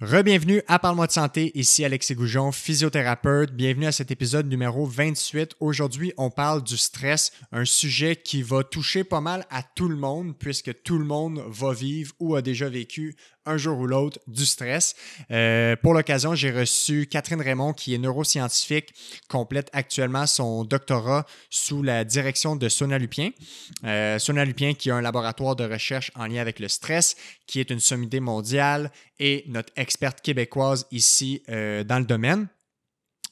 Rebienvenue à Parle-moi de santé, ici Alexis Goujon, physiothérapeute. Bienvenue à cet épisode numéro 28. Aujourd'hui, on parle du stress, un sujet qui va toucher pas mal à tout le monde puisque tout le monde va vivre ou a déjà vécu un jour ou l'autre du stress. Euh, pour l'occasion, j'ai reçu Catherine Raymond, qui est neuroscientifique, complète actuellement son doctorat sous la direction de Sonia Lupien. Euh, Sonia Lupien, qui a un laboratoire de recherche en lien avec le stress, qui est une sommité mondiale et notre experte québécoise ici euh, dans le domaine.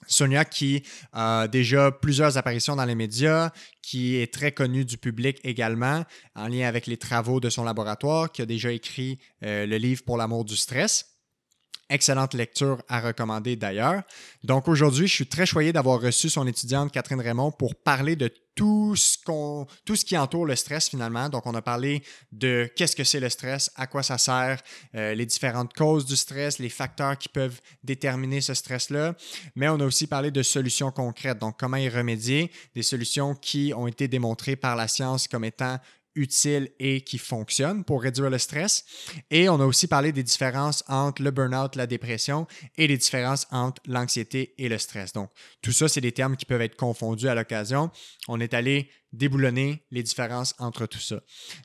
Sonia qui a déjà plusieurs apparitions dans les médias, qui est très connue du public également en lien avec les travaux de son laboratoire, qui a déjà écrit euh, le livre Pour l'amour du stress. Excellente lecture à recommander d'ailleurs. Donc aujourd'hui, je suis très choyé d'avoir reçu son étudiante Catherine Raymond pour parler de tout ce, qu'on, tout ce qui entoure le stress finalement. Donc on a parlé de qu'est-ce que c'est le stress, à quoi ça sert, euh, les différentes causes du stress, les facteurs qui peuvent déterminer ce stress-là. Mais on a aussi parlé de solutions concrètes, donc comment y remédier, des solutions qui ont été démontrées par la science comme étant utile et qui fonctionne pour réduire le stress. Et on a aussi parlé des différences entre le burn-out, la dépression et les différences entre l'anxiété et le stress. Donc, tout ça, c'est des termes qui peuvent être confondus à l'occasion. On est allé déboulonner les différences entre tout ça.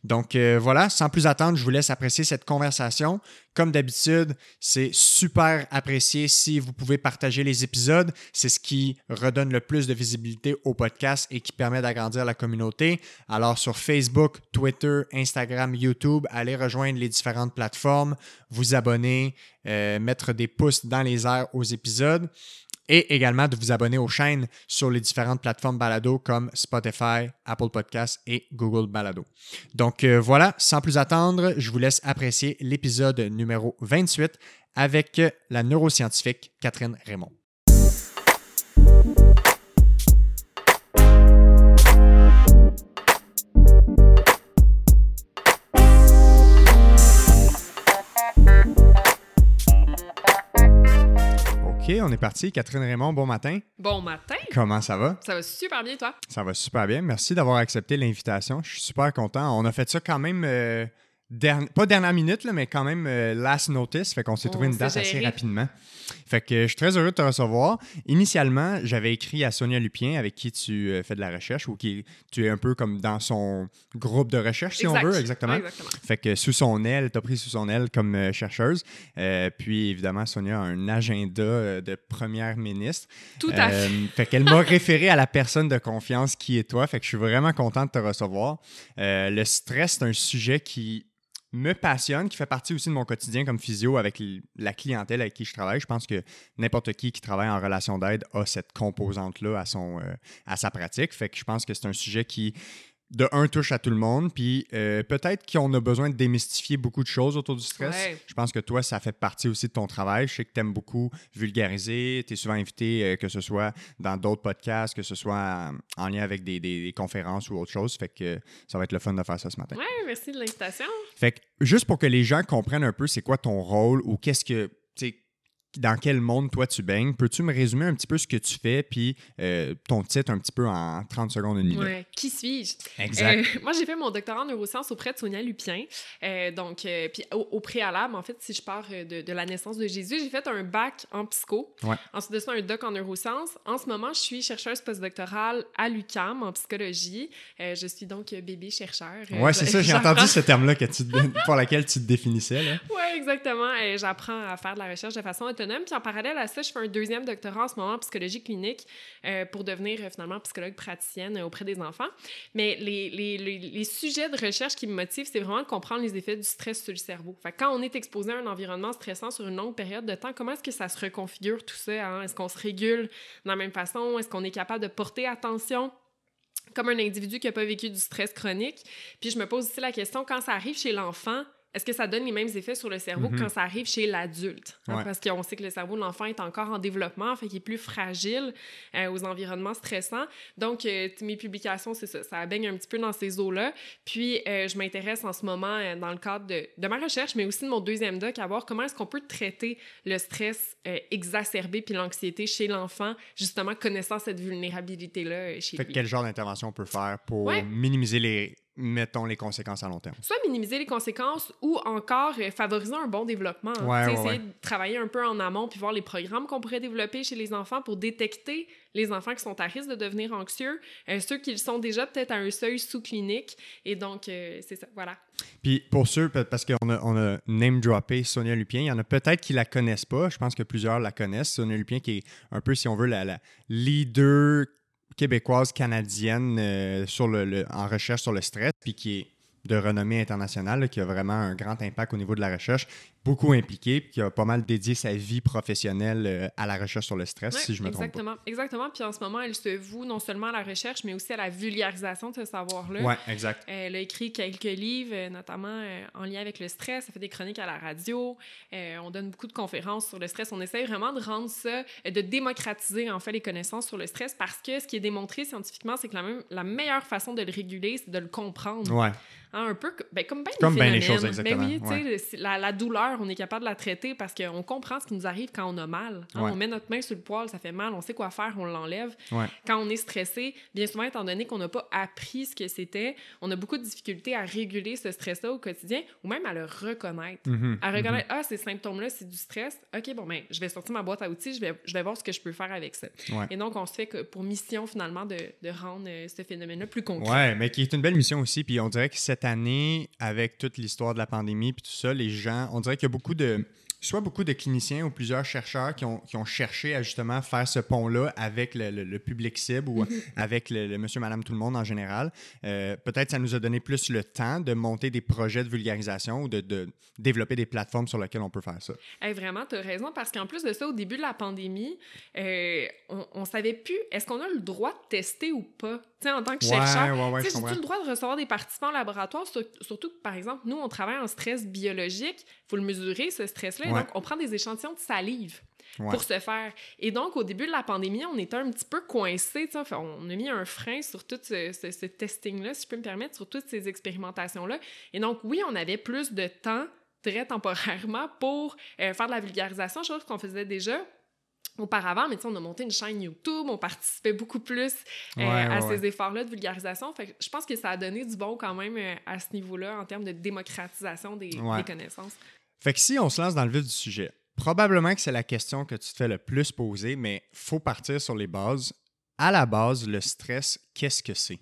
Donc euh, voilà, sans plus attendre, je vous laisse apprécier cette conversation. Comme d'habitude, c'est super apprécié si vous pouvez partager les épisodes. C'est ce qui redonne le plus de visibilité au podcast et qui permet d'agrandir la communauté. Alors sur Facebook, Twitter, Instagram, YouTube, allez rejoindre les différentes plateformes, vous abonner, euh, mettre des pouces dans les airs aux épisodes et également de vous abonner aux chaînes sur les différentes plateformes balado comme Spotify, Apple Podcasts et Google Balado. Donc euh, voilà, sans plus attendre, je vous laisse apprécier l'épisode numéro 28 avec la neuroscientifique Catherine Raymond. On est parti. Catherine Raymond, bon matin. Bon matin. Comment ça va? Ça va super bien, toi? Ça va super bien. Merci d'avoir accepté l'invitation. Je suis super content. On a fait ça quand même, euh, pas dernière minute, là, mais quand même euh, last notice. Fait qu'on s'est trouvé une date assez rapidement. Fait que je suis très heureux de te recevoir. Initialement, j'avais écrit à Sonia Lupien, avec qui tu euh, fais de la recherche, ou qui tu es un peu comme dans son groupe de recherche, si on veut, exactement. Fait que sous son aile, tu as pris sous son aile comme euh, chercheuse. puis évidemment, Sonia a un agenda de première ministre. Tout à fait. fait qu'elle m'a référé à la personne de confiance qui est toi. Fait que je suis vraiment content de te recevoir. le stress, c'est un sujet qui me passionne, qui fait partie aussi de mon quotidien comme physio avec la clientèle avec qui je travaille. Je pense que n'importe qui qui travaille en relation d'aide a cette composante-là à, euh, à sa pratique. Fait que je pense que c'est un sujet qui de un touche à tout le monde, puis euh, peut-être qu'on a besoin de démystifier beaucoup de choses autour du stress. Je pense que toi, ça fait partie aussi de ton travail. Je sais que tu aimes beaucoup vulgariser. Tu es souvent invité, euh, que ce soit dans d'autres podcasts, que ce soit en, lien avec des, conférences ou autre chose. Fait que ça va être le fun de faire ça ce matin. Oui, merci de l'invitation. Fait que juste pour que les gens comprennent un peu c'est quoi ton rôle ou qu'est-ce que dans quel monde toi tu baignes. Peux-tu me résumer un petit peu ce que tu fais, puis euh, ton titre un petit peu en 30 secondes, une minute? Ouais. Qui suis-je? Exact. Euh, moi, j'ai fait mon doctorat en neurosciences auprès de Sonia Lupien. Euh, donc, puis au, préalable, en fait, si je pars de, la naissance de Jésus, j'ai fait un bac en psycho. Ensuite de ça, un doc en neurosciences. En ce moment, je suis chercheuse postdoctorale à l'UCAM en psychologie. je suis donc bébé chercheur. ouais, c'est ça, j'ai entendu ce terme-là pour lequel tu te définissais. Oui, exactement. J'apprends à faire de la recherche de façon puis en parallèle à ça, je fais un deuxième doctorat en ce moment en psychologie clinique euh, pour devenir euh, finalement psychologue praticienne euh, auprès des enfants. Mais les, les, les, sujets de recherche qui me motivent, c'est vraiment de comprendre les effets du stress sur le cerveau. Fait quand on est exposé à un environnement stressant sur une longue période de temps, comment est-ce que ça se reconfigure tout ça? Hein? Est-ce qu'on se régule de la même façon? Est-ce qu'on est capable de porter attention? comme un individu qui n'a pas vécu du stress chronique? Puis je me pose aussi la question, quand ça arrive chez l'enfant, est-ce que ça donne les mêmes effets sur le cerveau mm-hmm. quand ça arrive chez l'adulte? Hein? Parce qu'on sait que le cerveau de l'enfant est encore en développement, fait qu'il est plus fragile euh, aux environnements stressants. Donc, euh, mes publications, c'est ça, ça baigne un petit peu dans ces eaux-là. Puis, euh, je m'intéresse en ce moment, dans le cadre de, de, ma recherche, mais aussi de mon deuxième doc, à voir comment est-ce qu'on peut traiter le stress exacerbé puis l'anxiété chez l'enfant, justement connaissant cette vulnérabilité-là chez fait lui. Quel genre d'intervention on peut faire pour minimiser les mettons, les conséquences à long terme. Soit minimiser les conséquences ou encore euh, favoriser un bon développement. Ouais, ouais, essayer ouais. de travailler un peu en amont puis voir les programmes qu'on pourrait développer chez les enfants pour détecter les enfants qui sont à risque de devenir anxieux, euh, ceux qui le sont déjà peut-être à un seuil sous-clinique. Et donc, euh, c'est ça, voilà. Puis pour ceux, parce qu'on a, on a name-droppé Sonia Lupien, il y en a peut-être qui la connaissent pas. Je pense que plusieurs la connaissent. Sonia Lupien, qui est un peu, si on veut, la, la leader québécoise canadienne euh, sur le, en recherche sur le stress, puis qui est de renommée internationale, là, qui a vraiment un grand impact au niveau de la recherche, beaucoup impliqué, puis qui a pas mal dédié sa vie professionnelle euh, à la recherche sur le stress, Ouais, si je me trompe pas. exactement, Exactement. Puis en ce moment, elle se voue non seulement à la recherche, mais aussi à la vulgarisation de ce savoir-là. Ouais, exact. Elle a écrit quelques livres, euh, notamment euh, en lien avec le stress. Elle fait des chroniques à la radio. Euh, on donne beaucoup de conférences sur le stress. On essaye vraiment de rendre ça, de démocratiser en fait les connaissances sur le stress parce que ce qui est démontré scientifiquement, c'est que la, même, la meilleure façon de le réguler, c'est de le comprendre. Ouais. Hein, un peu ben, comme bien Comme bien les choses, Ben oui, exactement, tu sais, c'est- la, la douleur, on est capable de la traiter parce qu'on comprend ce qui nous arrive quand on a mal. Hein, Ouais. On met notre main sur le poil, ça fait mal, on sait quoi faire, on l'enlève. Ouais. Quand on est stressé, bien souvent, étant donné qu'on n'a pas appris ce que c'était, on a beaucoup de difficultés à réguler ce stress-là au quotidien ou même à le reconnaître. Mhm, À reconnaître, ah, ces symptômes-là, c'est du stress. OK, bon, ben, je vais sortir ma boîte à outils, je vais, je vais voir ce que je peux faire avec ça. Ouais. Et donc, on se fait que pour mission, finalement, de, de rendre euh, ce phénomène-là plus concret. Ouais, mais qui est une belle mission aussi. Puis on dirait que cette année, avec toute l'histoire de la pandémie puis tout ça, les gens, on dirait qu'il y a beaucoup de, soit beaucoup de cliniciens ou plusieurs chercheurs qui ont, qui ont cherché à justement faire ce pont-là avec le, le- le public cible ou avec le, le monsieur, madame, tout le monde en général. Euh, Peut-être ça nous a donné plus le temps de monter des projets de vulgarisation ou de, de développer des plateformes sur lesquelles on peut faire ça. Hey, vraiment, tu as raison, parce qu'en plus de ça, au début de la pandémie, euh, on, on savait plus, est-ce qu'on a le droit de tester ou pas? Tu sais, en tant que chercheur, ouais, ouais, J'ai-tu le droit de recevoir des participants au laboratoire? Sur- surtout que, par exemple, nous, on travaille en stress biologique. Il faut le mesurer, ce stress-là. Donc, on prend des échantillons de salive pour se faire. Et donc, au début de la pandémie, on était un petit peu coincés. Enfin, On a mis un frein sur tout ce, ce- ce testing-là, si je peux me permettre, sur toutes ces expérimentations-là. Et donc, oui, on avait plus de temps, très temporairement, pour euh, faire de la vulgarisation, chose qu'on faisait déjà auparavant, mais tu sais, on a monté une chaîne YouTube, on participait beaucoup plus euh, Ouais, à ouais, ces efforts-là de vulgarisation. Fait que je pense que ça a donné du bon quand même euh, à ce niveau-là en termes de démocratisation des, connaissances. Fait que si on se lance dans le vif du sujet, probablement que c'est la question que tu te fais le plus poser, mais faut partir sur les bases. À la base, le stress, qu'est-ce que c'est?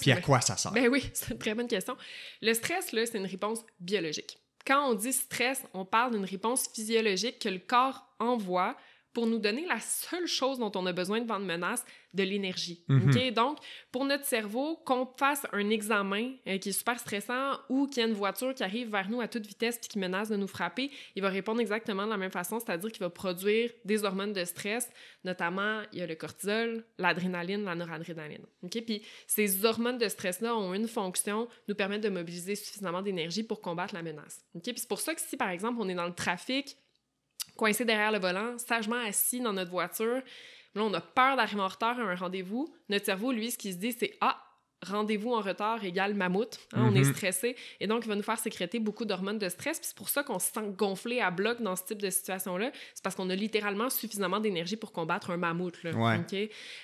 Puis à quoi ça sert? Ben oui, c'est une très bonne question. Le stress, là, c'est une réponse biologique. Quand on dit stress, on parle d'une réponse physiologique que le corps envoie pour nous donner la seule chose dont on a besoin devant une menace, de l'énergie. OK? Donc, pour notre cerveau, qu'on fasse un examen euh, qui est super stressant ou qu'il y a une voiture qui arrive vers nous à toute vitesse puis qui menace de nous frapper, il va répondre exactement de la même façon, c'est-à-dire qu'il va produire des hormones de stress, notamment il y a le cortisol, l'adrénaline, la noradrénaline. OK? Puis ces hormones de stress-là ont une fonction, nous permettre de mobiliser suffisamment d'énergie pour combattre la menace. OK? Puis c'est pour ça que si, par exemple, on est dans le trafic, coincé derrière le volant, sagement assis dans notre voiture, là, on a peur d'arriver en retard à un rendez-vous, notre cerveau, lui, ce qu'il se dit, c'est « Ah, rendez-vous en retard égale mammouth. Hein, On est Mhm. stressé. Et donc, il va nous faire sécréter beaucoup d'hormones de stress. Puis c'est pour ça qu'on se sent gonflé à bloc dans ce type de situation-là. C'est parce qu'on a littéralement suffisamment d'énergie pour combattre un mammouth. Là, Ouais. OK?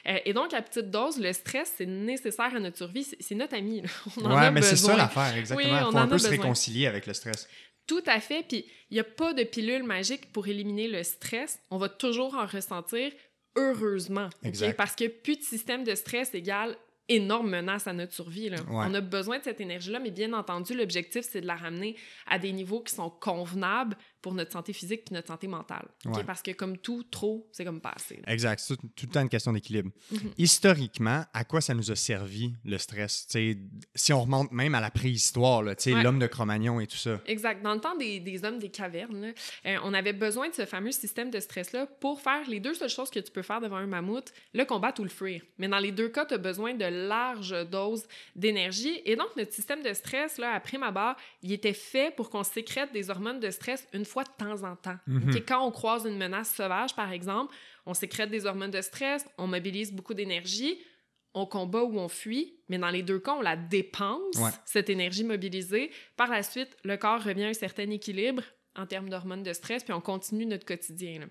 Euh, et donc, à petite dose, le stress, c'est nécessaire à notre survie. C'est notre ami. là. On en Ouais, a mais c'est ça l'affaire, exactement. Il faut un peu se réconcilier avec le stress. Tout à fait. Puis il n'y a pas de pilule magique pour éliminer le stress. On va toujours en ressentir, heureusement. Parce que plus de système de stress égale énorme menace à notre survie. là. Ouais. On a besoin de cette énergie-là, mais bien entendu, l'objectif, c'est de la ramener à des niveaux qui sont convenables pour notre santé physique et notre santé mentale. Ouais. Parce que comme tout, trop, c'est comme pas assez. Exact. C'est tout, tout le temps une question d'équilibre. Mhm. Historiquement, à quoi ça nous a servi, le stress? Si on remonte même à la préhistoire, Ouais. l'homme de Cro-Magnon et tout ça. Exact. Dans le temps des, des hommes des cavernes, là, euh, on avait besoin de ce fameux système de stress-là pour faire les deux seules choses que tu peux faire devant un mammouth, le combattre ou le fuir. Mais dans les deux cas, tu as besoin de larges doses d'énergie. Et donc, notre système de stress, là, à prime abord, il était fait pour qu'on sécrète des hormones de stress une fois de temps en temps. Mhm. OK? Quand on croise une menace sauvage, par exemple, on sécrète des hormones de stress, on mobilise beaucoup d'énergie, on combat ou on fuit, mais dans les deux cas, on la dépense, Ouais. cette énergie mobilisée. Par la suite, le corps revient à un certain équilibre en termes d'hormones de stress, puis on continue notre quotidien. là.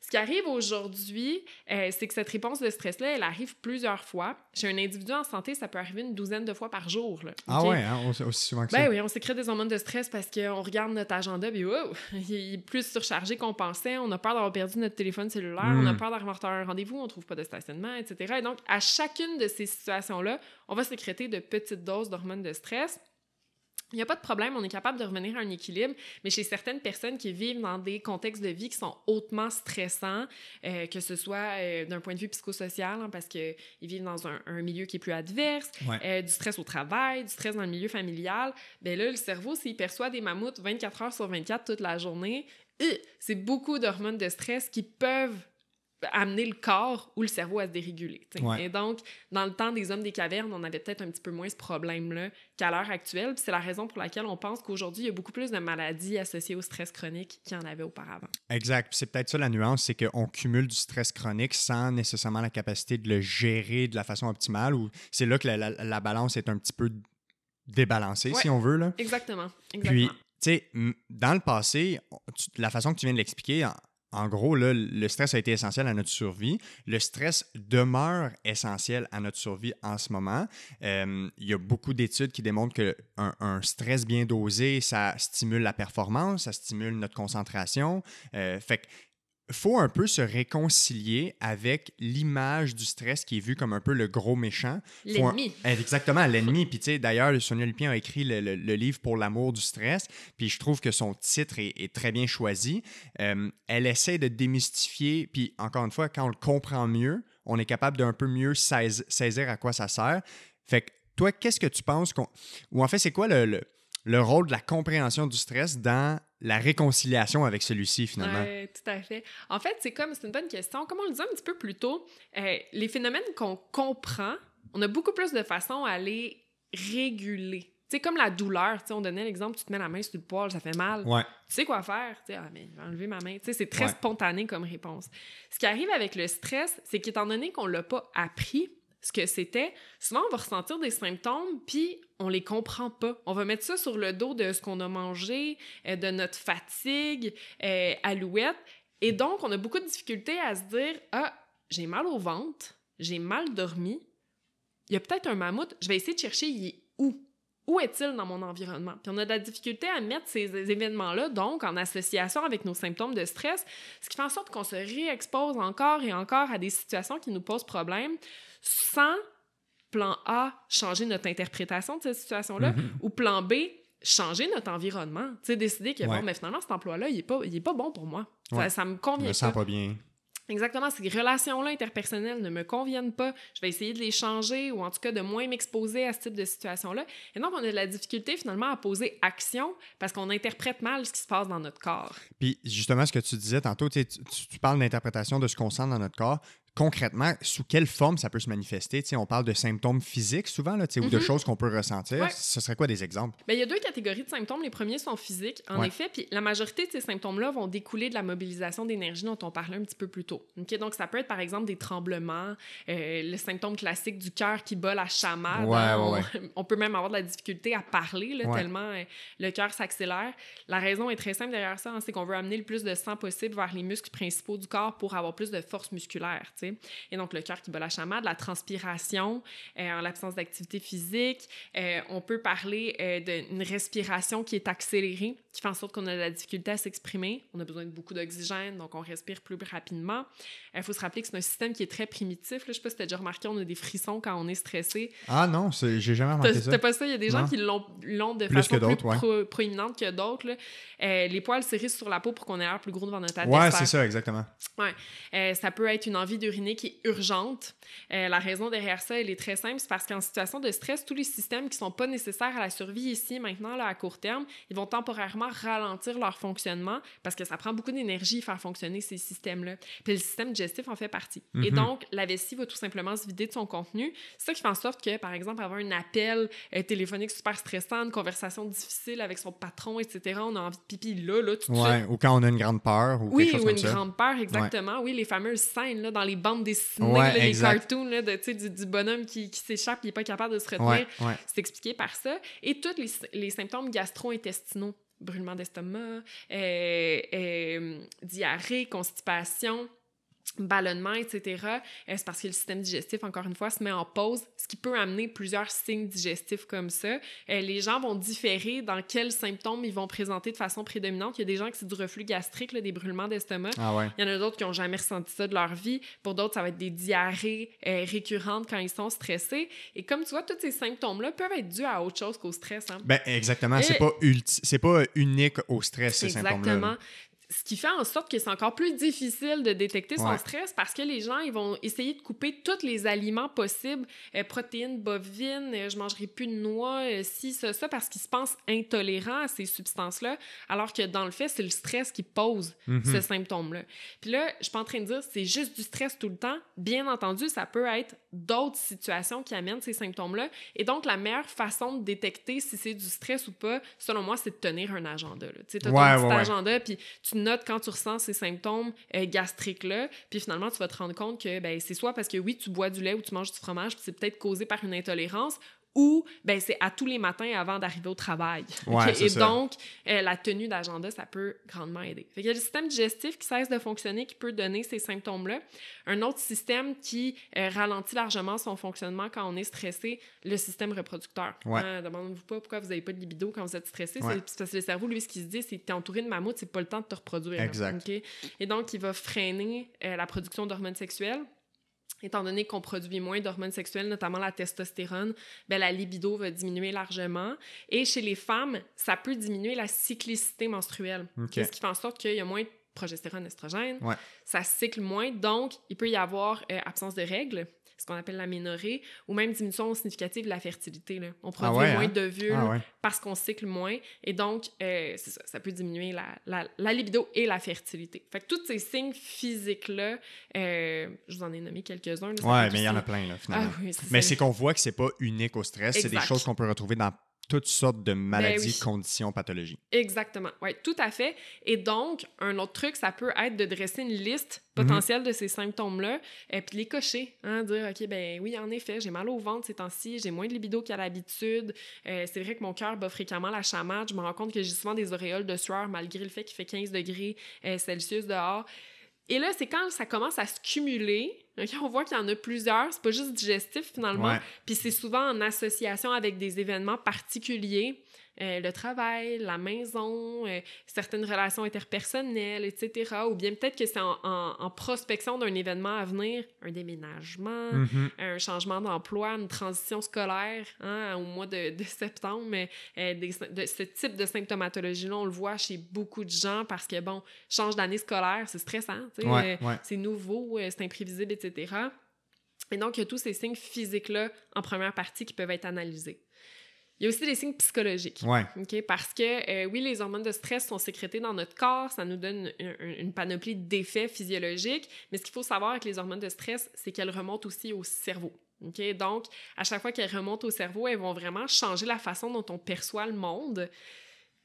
Ce qui arrive aujourd'hui, euh, c'est que cette réponse de stress-là, elle arrive plusieurs fois. Chez un individu en santé, ça peut arriver une douzaine de fois par jour. Là. Ah ouais, hein, aussi souvent que ben ça? oui, on s'écrit des hormones de stress parce qu'on regarde notre agenda et wow, il est plus surchargé qu'on pensait. On a peur d'avoir perdu notre téléphone cellulaire, on a Mm. peur d'avoir un rendez-vous, on trouve pas de stationnement, etc. Et donc, à chacune de ces situations-là, on va sécréter de petites doses d'hormones de stress. Il n'y a pas de problème, on est capable de revenir à un équilibre, mais chez certaines personnes qui vivent dans des contextes de vie qui sont hautement stressants, euh, que ce soit euh, d'un point de vue psychosocial, hein, parce qu'ils vivent dans un, un milieu qui est plus adverse, Ouais. euh, du stress au travail, du stress dans le milieu familial, ben là, le cerveau, s'il perçoit des mammouths 24 heures sur 24 toute la journée, c'est beaucoup d'hormones de stress qui peuvent amener le corps ou le cerveau à se déréguler. Ouais. Et donc, dans le temps des hommes des cavernes, on avait peut-être un petit peu moins ce problème-là qu'à l'heure actuelle. C'est la raison pour laquelle on pense qu'aujourd'hui, il y a beaucoup plus de maladies associées au stress chronique qu'il y en avait auparavant. Exact. C'est peut-être ça la nuance, c'est qu'on cumule du stress chronique sans nécessairement la capacité de le gérer de la façon optimale. Ou c'est là que la, la- la balance est un petit peu débalancée, Ouais. si on veut. Là. Exactement. Puis, Exactement. tu sais, dans le passé, la façon que tu viens de l'expliquer, en, gros, le stress a été essentiel à notre survie. Le stress demeure essentiel à notre survie en ce moment. Euh, Il y a beaucoup d'études qui démontrent qu'un un stress bien dosé, ça stimule la performance, ça stimule notre concentration. Euh, faut un peu se réconcilier avec l'image du stress qui est vu comme un peu le gros méchant. Un- L'ennemi. Exactement, l'ennemi. Puis, tu sais, d'ailleurs, Sonia Lupien a écrit le, le- le livre Pour l'amour du stress. Puis, je trouve que son titre est, est très bien choisi. Euh, elle essaie de démystifier. Puis, encore une fois, quand on le comprend mieux, on est capable d'un peu mieux sais- saisir à quoi ça sert. Fait que, toi, qu'est-ce que tu penses qu'on. Ou en fait, c'est quoi le, le, le rôle de la compréhension du stress dans la réconciliation avec celui-ci, finalement? Ouais, tout à fait. En fait, c'est comme, c'est une bonne question. Comme on le disait un petit peu plus tôt, euh, les phénomènes qu'on comprend, on a beaucoup plus de façons à les réguler. Tu sais, comme la douleur, tu sais, on donnait l'exemple, tu te mets la main sur le poil, ça fait mal. Ouais. Tu sais quoi faire? Tu sais, ah, mais je vais enlever ma main. Tu sais, c'est très Ouais. spontané comme réponse. Ce qui arrive avec le stress, c'est qu'étant donné qu'on l'a pas appris, ce que c'était, souvent on va ressentir des symptômes, puis on les comprend pas. On va mettre ça sur le dos de ce qu'on a mangé, euh, de notre fatigue, euh, alouette. Et donc, on a beaucoup de difficultés à se dire Ah, j'ai mal au ventre, j'ai mal dormi, il y a peut-être un mammouth, je vais essayer de chercher, il est où? Où est-il dans mon environnement? Puis on a de la difficulté à mettre ces événements-là, donc en association avec nos symptômes de stress, ce qui fait en sorte qu'on se réexpose encore et encore à des situations qui nous posent problème sans plan A, changer notre interprétation de cette situation-là, Mhm. ou plan B, changer notre environnement. Tu sais, décider que, Ouais. bon, mais finalement, cet emploi-là, il n'est pas, il est pas bon pour moi. Ça, Ouais. ça me Je convient me pas. sens pas bien. Exactement, ces relations-là interpersonnelles ne me conviennent pas. Je vais essayer de les changer ou en tout cas de moins m'exposer à ce type de situation-là. Et donc, on a de la difficulté finalement à poser action parce qu'on interprète mal ce qui se passe dans notre corps. Puis justement, ce que tu disais tantôt, tu, tu- tu parles d'interprétation de ce qu'on sent dans notre corps. Concrètement, sous quelle forme ça peut se manifester? Tu sais, on parle de symptômes physiques souvent, là, tu sais, ou de Mhm. choses qu'on peut ressentir. Ouais. Ce serait quoi des exemples? Bien, il y a deux catégories de symptômes. Les premiers sont physiques, en Ouais. effet, puis la majorité de ces symptômes-là vont découler de la mobilisation d'énergie dont on parlait un petit peu plus tôt. Ok, Donc, ça peut être par exemple des tremblements, euh, le symptôme classique du cœur qui bat la chamade. Ouais, on, on peut même avoir de la difficulté à parler, là, tellement euh, le cœur s'accélère. La raison est très simple derrière ça, hein, c'est qu'on veut amener le plus de sang possible vers les muscles principaux du corps pour avoir plus de force musculaire. Sais. Et donc, le cœur qui bat la chamade, la transpiration euh, en l'absence d'activité physique. Euh, on peut parler euh, d'une respiration qui est accélérée, qui fait en sorte qu'on a de la difficulté à s'exprimer. On a besoin de beaucoup d'oxygène, donc on respire plus rapidement. Il faut se rappeler que c'est un système qui est très primitif. Là. Je sais pas si tu as déjà remarqué, on a des frissons quand on est stressé. Ah non, j'ai jamais remarqué ça. t'as pas ça? Il y a des gens qui l'ont de Plus façon que plus ouais. pro- proéminente que d'autres. les poils s'érissent sur la peau pour qu'on ait l'air plus gros devant notre Ouais, adversaire. c'est ça, exactement. Euh, ça peut être une envie d'uriner qui est urgente. Euh, la raison derrière ça, elle est très simple, c'est parce qu'en situation de stress, tous les systèmes qui sont pas nécessaires à la survie ici, maintenant, là, à court terme, ils vont temporairement ralentir leur fonctionnement parce que ça prend beaucoup d'énergie faire fonctionner ces systèmes-là. Puis le système digestif en fait partie. Et Mhm. donc, la vessie va tout simplement se vider de son contenu. C'est ça qui fait en sorte que, par exemple, avoir un appel euh, téléphonique super stressant, une conversation difficile avec son patron, etc., on a envie de pipi là, là, tout de suite. Ouais, ou quand on a une grande peur ou Oui, quelque chose ou comme une ça. grande peur, exactement. Oui, les fameuses scènes là, dans les bandes dessinées, Ouais, là, les cartoons là, de, du, du bonhomme qui, qui s'échappe, qui n'est pas capable de se retenir. Ouais. C'est expliqué par ça. Et tous les, les symptômes gastro-intestinaux brûlement d'estomac, euh, euh, diarrhée, constipation ballonnement, etc., euh, c'est parce que le système digestif, encore une fois, se met en pause, ce qui peut amener plusieurs signes digestifs comme ça. Euh, les gens vont différer dans quels symptômes ils vont présenter de façon prédominante. Il y a des gens qui c'est du reflux gastrique, des brûlements d'estomac. Ah ouais. Il y en a d'autres qui n'ont jamais ressenti ça de leur vie. Pour d'autres, ça va être des diarrhées euh, récurrentes quand ils sont stressés. Et comme tu vois, tous ces symptômes-là peuvent être dus à autre chose qu'au stress. Hein? Ben, exactement. C'est pas, c'est pas unique au stress, ces symptômes-là. Exactement ce qui fait en sorte que c'est encore plus difficile de détecter son stress parce que les gens ils vont essayer de couper tous les aliments possibles, euh, protéines bovines, euh, je mangerai plus de noix, euh, si ça, ça parce qu'ils se pensent intolérants à ces substances-là, alors que dans le fait c'est le stress qui pose mhm. ce symptôme-là. Puis là, je suis pas en train de dire c'est juste du stress tout le temps. Bien entendu, ça peut être d'autres situations qui amènent ces symptômes-là. Et donc la meilleure façon de détecter si c'est du stress ou pas, selon moi, c'est de tenir un agenda. Tu sais, as ton petit agenda puis tu note quand tu ressens ces symptômes euh, gastriques-là, puis finalement, tu vas te rendre compte que ben, c'est soit parce que oui, tu bois du lait ou tu manges du fromage, puis c'est peut-être causé par une intolérance, ou ben, c'est à tous les matins avant d'arriver au travail. Et donc, euh, la tenue d'agenda, ça peut grandement aider. il y a le système digestif qui cesse de fonctionner, qui peut donner ces symptômes-là. Un autre système qui euh, ralentit largement son fonctionnement quand on est stressé, le système reproducteur. Ouais. Hein, demandez-vous pas pourquoi vous n'avez pas de libido quand vous êtes stressé. C'est parce que le cerveau, lui, ce qu'il se dit, c'est que tu es entouré de mammouths, c'est pas le temps de te reproduire. Exact. Et donc, il va freiner euh, la production d'hormones sexuelles étant donné qu'on produit moins d'hormones sexuelles, notamment la testostérone, ben, la libido va diminuer largement. Et chez les femmes, ça peut diminuer la cyclicité menstruelle. Ce qui fait en sorte qu'il y a moins de progestérone, estrogène. Ça cycle moins, donc il peut y avoir euh, absence de règles ce qu'on appelle la ménorrhée, ou même diminution significative de la fertilité. Là. On produit ah moins hein? d'ovules ah parce qu'on cycle moins, et donc, euh, ça, ça peut diminuer la, la, la, libido et la fertilité. Fait que tous ces signes physiques-là, euh, je vous en ai nommé quelques-uns. Oui, mais il y en a plein, là, finalement. Ah mais c'est qu'on voit que c'est pas unique au stress, c'est des choses qu'on peut retrouver dans toutes sortes de ben maladies, conditions, pathologies. Exactement, oui, tout à fait. Et donc, un autre truc, ça peut être de dresser une liste potentielle de ces symptômes-là, et puis les cocher, hein, dire, OK, ben oui, en effet, j'ai mal au ventre ces temps-ci, j'ai moins de libido qu'à l'habitude, euh, c'est vrai que mon cœur bat fréquemment la chamade, je me rends compte que j'ai souvent des auréoles de sueur malgré le fait qu'il fait 15 degrés euh, Celsius dehors. Et là, c'est quand ça commence à se cumuler, on voit qu'il y en a plusieurs, c'est pas juste digestif finalement, puis c'est souvent en association avec des événements particuliers. Euh, le travail, la maison, euh, certaines relations interpersonnelles, etc. Ou bien peut-être que c'est en, prospection d'un événement à venir, un déménagement, mm-hmm. un changement d'emploi, une transition scolaire hein, au mois de, septembre. Mais euh, de, ce type de symptomatologie-là, on le voit chez beaucoup de gens parce que, bon, change d'année scolaire, c'est stressant, c'est nouveau, c'est imprévisible, etc. Et donc, il y a tous ces signes physiques-là en première partie qui peuvent être analysés. Il y a aussi des signes psychologiques. Ouais. Parce que, euh, oui, les hormones de stress sont sécrétées dans notre corps, ça nous donne une, panoplie d'effets physiologiques, mais ce qu'il faut savoir avec les hormones de stress, c'est qu'elles remontent aussi au cerveau. Donc, à chaque fois qu'elles remontent au cerveau, elles vont vraiment changer la façon dont on perçoit le monde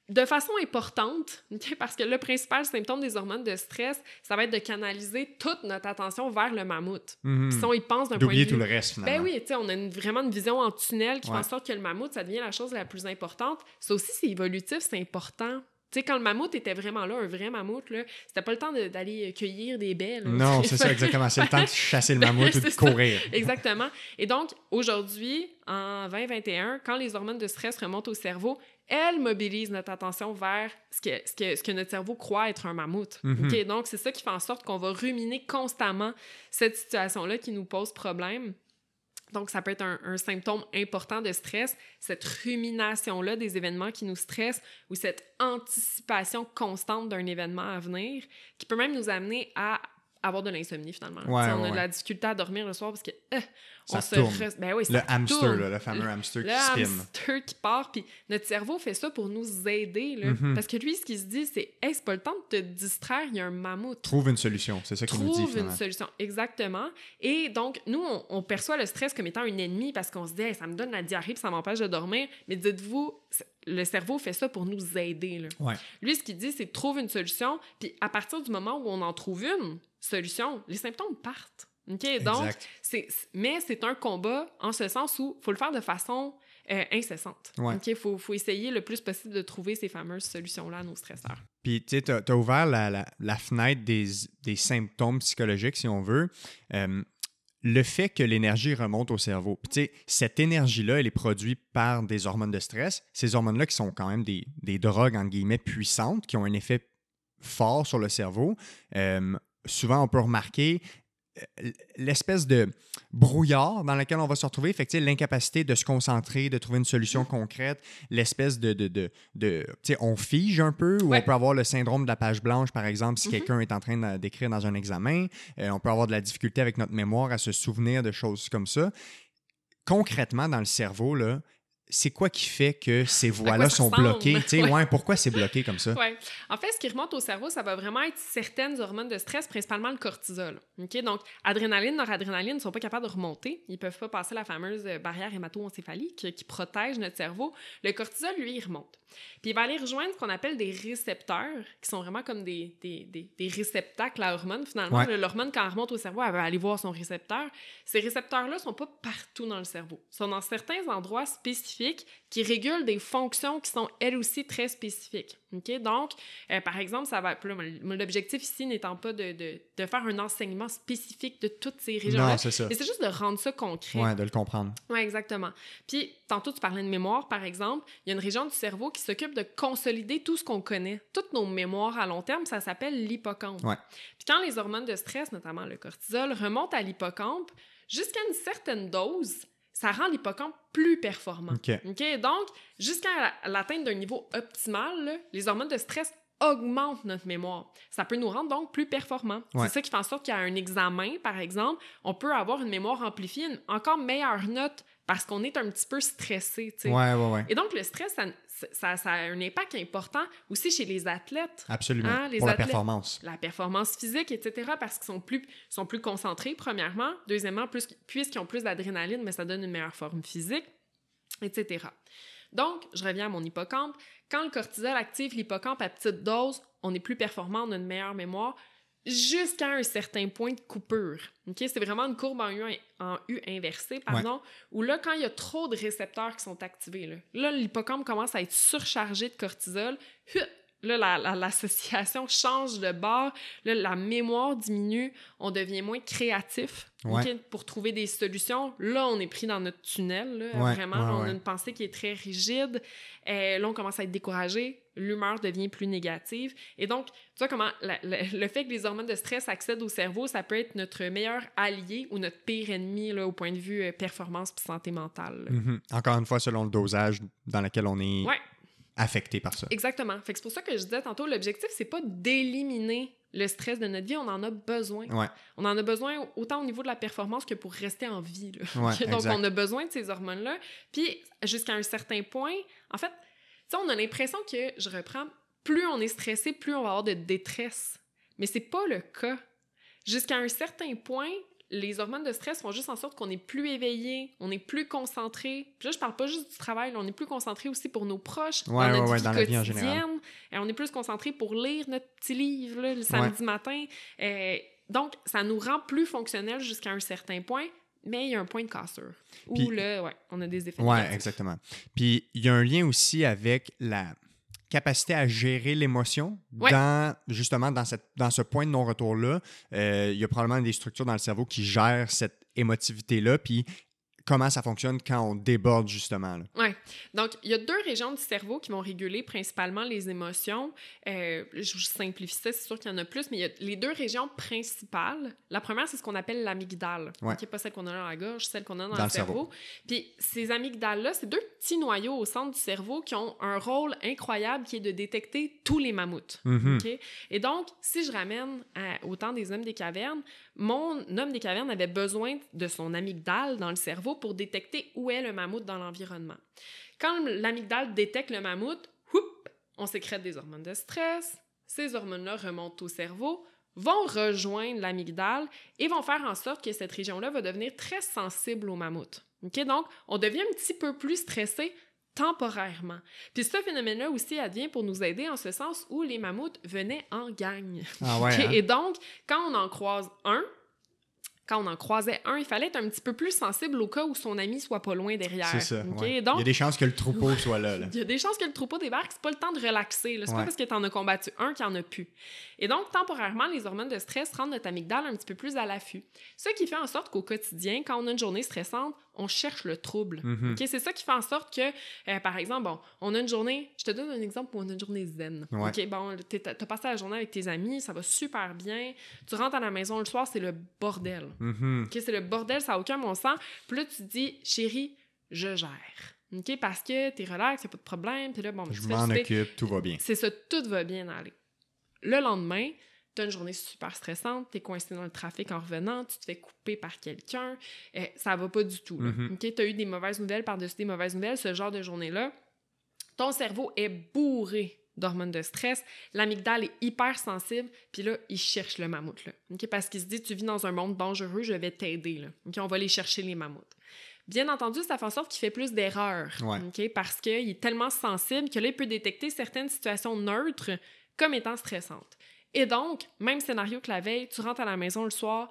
de façon importante, parce que le principal symptôme des hormones de stress, ça va être de canaliser toute notre attention vers le mammouth. Mhm. si on y pense d'un point de vue... tout le reste, finalement. Ben oui, on a vraiment une vision en tunnel qui fait en sorte que le mammouth, ça devient la chose la plus importante. Ça aussi, c'est évolutif, c'est important. Tu sais, quand le mammouth était vraiment là, un vrai mammouth, là, c'était pas le temps d'aller cueillir des baies. Non, c'est ça, exactement. C'est le temps de chasser le mammouth ou de courir. Exactement. Et donc, aujourd'hui, en 2021, quand les hormones de stress remontent au cerveau, elle mobilise notre attention vers ce que, ce que, ce que notre cerveau croit être un mammouth. Mhm. Donc, c'est ça qui fait en sorte qu'on va ruminer constamment cette situation-là qui nous pose problème. Donc, ça peut être un, symptôme important de stress, cette rumination-là des événements qui nous stressent ou cette anticipation constante d'un événement à venir qui peut même nous amener à avoir de l'insomnie finalement. on a de la difficulté à dormir le soir parce que euh, ça se Ben oui, le hamster, le fameux hamster qui spin. Le hamster qui part, puis notre cerveau fait ça pour nous aider. Là, mm-hmm. Parce que lui, ce qu'il se dit, c'est Hey, c'est pas le temps de te distraire, il y a un mammouth. Trouve une solution, c'est ça qu'il nous dit. Trouve une solution, exactement. Et donc, nous, on, perçoit le stress comme étant un ennemi parce qu'on se dit hey, ça me donne la diarrhée, puis ça m'empêche de dormir. Mais dites-vous, le cerveau fait ça pour nous aider. Là. Ouais. Lui, ce qu'il dit, c'est trouve une solution, puis à partir du moment où on en trouve une solution, les symptômes partent. OK? Donc, c'est, mais c'est un combat en ce sens où il faut le faire de façon euh, incessante. Ouais. Il faut, faut essayer le plus possible de trouver ces fameuses solutions-là à nos stresseurs. Puis, tu sais, tu as, ouvert la, la- la fenêtre des, des symptômes psychologiques, si on veut. Euh, le fait que l'énergie remonte au cerveau. Puis, tu sais, cette énergie-là, elle est produite par des hormones de stress. Ces hormones-là qui sont quand même des, des drogues, entre guillemets, puissantes, qui ont un effet fort sur le cerveau. Euh, souvent, on peut remarquer euh, l'espèce de brouillard dans lequel on va se retrouver, fait sais, l'incapacité de se concentrer, de trouver une solution concrète, l'espèce de, de, de, on fige un peu, ou Ouais. on peut avoir le syndrome de la page blanche, par exemple, si Mhm. quelqu'un est en train d'écrire dans un examen, Euh, on peut avoir de la difficulté avec notre mémoire à se souvenir de choses comme ça. Concrètement, dans le cerveau, là, c'est quoi qui fait que ces voies-là sont bloquées? Ouais. ouais, pourquoi c'est bloqué comme ça? Ouais. En fait, ce qui remonte au cerveau, ça va vraiment être certaines hormones de stress, principalement le cortisol. OK? Donc, adrénaline, noradrénaline ne sont pas capables de remonter. Ils peuvent pas passer la fameuse euh, barrière hémato-encéphalique qui protège notre cerveau. Le cortisol, lui, il remonte. Puis il va aller rejoindre ce qu'on appelle des récepteurs, qui sont vraiment comme des, des, des, des réceptacles à hormones, finalement. L'hormone, quand elle remonte au cerveau, elle va aller voir son récepteur. Ces récepteurs-là sont pas partout dans le cerveau. Ils sont dans certains endroits spécifiques qui régulent des fonctions qui sont elles aussi très spécifiques. Donc, euh, par exemple, ça va. L'objectif ici n'étant pas de, de, de faire un enseignement spécifique de toutes ces régions-là, Non, c'est ça. mais c'est juste de rendre ça concret. Ouais, de le comprendre. Oui, exactement. Puis, tantôt, tu parlais de mémoire, par exemple. Il y a une région du cerveau qui s'occupe de consolider tout ce qu'on connaît. Toutes nos mémoires à long terme, ça s'appelle l'hippocampe. Ouais. Puis quand les hormones de stress, notamment le cortisol, remontent à l'hippocampe, jusqu'à une certaine dose, ça rend l'hippocampe plus performant. OK. OK? Donc, jusqu'à la- l'atteinte d'un niveau optimal, là, les hormones de stress augmentent notre mémoire. Ça peut nous rendre donc plus performants. Ouais. C'est ça qui fait en sorte qu'à un examen, par exemple, on peut avoir une mémoire amplifiée, une encore meilleure note parce qu'on est un petit peu stressé. ouais, ouais. Et donc, le stress, ça, ça- ça a un impact important aussi chez les athlètes. Absolument. Hein, les Pour la athlètes- performance. La performance physique, etc., parce qu'ils sont plus, sont plus concentrés, premièrement. Deuxièmement, plus, puisqu'ils ont plus d'adrénaline, mais ça donne une meilleure forme physique, etc. Donc, je reviens à mon hippocampe. Quand le cortisol active l'hippocampe à petite dose, on est plus performant, on a une meilleure mémoire jusqu'à un certain point de coupure. OK? C'est vraiment une courbe en U, en U inversée, pardon, où là, quand il y a trop de récepteurs qui sont activés, là, là, l'hippocampe commence à être surchargé de cortisol. Là, la- la- l'association change de bord. Là, la mémoire diminue. On devient moins créatif Ouais. Pour trouver des solutions. Là, on est pris dans notre tunnel. là, Ouais, vraiment, ouais, on a une pensée qui est très rigide. Euh, là, on commence à être découragé. L'humeur devient plus négative. Et donc, tu vois comment la- la- le fait que les hormones de stress accèdent au cerveau, ça peut être notre meilleur allié ou notre pire ennemi là, au point de vue euh, performance et santé mentale. Mhm. Encore une fois, selon le dosage dans lequel on est Ouais. affecté par ça. Exactement. Fait que c'est pour ça que je disais tantôt, l'objectif, c'est pas d'éliminer le stress de notre vie, on en a besoin. Ouais, On en a besoin autant au niveau de la performance que pour rester en vie. là. ouais, Donc, exact. on a besoin de ces hormones-là. Puis, jusqu'à un certain point, en fait, on a l'impression que, je reprends, plus on est stressé, plus on va avoir de détresse. Mais c'est pas le cas. Jusqu'à un certain point, les hormones de stress font juste en sorte qu'on est plus éveillé, on est plus concentré. Puis là, je parle pas juste du travail, là, on est plus concentré aussi pour nos proches, Ouais, dans notre ouais, vie dans la vie en général. quotidienne. Et on est plus concentré pour lire notre petit livre là, le samedi matin. Euh, donc, ça nous rend plus fonctionnels jusqu'à un certain point, mais il y a un point de cassure où Puis- là, ouais, on a des effets négatifs. exactement. Puis il y a un lien aussi avec la capacité à gérer l'émotion Ouais. dans justement dans cette dans ce point de non retour là il y a probablement des structures dans le cerveau qui gèrent cette émotivité là puis comment ça fonctionne quand on déborde justement là. Ouais. Donc, il y a deux régions du cerveau qui vont réguler principalement les émotions. Euh, je simplifie ça, c'est sûr qu'il y en a plus, mais il y a les deux régions principales. La première, c'est ce qu'on appelle l'amygdale. Ouais. Qui n'est pas celle qu'on a dans la gorge, celle qu'on a dans, Dans le le cerveau. cerveau. Puis ces amygdales-là, c'est deux petits noyaux au centre du cerveau qui ont un rôle incroyable qui est de détecter tous les mammouths. Mhm. OK? Et donc, si je ramène à- au temps des hommes des cavernes, mon homme des cavernes avait besoin de son amygdale dans le cerveau pour détecter où est le mammouth dans l'environnement. Quand l'amygdale détecte le mammouth, whoop, on sécrète des hormones de stress. Ces hormones-là remontent au cerveau, vont rejoindre l'amygdale et vont faire en sorte que cette région-là va devenir très sensible au mammouth. OK? Donc, on devient un petit peu plus stressé temporairement. Puis ce phénomène-là aussi advient pour nous aider en ce sens où les mammouths venaient en gang. Ah ouais. Hein? Et donc, quand on en croise un, quand on en croisait un, il fallait être un petit peu plus sensible au cas où son ami soit pas loin derrière. C'est ça. OK? ouais. Donc, Il y a des chances que le troupeau soit là. là. il y a des chances que le troupeau débarque, c'est pas le temps de relaxer. C'est Ouais. pas parce que t'en as combattu un qu'il en a plus. Et donc, temporairement, les hormones de stress rendent notre amygdale un petit peu plus à l'affût. Ce qui fait en sorte qu'au quotidien, quand on a une journée stressante, on cherche le trouble. OK? C'est ça qui fait en sorte que, euh, par exemple, bon, on a une journée, je te donne un exemple où on a une journée zen. Ouais. OK, bon, t'as passé la journée avec tes amis, ça va super bien. Tu rentres à la maison le soir, c'est le bordel. OK, c'est le bordel, ça n'a aucun bon sens. Puis là, tu te dis, chérie, je gère. OK, parce que t'es relax, y'a pas de problème. Puis là, bon, Je tu m'en occupe, tout va bien. C'est ça, tout va bien aller. Le lendemain, t'as une journée super stressante, t'es coincé dans le trafic en revenant, tu te fais couper par quelqu'un, euh, ça va pas du tout. là. T'as eu des mauvaises nouvelles par-dessus des mauvaises nouvelles, ce genre de journée-là, ton cerveau est bourré d'hormones de stress, l'amygdale est hyper sensible, puis là, il cherche le mammouth, là. Parce qu'il se dit, tu vis dans un monde dangereux, je vais t'aider, on va aller chercher les mammouths. Bien entendu, ça fait en sorte qu'il fait plus d'erreurs, Ouais. Parce qu'il est tellement sensible que là, il peut détecter certaines situations neutres comme étant stressantes. Et donc, même scénario que la veille, tu rentres à la maison le soir,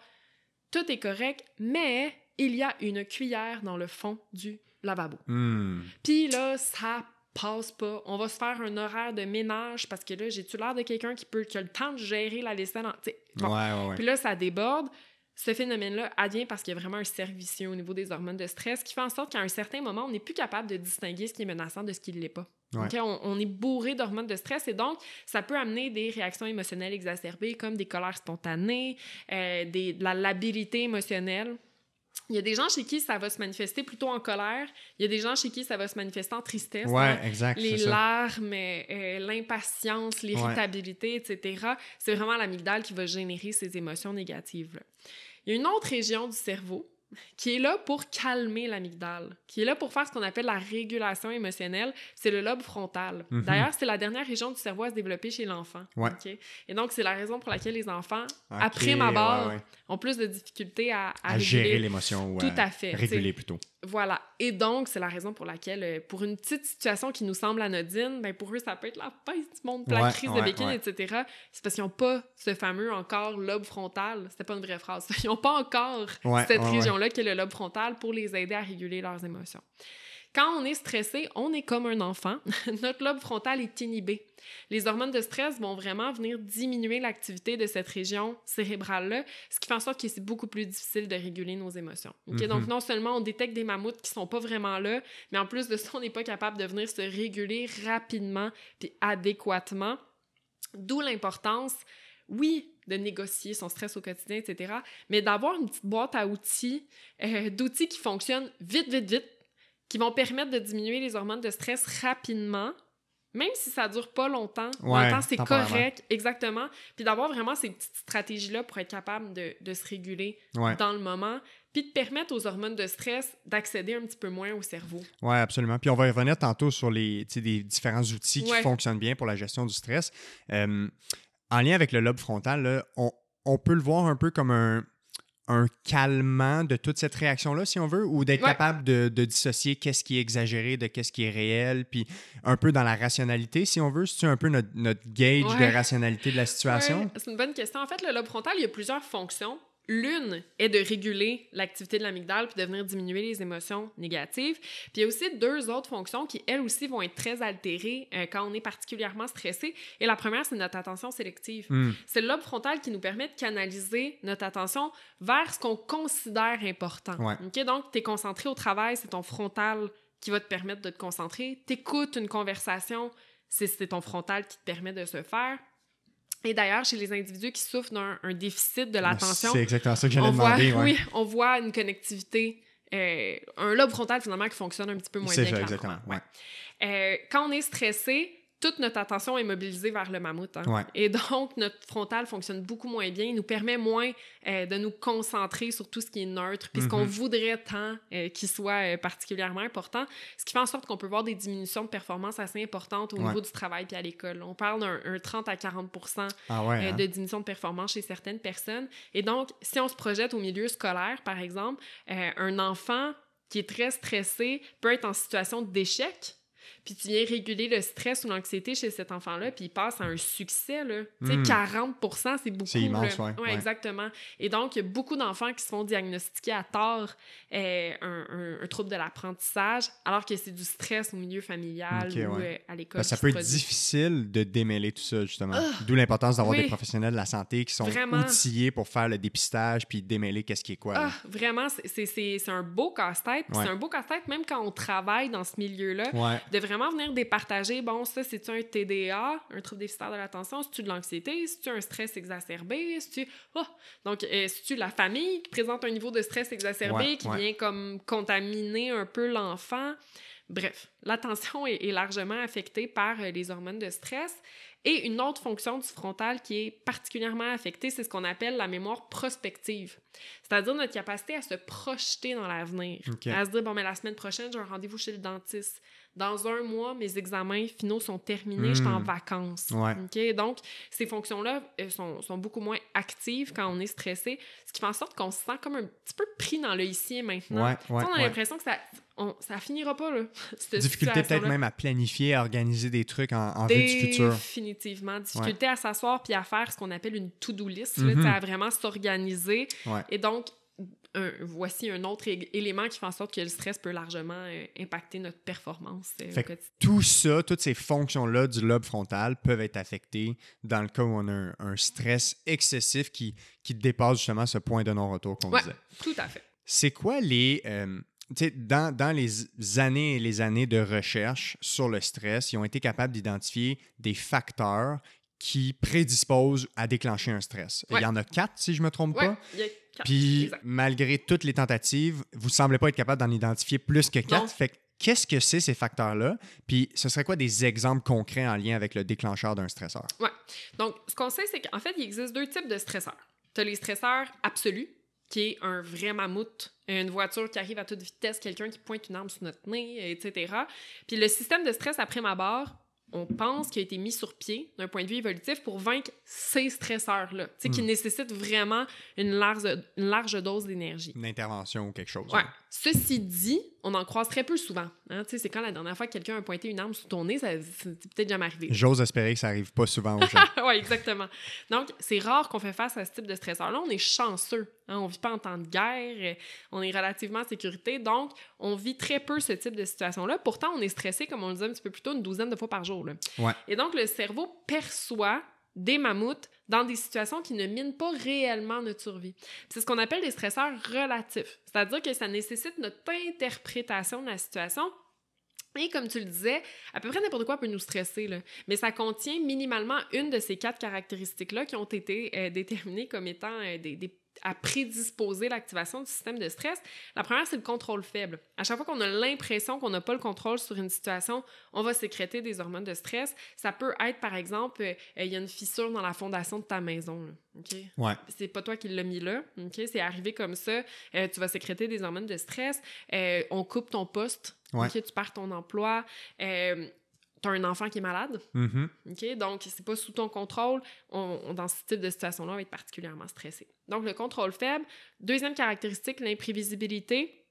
tout est correct, mais il y a une cuillère dans le fond du lavabo. Hmm. Puis là, ça passe pas. On va se faire un horaire de ménage parce que là, j'ai-tu l'air de quelqu'un qui peut qui a le temps de gérer la vaisselle? en- bon. Ouais, ouais, ouais. Puis là, ça déborde. Ce phénomène-là advient parce qu'il y a vraiment un servicieux au niveau des hormones de stress qui fait en sorte qu'à un certain moment, on n'est plus capable de distinguer ce qui est menaçant de ce qui ne l'est pas. Ouais. On, on est bourré d'hormones de stress et donc, ça peut amener des réactions émotionnelles exacerbées comme des colères spontanées, euh, des, de la labilité émotionnelle. Il y a des gens chez qui ça va se manifester plutôt en colère. Il y a des gens chez qui ça va se manifester en tristesse. Ouais, hein exact. les larmes, euh, l'impatience, l'irritabilité, etc. C'est vraiment l'amygdale qui va générer ces émotions négatives. Il y a une autre région du cerveau qui est là pour calmer l'amygdale, qui est là pour faire ce qu'on appelle la régulation émotionnelle, c'est le lobe frontal. Mhm. D'ailleurs, c'est la dernière région du cerveau à se développer chez l'enfant. Ouais. Et donc, c'est la raison pour laquelle les enfants, Ok, après ma barre, ouais, ouais. Ont plus de difficultés à, à À gérer l'émotion ou Tout à fait, réguler plutôt. Voilà. Et donc, c'est la raison pour laquelle, euh, pour une petite situation qui nous semble anodine, ben pour eux, ça peut être la peste du monde, la Ouais, crise ouais, de béquille, ouais. etc. C'est parce qu'ils n'ont pas ce fameux encore lobe frontal. C'était pas une vraie phrase. Ils n'ont pas encore cette région-là qui est le lobe frontal pour les aider à réguler leurs émotions. Quand on est stressé, on est comme un enfant. Notre lobe frontal est inhibé. Les hormones de stress vont vraiment venir diminuer l'activité de cette région cérébrale-là, ce qui fait en sorte que c'est beaucoup plus difficile de réguler nos émotions. Mhm. Donc, non seulement on détecte des mammouths qui sont pas vraiment là, mais en plus de ça, on n'est pas capable de venir se réguler rapidement puis adéquatement. D'où l'importance, oui, de négocier son stress au quotidien, etc., mais d'avoir une petite boîte à outils, euh, d'outils qui fonctionnent vite, vite, vite, qui vont permettre de diminuer les hormones de stress rapidement, même si ça dure pas longtemps. Ouais, longtemps, c'est correct, exactement. Puis d'avoir vraiment ces petites stratégies-là pour être capable de, de se réguler Ouais. dans le moment, puis de permettre aux hormones de stress d'accéder un petit peu moins au cerveau. Oui, absolument. Puis on va y revenir tantôt sur les, des différents outils qui fonctionnent bien pour la gestion du stress. Euh, en lien avec le lobe frontal, là, on, on peut le voir un peu comme un, un calmant de toute cette réaction-là, si on veut, ou d'être Ouais. capable de, de dissocier qu'est-ce qui est exagéré de qu'est-ce qui est réel, puis un peu dans la rationalité, si on veut? C'est un peu notre, notre gauge Ouais. de rationalité de la situation? Ouais, c'est une bonne question. En fait, le lobe frontal, il y a plusieurs fonctions. L'une est de réguler l'activité de l'amygdale puis de venir diminuer les émotions négatives. Puis il y a aussi deux autres fonctions qui, elles aussi, vont être très altérées euh, quand on est particulièrement stressé. Et la première, c'est notre attention sélective. Hmm. C'est le lobe frontal qui nous permet de canaliser notre attention vers ce qu'on considère important. Ouais. OK? Donc, tu es concentré au travail, c'est ton frontal qui va te permettre de te concentrer. Tu écoutes une conversation, c'est ton frontal qui te permet de se faire. Et d'ailleurs, chez les individus qui souffrent d'un un déficit de l'attention, C'est exactement ça que j'allais on voit, demander. ouais. oui, on voit une connectivité, euh, un lobe frontal finalement qui fonctionne un petit peu moins C'est bien ça, exactement. ouais. Euh, quand on est stressé, toute notre attention est mobilisée vers le mammouth. hein. Ouais. Et donc, notre frontal fonctionne beaucoup moins bien. Il nous permet moins euh, de nous concentrer sur tout ce qui est neutre, puis ce qu'on Mhm. voudrait tant euh, qu'il soit euh, particulièrement important. Ce qui fait en sorte qu'on peut voir des diminutions de performance assez importantes au Ouais. niveau du travail puis à l'école. On parle d'un un 30 à 40 Ah ouais. hein? de diminution de performance chez certaines personnes. Et donc, si on se projette au milieu scolaire, par exemple, un enfant qui est très stressé peut être en situation d'échec puis tu viens réguler le stress ou l'anxiété chez cet enfant-là, puis il passe à un succès, là. Tu sais, Mm. 40 c'est beaucoup. C'est immense, là. ouais, ouais. exactement. Et donc, il y a beaucoup d'enfants qui se font diagnostiquer à tort euh, un, un- un trouble de l'apprentissage, alors que c'est du stress au milieu familial ou ouais. euh, à l'école. Que ça peut être difficile de démêler tout ça, justement. Ah! D'où l'importance d'avoir Oui. des professionnels de la santé qui sont Vraiment. outillés pour faire le dépistage puis démêler qu'est-ce qui est quoi. Ah, vraiment, c'est- un beau casse-tête. C'est un beau casse-tête même quand on travaille dans ce milieu-là. Ouais. de vraiment venir départager, bon, ça, c'est-tu un TDA, un trouble déficitaire de l'attention, c'est-tu de l'anxiété, c'est-tu un stress exacerbé, c'est-tu... Oh! Donc, euh, c'est-tu la famille qui présente un niveau de stress exacerbé Ouais, qui ouais. vient comme contaminer un peu l'enfant? Bref, l'attention est, est largement affectée par euh, les hormones de stress. Et une autre fonction du frontal qui est particulièrement affectée, c'est ce qu'on appelle la mémoire prospective. C'est-à-dire notre capacité à se projeter dans l'avenir. À se dire, bon, mais la semaine prochaine, j'ai un rendez-vous chez le dentiste. Dans un mois, mes examens finaux sont terminés, je suis en Hmm. vacances. Ouais. Donc, ces fonctions-là sont, sont beaucoup moins actives quand on est stressé, ce qui fait en sorte qu'on se sent comme un petit peu pris dans le ici et maintenant. Ouais, ouais, on a l'impression que ça, on, ça finira pas, là. cette Difficulté peut-être même à planifier, à organiser des trucs en, en vue du futur. Définitivement. Difficulté à s'asseoir puis à faire ce qu'on appelle une to-do list, là, Mhm. sais, à vraiment s'organiser. Ouais. Et donc, un- voici un autre élément qui fait en sorte que le stress peut largement euh, impacter notre performance euh, au que. Tout ça, toutes ces fonctions-là du lobe frontal peuvent être affectées dans le cas où on a un, un stress excessif qui, qui dépasse justement ce point de non-retour qu'on Ouais. disait. Tout à fait. C'est quoi les. euh, dans, dans les années et les années de recherche sur le stress, ils ont été capables d'identifier des facteurs qui prédisposent à déclencher un stress. Ouais. Il y en a quatre, si je ne me trompe Ouais, pas. il y a quatre. Puis, Exact. malgré toutes les tentatives, vous ne semblez pas être capable d'en identifier plus que quatre. Non. Fait que qu'est-ce que c'est ces facteurs-là? Puis, ce serait quoi des exemples concrets en lien avec le déclencheur d'un stresseur? Donc, ce qu'on sait, c'est qu'en fait, il existe deux types de stresseurs. Tu as les stresseurs absolus, qui est un vrai mammouth, une voiture qui arrive à toute vitesse, quelqu'un qui pointe une arme sous notre nez, etc. Puis le système de stress après ma barre, on pense qu'il a été mis sur pied d'un point de vue évolutif pour vaincre ces stresseurs-là, qui Mm. nécessitent vraiment une large, une large dose d'énergie. Une intervention ou quelque chose? Ouais. Ceci dit, on en croise très peu souvent. Hein? C'est quand la dernière fois que quelqu'un a pointé une arme sous ton nez, ça c'est peut-être jamais arrivé. J'ose espérer que ça arrive pas souvent aux gens. oui, exactement. Donc, c'est rare qu'on fait face à ce type de stresseur-là. On est chanceux. Hein? On vit pas en temps de guerre. On est relativement en sécurité. Donc, on vit très peu ce type de situation-là. Pourtant, on est stressé, comme on le disait un petit peu plus tôt, une douzaine de fois par jour. là. Ouais. Et donc, le cerveau perçoit des mammouths dans des situations qui ne minent pas réellement notre survie. C'est ce qu'on appelle des stresseurs relatifs. C'est-à-dire que ça nécessite notre interprétation de la situation et comme tu le disais, à peu près n'importe quoi peut nous stresser, là. mais ça contient minimalement une de ces quatre caractéristiques-là qui ont été euh, déterminées comme étant euh, des, des- à prédisposer l'activation du système de stress. La première, c'est le contrôle faible. À chaque fois qu'on a l'impression qu'on n'a pas le contrôle sur une situation, on va sécréter des hormones de stress. Ça peut être, par exemple, euh, il y a une fissure dans la fondation de ta maison. là. OK? Ouais. c'est pas toi qui l'as mis là, ok? C'est arrivé comme ça. Euh, tu vas sécréter des hormones de stress. Euh, on coupe ton poste. Ouais. ok? Tu perds ton emploi. Tu as un enfant qui est malade. Ok? Donc, c'est pas sous ton contrôle. On, on- dans ce type de situation-là, on va être particulièrement stressé. Donc, le contrôle faible. Deuxième caractéristique, l'imprévisibilité.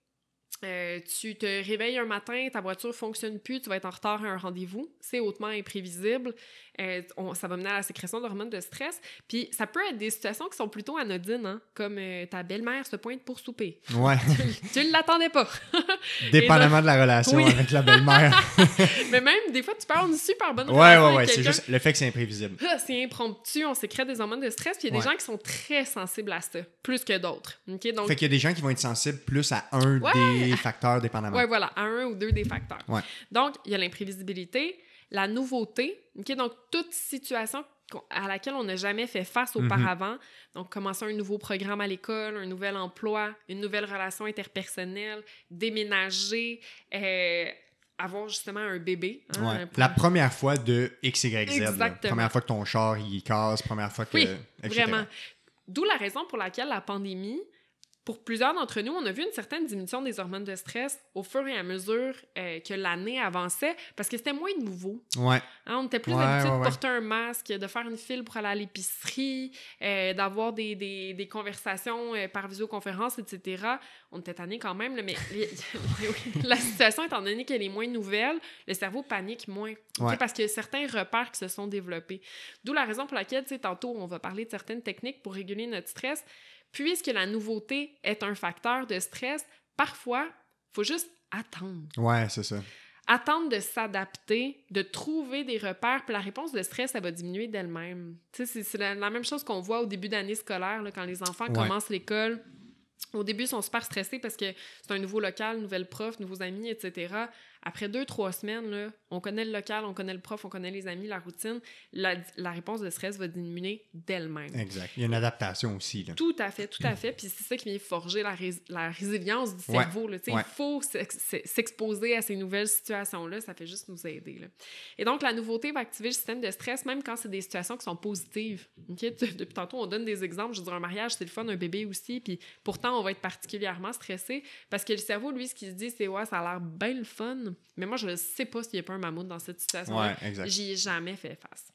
Euh, tu te réveilles un matin, ta voiture fonctionne plus, tu vas être en retard à un rendez-vous. C'est hautement imprévisible. Euh, on- ça va mener à la sécrétion d'hormones de stress. Puis ça peut être des situations qui sont plutôt anodines, hein, comme euh, ta belle-mère se pointe pour souper. Ouais. tu ne l'attendais pas. Dépendamment de la relation Oui. avec la belle-mère. Mais même, des fois, tu avoir une super bonne ouais, relation ouais, ouais. C'est juste le fait que c'est imprévisible. Ah, c'est impromptu, on sécrète des hormones de stress, puis il y a des gens qui sont très sensibles à ça, plus que d'autres. Donc, Fait qu'il y a des gens qui vont être sensibles plus à un Ouais. des facteurs dépendamment. Ouais, voilà, à un ou deux des facteurs. Ouais. Donc, il y a l'imprévisibilité, la nouveauté, OK? Donc, toute situation à laquelle on n'a jamais fait face Mhm. auparavant. Donc, commencer un nouveau programme à l'école, un nouvel emploi, une nouvelle relation interpersonnelle, déménager, euh, avoir justement un bébé. hein, Ouais. pour- La première fois de X, Y, Z. Exactement. Première fois que ton char il casse, première fois que. Oui, etc. Vraiment. D'où la raison pour laquelle la pandémie pour plusieurs d'entre nous, on a vu une certaine diminution des hormones de stress au fur et à mesure euh, que l'année avançait parce que c'était moins nouveau. Ouais. Hein, on était plus Ouais, habitué ouais, de porter un masque, de faire une file pour aller à l'épicerie, euh, d'avoir des, des, des conversations euh, par visioconférence, etc. On était tanné quand même, là, mais la situation, étant donné qu'elle est moins nouvelle, le cerveau panique moins. Parce qu'il y a certains repères qui se sont développés. D'où la raison pour laquelle, tantôt, on va parler de certaines techniques pour réguler notre stress. Puisque la nouveauté est un facteur de stress, parfois, il faut juste attendre Ouais, c'est ça. attendre de s'adapter, de trouver des repères, puis la réponse de stress, elle va diminuer d'elle-même. C'est- c'est la, la même chose qu'on voit au début d'année scolaire, là, quand les enfants Ouais. commencent l'école. Au début, ils sont super stressés parce que c'est un nouveau local, nouvelle prof, nouveaux amis, etc. Après deux, trois semaines, là, on connaît le local, on connaît le prof, on connaît les amis, la routine. La, la réponse de stress va diminuer d'elle-même. Exact. Il y a une adaptation aussi. Là. Tout à fait, tout à fait. Puis c'est ça qui vient forger la, rés- la résilience du Ouais, cerveau. là. Ouais. Il faut s'ex- s'exposer à ces nouvelles situations-là. Ça fait juste nous aider. là. Et donc, la nouveauté va activer le système de stress, même quand c'est des situations qui sont positives. OK? Tu- Depuis tantôt, on donne des exemples. Je veux dire, un mariage, c'est le fun, un bébé aussi. Puis pourtant, on va être particulièrement stressé parce que le cerveau, lui, ce qu'il se dit, c'est ouais, ça a l'air bien le fun. Mais moi, je ne sais pas s'il n'y a pas un mammouth dans cette situation-là. Ouais, exact. J'y ai jamais fait face.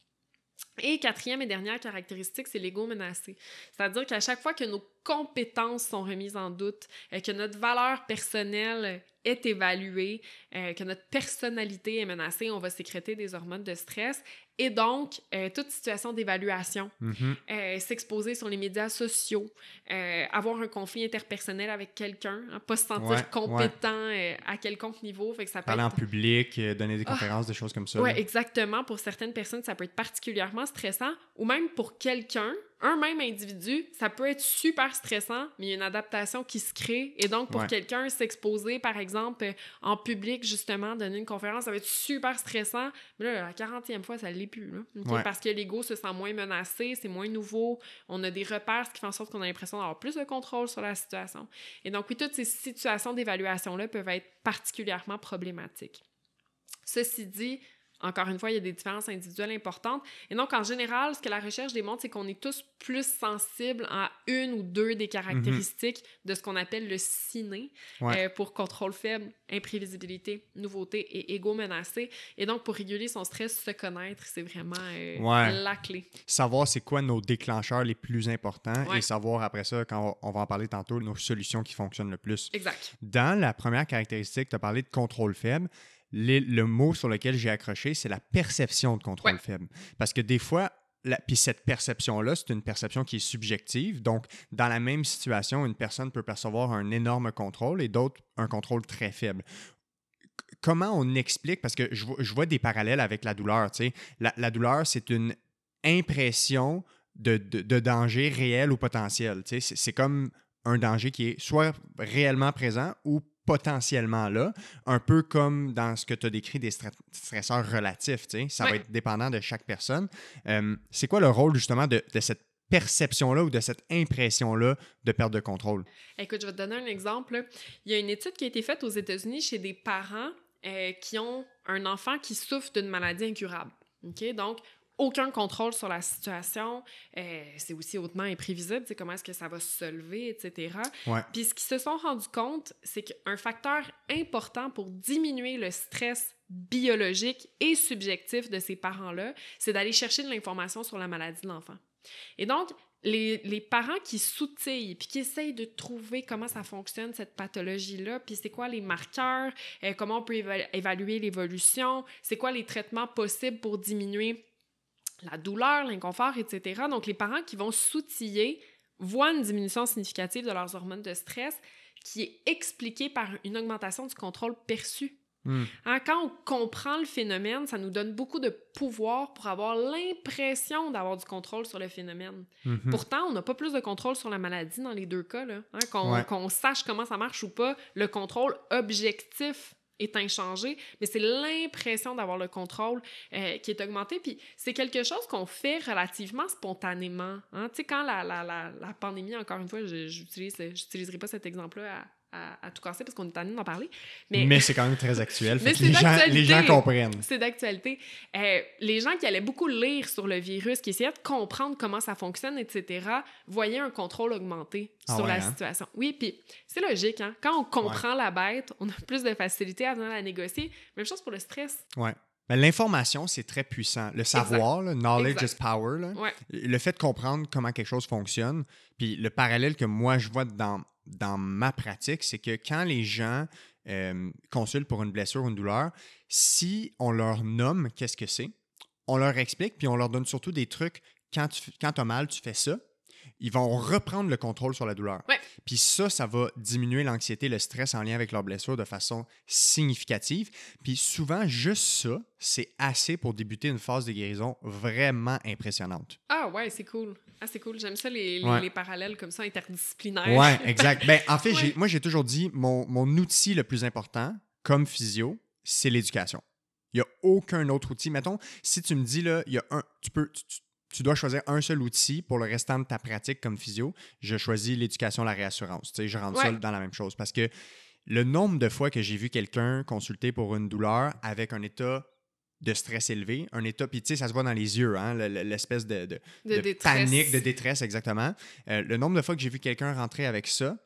Et quatrième et dernière caractéristique, c'est l'ego menacé. C'est-à-dire qu'à chaque fois que nos compétences sont remises en doute, euh, que notre valeur personnelle est évaluée, euh, que notre personnalité est menacée, on va sécréter des hormones de stress. Et donc, euh, toute situation d'évaluation, Mhm. euh, s'exposer sur les médias sociaux, euh, avoir un conflit interpersonnel avec quelqu'un, hein, pas se sentir Ouais, compétent à quelconque niveau. Fait que ça peut Parler en public, donner des Ah. conférences, des choses comme ça. oui, exactement. Pour certaines personnes, ça peut être particulièrement stressant. Ou même pour quelqu'un, un même individu, ça peut être super stressant, mais il y a une adaptation qui se crée. Et donc, pour Ouais. quelqu'un, s'exposer, par exemple, euh, en public, justement, donner une conférence, ça va être super stressant. Mais là, la 40e fois, ça ne l'est plus. là. Ouais. Parce que l'ego se sent moins menacé, c'est moins nouveau. On a des repères, ce qui fait en sorte qu'on a l'impression d'avoir plus de contrôle sur la situation. Et donc, oui, toutes ces situations d'évaluation-là peuvent être particulièrement problématiques. Ceci dit, encore une fois, il y a des différences individuelles importantes. Et donc, en général, ce que la recherche démontre, c'est qu'on est tous plus sensibles à une ou deux des caractéristiques de ce qu'on appelle le ciné Ouais. euh, pour contrôle faible, imprévisibilité, nouveauté et égo menacé. Et donc, pour réguler son stress, se connaître, c'est vraiment euh, Ouais. la clé. Savoir c'est quoi nos déclencheurs les plus importants Ouais. et savoir après ça, quand on va en parler tantôt, nos solutions qui fonctionnent le plus. Exact. Dans la première caractéristique, tu as parlé de contrôle faible. Les- le mot sur lequel j'ai accroché, c'est la perception de contrôle Ouais. faible. Parce que des fois, puis cette perception-là, c'est une perception qui est subjective. Donc, dans la même situation, une personne peut percevoir un énorme contrôle et d'autres un contrôle très faible. Comment on explique, parce que je vois, je vois des parallèles avec la douleur, tu sais. La, la douleur, c'est une impression de, de- de danger réel ou potentiel. tu sais. C'est c'est comme un danger qui est soit réellement présent ou potentiellement là, un peu comme dans ce que tu as décrit des stre- stresseurs relatifs. tu sais. Ça va être dépendant de chaque personne. Euh, c'est quoi le rôle justement de, de cette perception-là ou de cette impression-là de perte de contrôle? Écoute, je vais te donner un exemple. Il y a une étude qui a été faite aux États-Unis chez des parents euh, qui ont un enfant qui souffre d'une maladie incurable. OK? Donc, aucun contrôle sur la situation. Euh, c'est aussi hautement imprévisible, comment est-ce que ça va se lever, etc. Ouais. Puis ce qu'ils se sont rendus compte, c'est qu'un facteur important pour diminuer le stress biologique et subjectif de ces parents-là, c'est d'aller chercher de l'information sur la maladie de l'enfant. Et donc, les, les parents qui s'outillent puis qui essayent de trouver comment ça fonctionne, cette pathologie-là, puis c'est quoi les marqueurs, euh, comment on peut éva- évaluer l'évolution, c'est quoi les traitements possibles pour diminuer la douleur, l'inconfort, etc. Donc, les parents qui vont s'outiller voient une diminution significative de leurs hormones de stress qui est expliquée par une augmentation du contrôle perçu. Hein, quand on comprend le phénomène, ça nous donne beaucoup de pouvoir pour avoir l'impression d'avoir du contrôle sur le phénomène. Mhm. Pourtant, on n'a pas plus de contrôle sur la maladie dans les deux cas. là. Hein, qu'on, Ouais. qu'on sache comment ça marche ou pas, le contrôle objectif est inchangé, mais c'est l'impression d'avoir le contrôle euh, qui est augmenté. Puis c'est quelque chose qu'on fait relativement spontanément. hein. Tu sais, quand la, la, la, la pandémie, encore une fois, je j'utilise, j'utiliserai pas cet exemple-là à, à, tout casser parce qu'on est tanné d'en parler. Mais, c'est quand même très actuel. Mais les, gens, les gens comprennent. C'est d'actualité. Euh, les gens qui allaient beaucoup lire sur le virus, qui essayaient de comprendre comment ça fonctionne, etc., voyaient un contrôle augmenté ah sur la hein? situation. Oui, puis c'est logique. Hein? Quand on comprend la bête, on a plus de facilité à venir la négocier. Même chose pour le stress. Ouais. Ben, l'information, c'est très puissant. Le savoir, le knowledge is power. Le fait de comprendre comment quelque chose fonctionne. Puis le parallèle que moi, je vois dans, dans ma pratique, c'est que quand les gens euh, consultent pour une blessure ou une douleur, si on leur nomme qu'est-ce que c'est, on leur explique, puis on leur donne surtout des trucs. Quand tu as mal, tu fais ça ils vont reprendre le contrôle sur la douleur. Puis ça, ça va diminuer l'anxiété, le stress en lien avec leur blessure de façon significative. Puis souvent, juste ça, c'est assez pour débuter une phase de guérison vraiment impressionnante. Ah ouais, c'est cool. Ah, c'est cool. J'aime ça, les, les, parallèles comme ça, interdisciplinaires. Ouais, exact. ben, en fait, moi, j'ai toujours dit, mon, mon outil le plus important, comme physio, c'est l'éducation. Il n'y a aucun autre outil. Mettons, si tu me dis, là, il y a un, tu peux, tu dois choisir un seul outil pour le restant de ta pratique comme physio, je choisis l'éducation, la réassurance. Tu sais, je rentre dans la même chose parce que le nombre de fois que j'ai vu quelqu'un consulter pour une douleur avec un état de stress élevé, un état, puis tu sais, ça se voit dans les yeux, hein, l'espèce de, de, panique, de détresse, exactement. Euh, le nombre de fois que j'ai vu quelqu'un rentrer avec ça,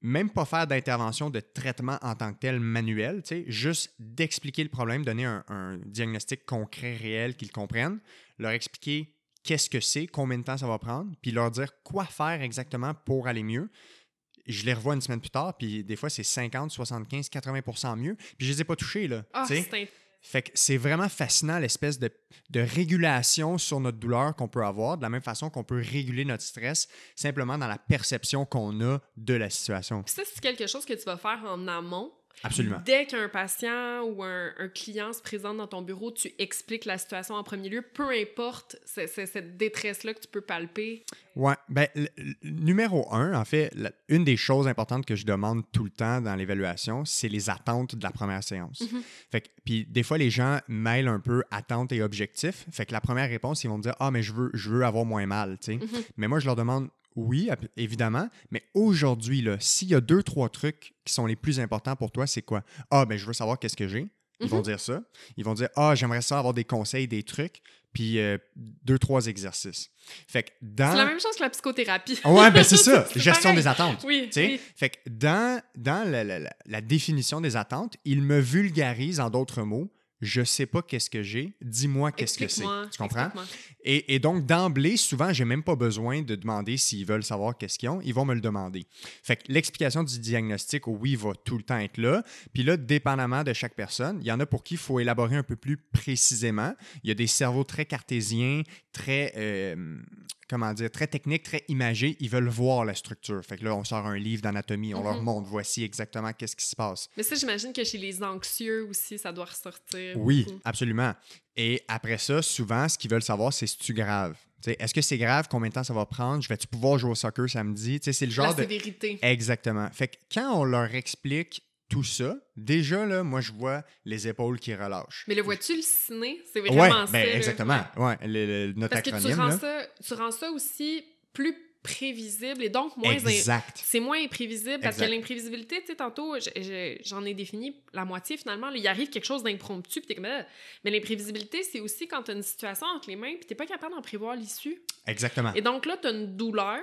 même pas faire d'intervention de traitement en tant que tel manuel, juste d'expliquer le problème, donner un, un diagnostic concret, réel, qu'ils comprennent, leur expliquer qu'est-ce que c'est, combien de temps ça va prendre, puis leur dire quoi faire exactement pour aller mieux. Je les revois une semaine plus tard, puis des fois, c'est 50, 75, 80 mieux. Puis je les ai pas touchés, là. Ah, fait que c'est vraiment fascinant l'espèce de, de, régulation sur notre douleur qu'on peut avoir, de la même façon qu'on peut réguler notre stress simplement dans la perception qu'on a de la situation. ça, c'est quelque chose que tu vas faire en amont Absolument. Dès qu'un patient ou un, client se présente dans ton bureau, tu expliques la situation en premier lieu, peu importe cette détresse-là que tu peux palper. Ouais, ben, numéro un, en fait, une des choses importantes que je demande tout le temps dans l'évaluation, c'est les attentes de la première séance. Fait que, puis des fois, les gens mêlent un peu attente et objectif. Fait que la première réponse, ils vont me dire Ah, mais je veux, je veux avoir moins mal, tu sais. Mm-hmm. Mais moi, je leur demande oui, évidemment. Mais aujourd'hui, s'il y a deux, trois trucs qui sont les plus importants pour toi, c'est quoi? Ah, ben, je veux savoir qu'est-ce que j'ai. Ils vont mhm. dire ça. Ils vont dire Ah, j'aimerais ça avoir des conseils, des trucs, puis euh, deux, trois exercices. Fait que dans. C'est la même chose que la psychothérapie. ouais, ben c'est ça. Gestion des attentes. Oui, Fait que dans, dans la, définition des attentes, il me vulgarise en d'autres mots je sais pas qu'est-ce que j'ai, dis-moi qu'est-ce que c'est. Tu comprends? Et, et, donc, d'emblée, souvent, j'ai même pas besoin de demander s'ils veulent savoir qu'est-ce qu'ils ont, ils vont me le demander. Fait que l'explication du diagnostic, oui, va tout le temps être là. Puis là, dépendamment de chaque personne, il y en a pour qui il faut élaborer un peu plus précisément. Il y a des cerveaux très cartésiens, très, euh, comment dire, très techniques, très imagés. Ils veulent voir la structure. Fait que là, on sort un livre d'anatomie, on leur mhm. montre, voici exactement qu'est-ce qui se passe. Mais ça, j'imagine que chez les anxieux aussi, ça doit ressortir. Oui, absolument. Et après ça, souvent, ce qu'ils veulent savoir, c'est si tu grave. Est-ce que c'est grave? Combien de temps ça va prendre? Je vais-tu pouvoir jouer au soccer samedi? C'est le genre la sévérité. Exactement. Fait que quand on leur explique tout ça, déjà, là, moi, je vois les épaules qui relâchent. Mais le vois-tu le ciné? C'est vraiment ouais, ça. Ben, exactement. Ouais, le, notre Parce que tu rends, ça, tu rends ça aussi plus prévisible et donc moins exact. c'est moins imprévisible parce que l'imprévisibilité tu sais tantôt j'en ai défini la moitié finalement il arrive quelque chose d'impromptu puis t'es comme ah. mais l'imprévisibilité c'est aussi quand tu as une situation entre les mains puis t'es pas capable d'en prévoir l'issue exactement et donc là tu as une douleur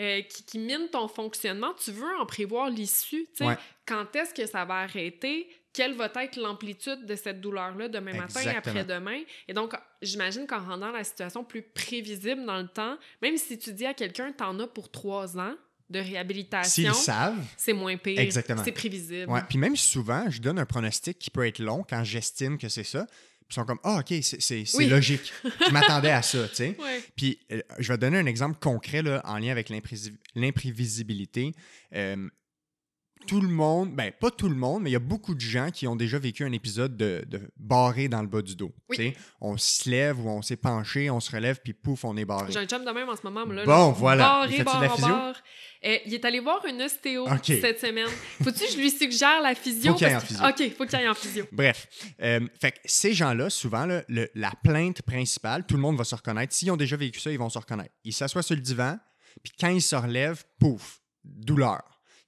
euh, qui, mine ton fonctionnement, tu veux en prévoir l'issue. Quand est-ce que ça va arrêter? Quelle va être l'amplitude de cette douleur-là demain matin, après-demain? Et donc, j'imagine qu'en rendant la situation plus prévisible dans le temps, même si tu dis à quelqu'un, t'en as pour trois ans, de réhabilitation. C'est moins pire. Exactement. C'est prévisible. Puis même souvent, je donne un pronostic qui peut être long quand j'estime que c'est ça ils sont comme Ah, OK, c'est logique. je m'attendais à ça, tu sais. Puis euh, je vais donner un exemple concret là, en lien avec l'imprévisibilité. Euh, tout le monde, ben pas tout le monde, mais il y a beaucoup de gens qui ont déjà vécu un épisode de, de barré dans le bas du dos. sais, On se lève ou on s'est penché, on se relève, puis pouf, on est barré. J'ai un chum de même en ce moment. Là, bon, voilà. Barré, barre, la physio? Euh, il est allé voir une ostéo cette semaine. Faut-tu que je lui suggère la physio? Faut qu'il aille en physio. OK, faut qu'il aille en physio. Bref. Euh, fait que ces gens-là, souvent, la plainte principale, tout le monde va se reconnaître. S'ils ont déjà vécu ça, ils vont se reconnaître. Ils s'assoient sur le divan, puis quand ils se relèvent, pouf, douleur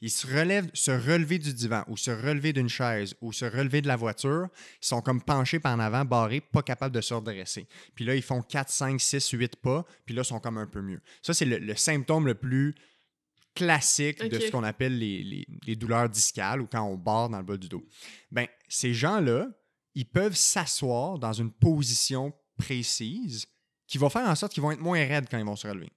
Ils se relèvent, se relever du divan ou se relever d'une chaise ou se relever de la voiture, ils sont comme penchés par en avant, barrés, pas capables de se redresser. Puis là, ils font 4, 5, 6, 8 pas, puis là, ils sont comme un peu mieux. Ça, c'est le, le symptôme le plus classique de ce qu'on appelle les, les- les douleurs discales ou quand on barre dans le bas du dos. Ben, ces gens-là, ils peuvent s'asseoir dans une position précise qui va faire en sorte qu'ils vont être moins raides quand ils vont se relever.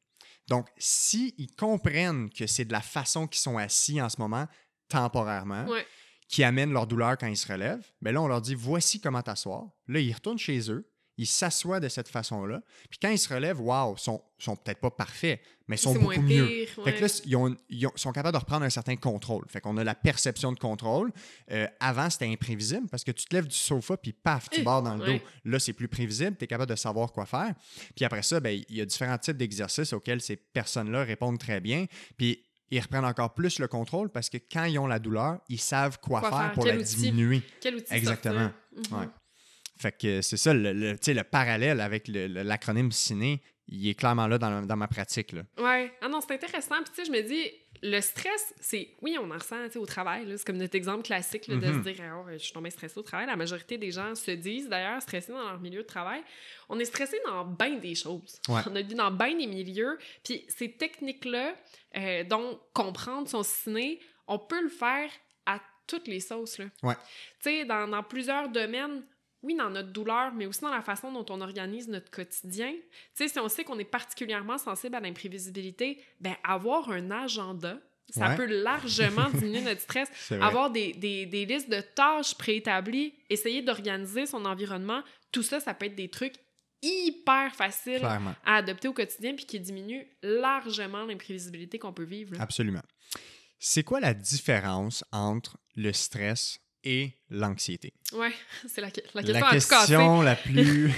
Donc, s'ils comprennent que c'est de la façon qu'ils sont assis en ce moment, temporairement, Ouais. qui amène leur douleur quand ils se relèvent, ben là, on leur dit voici comment t'asseoir. Là, ils retournent chez eux, ils s'assoient de cette façon-là. Puis quand ils se relèvent, waouh, sont, sont peut-être pas parfaits, mais sont beaucoup mieux. pire. Fait ouais. que là, ils, ont- ils ont- sont capables de reprendre un certain contrôle. Fait qu'on a la perception de contrôle. Euh, avant, c'était imprévisible parce que tu te lèves du sofa puis paf, tu Eh, barres dans le ouais. dos. Là, c'est plus prévisible. Tu es capable de savoir quoi faire. Puis après ça, ben, il y a différents types d'exercices auxquels ces personnes-là répondent très bien. Puis ils reprennent encore plus le contrôle parce que quand ils ont la douleur, ils savent quoi, Quoi faire, pour la outil. diminuer. Quel outil Exactement. Mhm. Ouais. Fait que c'est ça, le, le- le parallèle avec l'acronyme ciné, il est clairement là dans, dans ma pratique. Là. Ouais. Ah non, c'est intéressant. Puis tu sais, je me dis, le stress, c'est. Oui, on en ressent au travail. là. C'est comme notre exemple classique là, de Mhm. se dire, Ah, je suis tombé stressé au travail. La majorité des gens se disent d'ailleurs stressés dans leur milieu de travail. On est stressé dans bien des choses. Ouais. On a dit dans bien des milieux. Puis ces techniques-là, euh, dont comprendre son ciné, on peut le faire à toutes les sauces. Là. Ouais. Tu sais, dans, dans plusieurs domaines, oui, dans notre douleur, mais aussi dans la façon dont on organise notre quotidien. Tu sais, si on sait qu'on est particulièrement sensible à l'imprévisibilité, ben avoir un agenda, ça Ouais. peut largement diminuer notre stress. Avoir des, des, des listes de tâches préétablies, essayer d'organiser son environnement, tout ça, ça peut être des trucs hyper faciles Clairement. à adopter au quotidien puis qui diminuent largement l'imprévisibilité qu'on peut vivre. là. Absolument. C'est quoi la différence entre le stress et l'anxiété? Ouais, c'est la, la question La question plus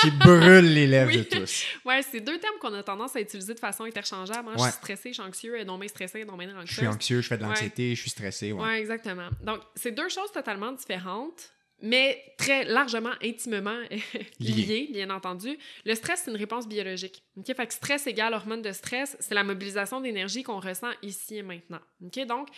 qui brûle les lèvres Oui. de tous. Ouais, c'est deux termes qu'on a tendance à utiliser de façon interchangeable. hein. Je suis stressée, je suis anxieux, et non bien stressée, non Je anxieuse. suis anxieux, je fais de Ouais. l'anxiété, je suis stressé. Ouais. Ouais, exactement. Donc, c'est deux choses totalement différentes, mais très largement, intimement liées, bien entendu. Le stress, c'est une réponse biologique. OK? Fait que stress égale hormone de stress, c'est la mobilisation d'énergie qu'on ressent ici et maintenant. OK? Donc,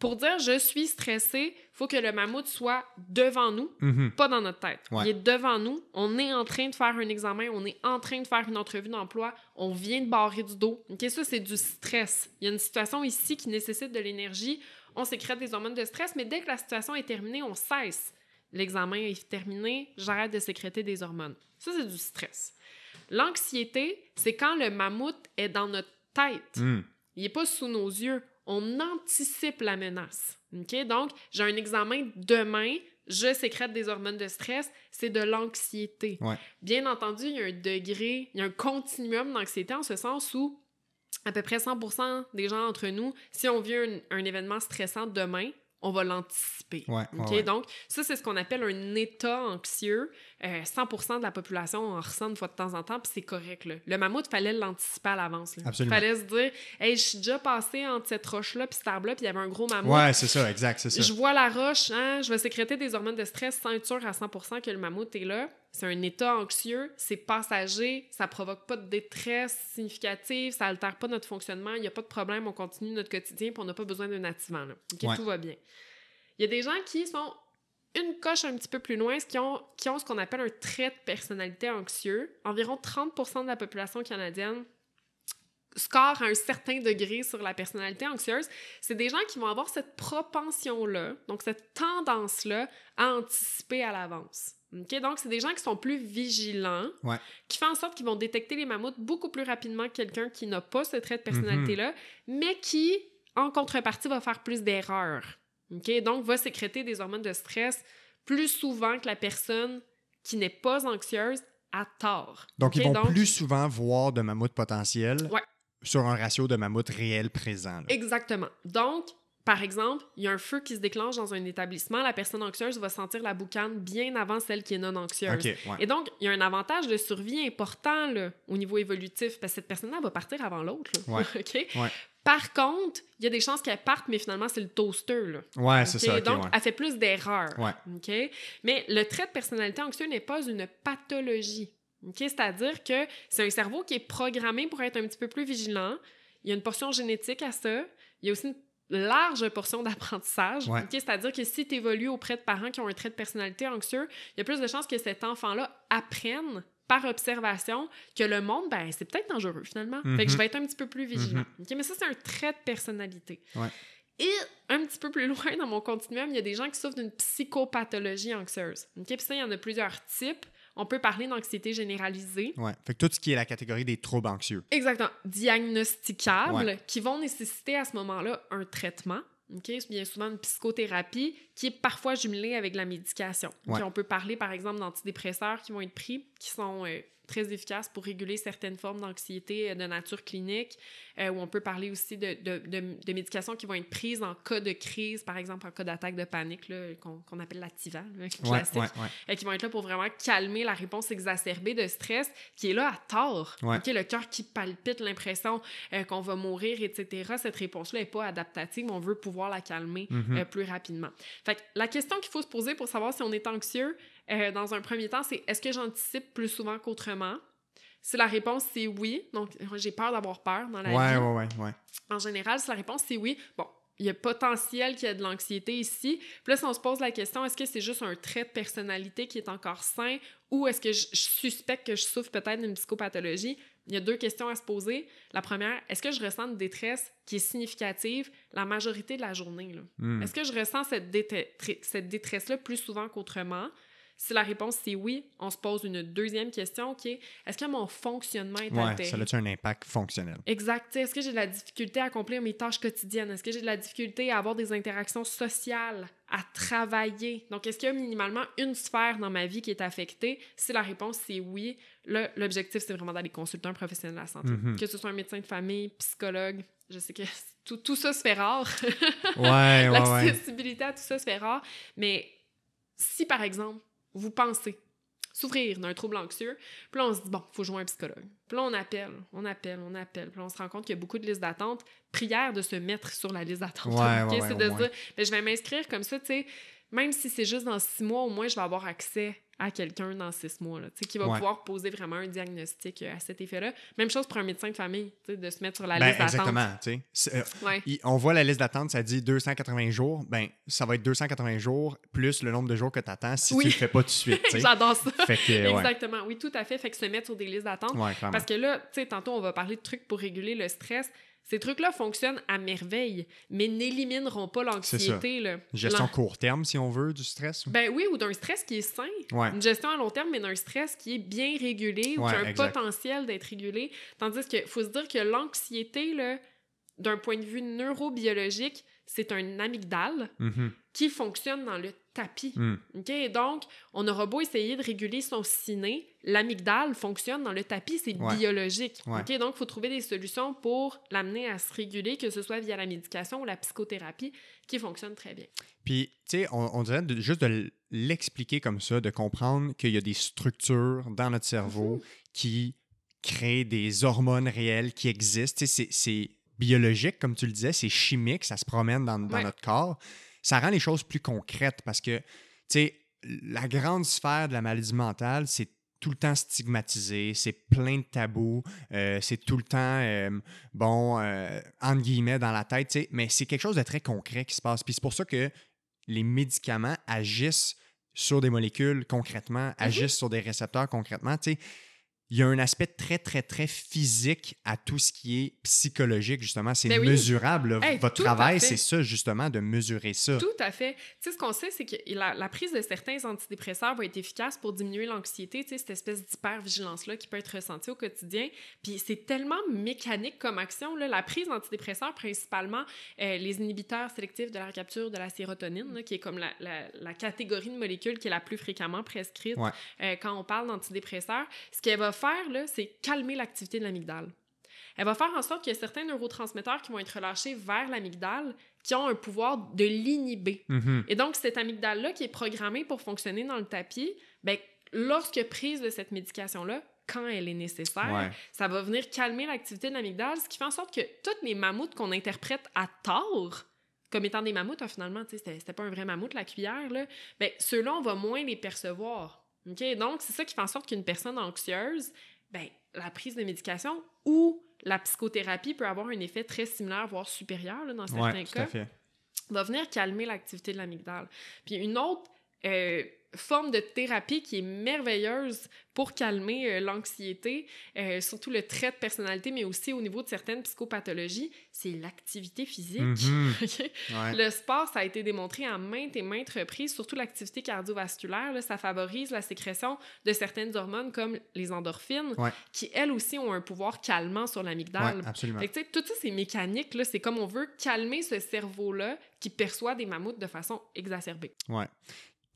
pour dire je suis stressé, il faut que le mammouth soit devant nous, Mhm. pas dans notre tête. Ouais. Il est devant nous. On est en train de faire un examen, on est en train de faire une entrevue d'emploi, on vient de barrer du dos. OK, ça, c'est du stress. Il y a une situation ici qui nécessite de l'énergie. On sécrète des hormones de stress, mais dès que la situation est terminée, on cesse. L'examen est terminé, j'arrête de sécréter des hormones. Ça, c'est du stress. L'anxiété, c'est quand le mammouth est dans notre tête. Mm. Il n'est pas sous nos yeux. On anticipe la menace. OK? Donc, j'ai un examen demain, je sécrète des hormones de stress, c'est de l'anxiété. Ouais. Bien entendu, il y a un degré, il y a un continuum d'anxiété en ce sens où à peu près 100% des gens entre nous, si on vit un, un événement stressant demain, on va l'anticiper. Ouais, ouais. Donc, ça, c'est ce qu'on appelle un état anxieux. Euh, 100% de la population en ressent une fois de temps en temps, puis c'est correct. Là. Le mammouth, fallait l'anticiper à l'avance. Absolument. fallait se dire, hey, je suis déjà passé entre cette roche-là puis cet arbre-là, puis il y avait un gros mammouth. Ouais, c'est ça, exact, c'est ça. Je vois la roche, hein, je vais sécréter des hormones de stress sans être sûr à 100% que le mammouth est là. C'est un état anxieux, c'est passager, ça provoque pas de détresse significative, ça altère pas notre fonctionnement, il n'y a pas de problème, on continue notre quotidien puis on n'a pas besoin d'un activant. Là. OK, Ouais. Tout va bien. Il y a des gens qui sont une coche un petit peu plus loin, qui ont, qui ont ce qu'on appelle un trait de personnalité anxieux. Environ 30% de la population canadienne score à un certain degré sur la personnalité anxieuse, c'est des gens qui vont avoir cette propension-là, donc cette tendance-là à anticiper à l'avance. OK? Donc, c'est des gens qui sont plus vigilants, Ouais. qui font en sorte qu'ils vont détecter les mammouths beaucoup plus rapidement que quelqu'un qui n'a pas ce trait de Mhm. personnalité-là, mais qui, en contrepartie, va faire plus d'erreurs. Donc, va sécréter des hormones de stress plus souvent que la personne qui n'est pas anxieuse à tort. Donc, ils OK? vont plus souvent voir de mammouths potentiels Ouais. sur un ratio de mammouths réel présent. là. Exactement. Donc, par exemple, il y a un feu qui se déclenche dans un établissement, la personne anxieuse va sentir la boucane bien avant celle qui est non anxieuse. Ouais. Et donc, il y a un avantage de survie important là, au niveau évolutif, parce que cette personne-là va partir avant l'autre. Ouais. Ouais. Par contre, il y a des chances qu'elle parte, mais finalement, c'est le toaster. Là. Ouais, c'est ça. donc, elle fait plus d'erreurs. Mais le trait de personnalité anxieux n'est pas une pathologie. C'est-à-dire que c'est un cerveau qui est programmé pour être un petit peu plus vigilant. Il y a une portion génétique à ça. Il y a aussi une large portion d'apprentissage. Ouais. C'est-à-dire que si tu évolues auprès de parents qui ont un trait de personnalité anxieux, il y a plus de chances que cet enfant-là apprenne par observation que le monde, ben, c'est peut-être dangereux finalement. Fait que je Mhm. vais être un petit peu plus vigilant. Ok? Mais ça, c'est un trait de personnalité. Ouais. Et un petit peu plus loin dans mon continuum, il y a des gens qui souffrent d'une psychopathologie anxieuse. Ok? Puis ça, il y en a plusieurs types. On peut parler d'anxiété généralisée. Ouais. Fait que tout ce qui est la catégorie des troubles anxieux. Exactement. Diagnosticables, Ouais. qui vont nécessiter à ce moment-là un traitement. OK? Bien souvent une psychothérapie qui est parfois jumelée avec la médication. Ouais. On peut parler, par exemple, d'antidépresseurs qui vont être pris, qui sont euh, très efficaces pour réguler certaines formes d'anxiété euh, de nature clinique, euh, ou on peut parler aussi de, de, de- de médications qui vont être prises en cas de crise, par exemple en cas d'attaque de panique, qu'on qu'on appelle l'Ativan, là, classique ouais, ouais. euh, qui vont être là pour vraiment calmer la réponse exacerbée de stress qui est là à tort. Ouais. OK, le cœur qui palpite, l'impression euh, qu'on va mourir, etc. Cette réponse-là n'est pas adaptative. On veut pouvoir la calmer Mhm. euh, plus rapidement. Fait que la question qu'il faut se poser pour savoir si on est anxieux, euh, dans un premier temps, c'est est-ce que j'anticipe plus souvent qu'autrement? Si la réponse c'est oui, donc j'ai peur d'avoir peur dans la Ouais, vie. ouais, ouais, ouais. En général, si la réponse c'est oui, bon, il y a potentiel qu'il y ait de l'anxiété ici. Puis là, si on se pose la question, est-ce que c'est juste un trait de personnalité qui est encore sain ou est-ce que je, je suspecte que je souffre peut-être d'une psychopathologie? Il y a deux questions à se poser. La première, est-ce que je ressens une détresse qui est significative la majorité de la journée? Hmm. Est-ce que je ressens cette détresse-là plus souvent qu'autrement? Si la réponse c'est oui, on se pose une deuxième question qui est est-ce que mon fonctionnement est Ouais, altéré? ça a-tu un impact fonctionnel? Exact. Est-ce que j'ai de la difficulté à accomplir mes tâches quotidiennes? Est-ce que j'ai de la difficulté à avoir des interactions sociales, à travailler? Donc, est-ce qu'il y a minimalement une sphère dans ma vie qui est affectée? Si la réponse c'est oui, là, l'objectif, c'est vraiment d'aller consulter un professionnel de la santé. Mhm. Que ce soit un médecin de famille, psychologue, je sais que tout, tout ça se fait rare. Ouais, ouais, ouais. L'accessibilité à tout ça se fait rare. Mais si, par exemple, vous pensez souffrir d'un trouble anxieux, puis là, on se dit, bon, il faut jouer un psychologue. Puis là, on appelle, on appelle, on appelle. Puis là, on se rend compte qu'il y a beaucoup de listes d'attente. Prière de se mettre sur la liste d'attente. Ouais, OK? ouais, c'est ouais, de se dire, ben, je vais m'inscrire comme ça, tu sais, même si c'est juste dans six mois, au moins, je vais avoir accès à quelqu'un dans six mois, là, qui va Ouais. pouvoir poser vraiment un diagnostic euh, à cet effet-là. Même chose pour un médecin de famille, de se mettre sur la Ben, liste d'attente. exactement, euh, Ouais. il- on voit la liste d'attente, ça dit 280 jours. Ben, ça va être 280 jours plus le nombre de jours que tu attends si Oui. tu le fais pas tout de suite. J'adore ça. Fait que, ouais. Exactement. Oui, tout à fait. Fait que se mettre sur des listes d'attente. Parce que là, tu sais, tantôt, on va parler de trucs pour réguler le stress. Ces trucs-là fonctionnent à merveille, mais n'élimineront pas l'anxiété. là. Gestion court terme, si on veut, du stress. Ben oui, ou d'un stress qui est sain. Ouais. Une gestion à long terme, mais d'un stress qui est bien régulé ou Ouais, qui a un exact. potentiel d'être régulé. Tandis qu'il faut se dire que l'anxiété, là, d'un point de vue neurobiologique, c'est un amygdale Mhm. qui fonctionne dans le tapis. Mm. Donc, on aura beau essayer de réguler son ciné, l'amygdale fonctionne dans le tapis, c'est Ouais. biologique. Ouais. Donc, il faut trouver des solutions pour l'amener à se réguler, que ce soit via la médication ou la psychothérapie, qui fonctionne très bien. Puis, tu sais, on, on dirait de- juste de l'expliquer comme ça, de comprendre qu'il y a des structures dans notre cerveau Mhm. qui créent des hormones réelles qui existent. Tu sais, c'est- c'est biologique, comme tu le disais, c'est chimique, ça se promène dans, dans Ouais. notre corps. Ça rend les choses plus concrètes parce que, tu sais, la grande sphère de la maladie mentale, c'est tout le temps stigmatisé, c'est plein de tabous, euh, c'est tout le temps, euh, bon, euh, entre guillemets, dans la tête, tu sais, mais c'est quelque chose de très concret qui se passe. Puis c'est pour ça que les médicaments agissent sur des molécules concrètement, agissent sur des récepteurs concrètement, tu sais. Il y a un aspect très, très, très physique à tout ce qui est psychologique, justement. C'est Ben oui. mesurable. Hey, Votre travail, c'est ça, justement, de mesurer ça. Tout à fait. Tu sais, ce qu'on sait, c'est que la, la prise de certains antidépresseurs va être efficace pour diminuer l'anxiété, tu sais, cette espèce d'hypervigilance-là qui peut être ressentie au quotidien. Puis c'est tellement mécanique comme action. Là. La prise d'antidépresseurs, principalement euh, les inhibiteurs sélectifs de la recapture de la sérotonine, là, qui est comme la, la- la catégorie de molécules qui est la plus fréquemment prescrite Ouais. euh, quand on parle d'antidépresseurs, ce qu'elle va faire, c'est calmer l'activité de l'amygdale. Elle va faire en sorte qu'il y a certains neurotransmetteurs qui vont être relâchés vers l'amygdale qui ont un pouvoir de l'inhiber. Mhm. Et donc, cette amygdale-là qui est programmée pour fonctionner dans le tapis, ben, lorsque prise de cette médication-là, quand elle est nécessaire, Ouais. ça va venir calmer l'activité de l'amygdale, ce qui fait en sorte que toutes les mammouths qu'on interprète à tort comme étant des mammouths, ah, finalement, c'était c'était pas un vrai mammouth, la cuillère, là, ben, ceux-là, on va moins les percevoir. OK? Donc, c'est ça qui fait en sorte qu'une personne anxieuse, ben, la prise de médication ou la psychothérapie peut avoir un effet très similaire, voire supérieur là, dans certains Ouais, tout cas, à fait. va venir calmer l'activité de l'amygdale. Puis une autre euh, forme de thérapie qui est merveilleuse pour calmer euh, l'anxiété, euh, surtout le trait de personnalité, mais aussi au niveau de certaines psychopathologies, c'est l'activité physique. Mhm. Ouais. Le sport, ça a été démontré à maintes et maintes reprises, surtout l'activité cardiovasculaire, là, ça favorise la sécrétion de certaines hormones comme les endorphines, Ouais. qui elles aussi ont un pouvoir calmant sur Ouais, l'amygdale. absolument. Fait que, tu sais, tout ça, c'est mécanique. C'est comme on veut calmer ce cerveau-là qui perçoit des mammouths de façon exacerbée. Ouais.